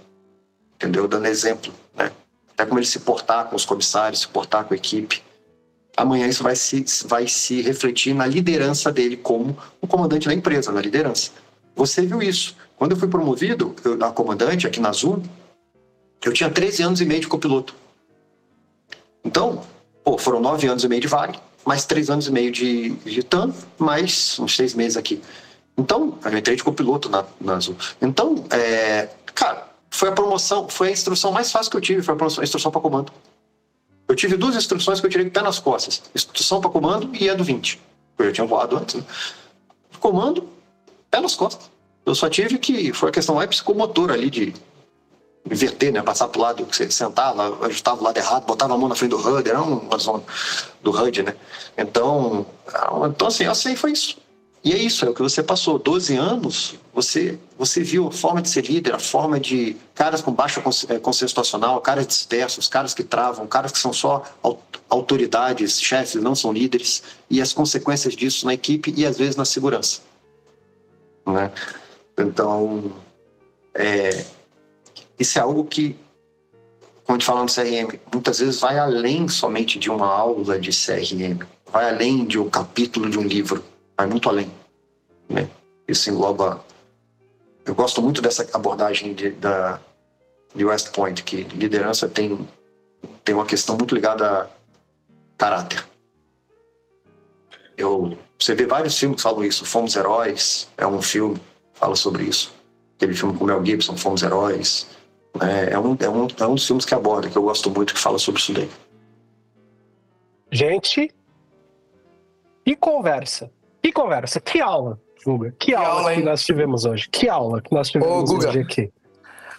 entendeu? Dando exemplo, né? Até como ele se portar com os comissários, se portar com a equipe. Amanhã isso vai se, vai se refletir na liderança dele como o comandante da empresa, na liderança. Você viu isso. Quando eu fui promovido eu, a comandante aqui na Azul, eu tinha 13 anos e meio de copiloto. Então, pô, foram 9 anos e meio de Vale, mais 3 anos e meio de, de mais uns 6 meses aqui. Então, eu entrei de copiloto na, na Azul. Então, é, cara, foi a promoção, foi a instrução mais fácil que eu tive, foi a, promoção, a instrução para comando. Eu tive duas instruções que eu tirei com o pé nas costas: instrução para comando e a do 20. Eu já tinha voado antes. Né? Comando, pé nas costas. Eu só tive que. Foi a questão mais psicomotora ali de inverter, né? Passar pro lado, você sentava, ajustava o lado errado, botava a mão na frente do HUD, era uma zona do HUD, né? Então, então assim, sei, foi isso. E é isso, é o que você passou. 12 anos, você, você viu a forma de ser líder, a forma de caras com baixa eh, consciência situacional, caras dispersos, caras que travam, caras que são só autoridades, chefes, não são líderes, e as consequências disso na equipe e às vezes na segurança. Né? Então, é, isso é algo que, quando a gente fala no CRM, muitas vezes vai além somente de uma aula de CRM, vai além de um capítulo de um livro, vai muito além. Né? Isso engloba. Eu gosto muito dessa abordagem de, da, de West Point, que liderança tem, tem uma questão muito ligada a caráter. Eu você vê vários filmes que falam isso. Fomos Heróis é um filme que fala sobre isso. Aquele filme com Mel Gibson, Fomos Heróis. É, é, um, é, um, é um dos filmes que aborda, que eu gosto muito, que fala sobre isso daí. Gente, e conversa. Que conversa, que aula, Guga. Que, que aula, aula que nós tivemos hoje. Que aula que nós tivemos Ô, hoje aqui.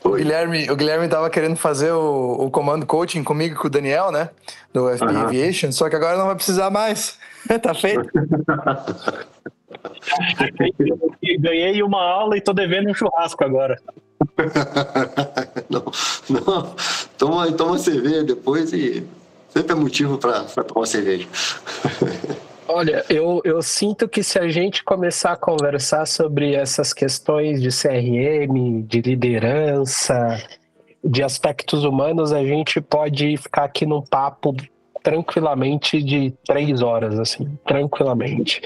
O Guilherme, o Guilherme tava querendo fazer o, o comando coaching comigo e com o Daniel, né? Do FP uhum. Aviation, só que agora não vai precisar mais. tá feito. Ganhei uma aula e tô devendo um churrasco agora. não, não. Toma, toma cerveja depois e sempre é motivo para tomar cerveja. Olha, eu, eu sinto que se a gente começar a conversar sobre essas questões de CRM, de liderança, de aspectos humanos, a gente pode ficar aqui num papo tranquilamente de três horas, assim, tranquilamente.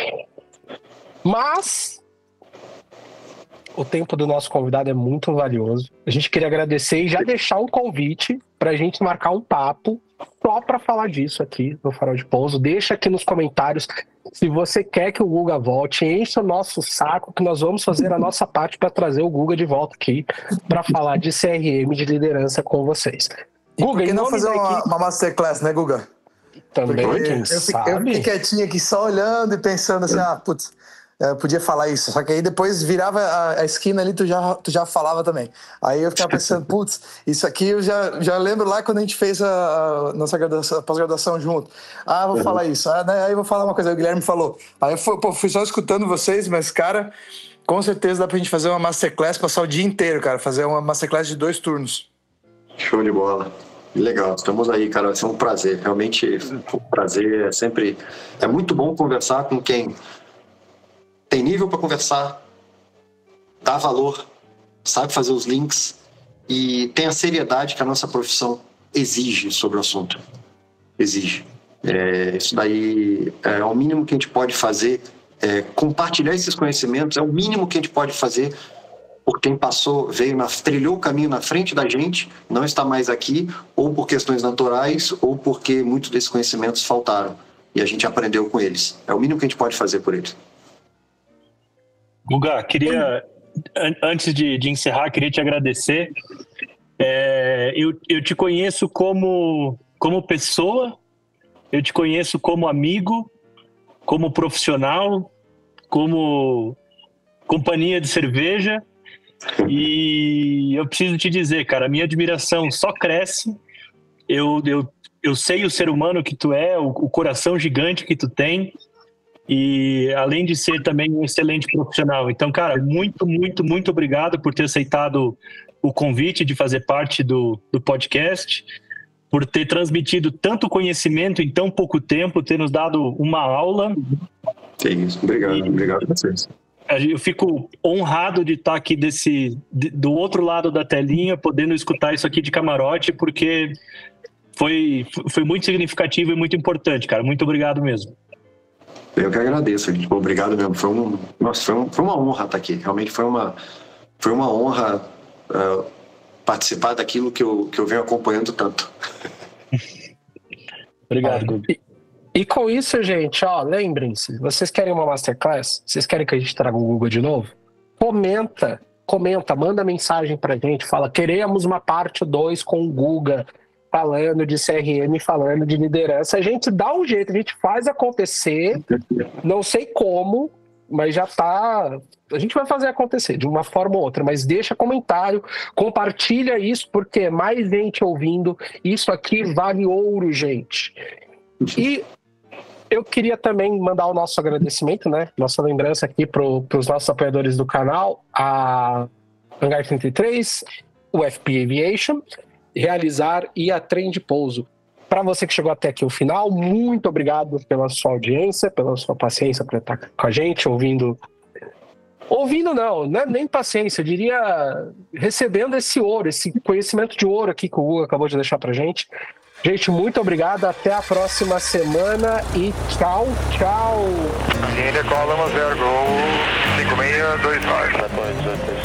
Mas o tempo do nosso convidado é muito valioso. A gente queria agradecer e já deixar um convite para a gente marcar um papo só para falar disso aqui no Farol de Pouso. Deixa aqui nos comentários se você quer que o Guga volte, enche o nosso saco que nós vamos fazer a nossa parte para trazer o Guga de volta aqui para falar de CRM de liderança com vocês. E Guga, por que não fazer uma, uma masterclass, né, Guga? Também, Porque quem eu, sabe? Eu fiquei quietinho aqui só olhando e pensando assim, ah, putz, eu podia falar isso. Só que aí depois virava a, a, esquina ali, tu já, tu já falava também. Aí eu ficava pensando, putz, isso aqui eu já, já lembro lá quando a gente fez a, a nossa pós-graduação junto. Ah, vou uhum. falar isso. Ah, né? Aí eu vou falar uma coisa, o Guilherme falou. Aí eu fui, pô, fui só escutando vocês, mas, cara, com certeza dá pra gente fazer uma masterclass, passar o dia inteiro, cara, fazer uma masterclass de dois turnos. Show de bola. Legal, estamos aí, cara. Vai ser um prazer. Realmente, um prazer. É sempre. É muito bom conversar com quem tem nível para conversar, dá valor, sabe fazer os links e tem a seriedade que a nossa profissão exige sobre o assunto. Exige. É, isso daí é o mínimo que a gente pode fazer. É, compartilhar esses conhecimentos é o mínimo que a gente pode fazer por quem passou, veio na, trilhou o caminho na frente da gente, não está mais aqui, ou por questões naturais, ou porque muitos desses conhecimentos faltaram e a gente aprendeu com eles. É o mínimo que a gente pode fazer por eles. Guga, queria, antes de, de encerrar, queria te agradecer. É, eu, eu te conheço como, como pessoa, eu te conheço como amigo, como profissional, como companhia de cerveja. E eu preciso te dizer, cara, a minha admiração só cresce. Eu, eu, eu sei o ser humano que tu é, o, o coração gigante que tu tem e além de ser também um excelente profissional. Então, cara, muito, muito, muito obrigado por ter aceitado o convite de fazer parte do, do podcast, por ter transmitido tanto conhecimento em tão pouco tempo, ter nos dado uma aula. É isso, obrigado, e, obrigado a vocês. Eu fico honrado de estar aqui desse, do outro lado da telinha, podendo escutar isso aqui de camarote, porque foi, foi muito significativo e muito importante, cara. Muito obrigado mesmo. Eu que agradeço, tipo, obrigado mesmo. Foi, um, nossa, foi, um, foi uma honra estar aqui. Realmente foi uma, foi uma honra uh, participar daquilo que eu, que eu venho acompanhando tanto. obrigado, Gugu. E, e, com isso, gente, ó, lembrem-se, vocês querem uma masterclass? Vocês querem que a gente traga o Google de novo? Comenta, comenta, manda mensagem pra gente, fala, queremos uma parte 2 com o Guga falando de CRM, falando de liderança. A gente dá um jeito, a gente faz acontecer. Não sei como, mas já tá. A gente vai fazer acontecer de uma forma ou outra, mas deixa comentário, compartilha isso, porque mais gente ouvindo. Isso aqui vale ouro, gente. E eu queria também mandar o nosso agradecimento, né? Nossa lembrança aqui para os nossos apoiadores do canal, a Hangar 33, o FP Aviation realizar e a trem de pouso. Para você que chegou até aqui o final, muito obrigado pela sua audiência, pela sua paciência para estar com a gente, ouvindo. Ouvindo não, é nem paciência, eu diria recebendo esse ouro, esse conhecimento de ouro aqui que o Hugo acabou de deixar para gente. Gente, muito obrigado, até a próxima semana e tchau, tchau. Linha Column 0 Gol 5629.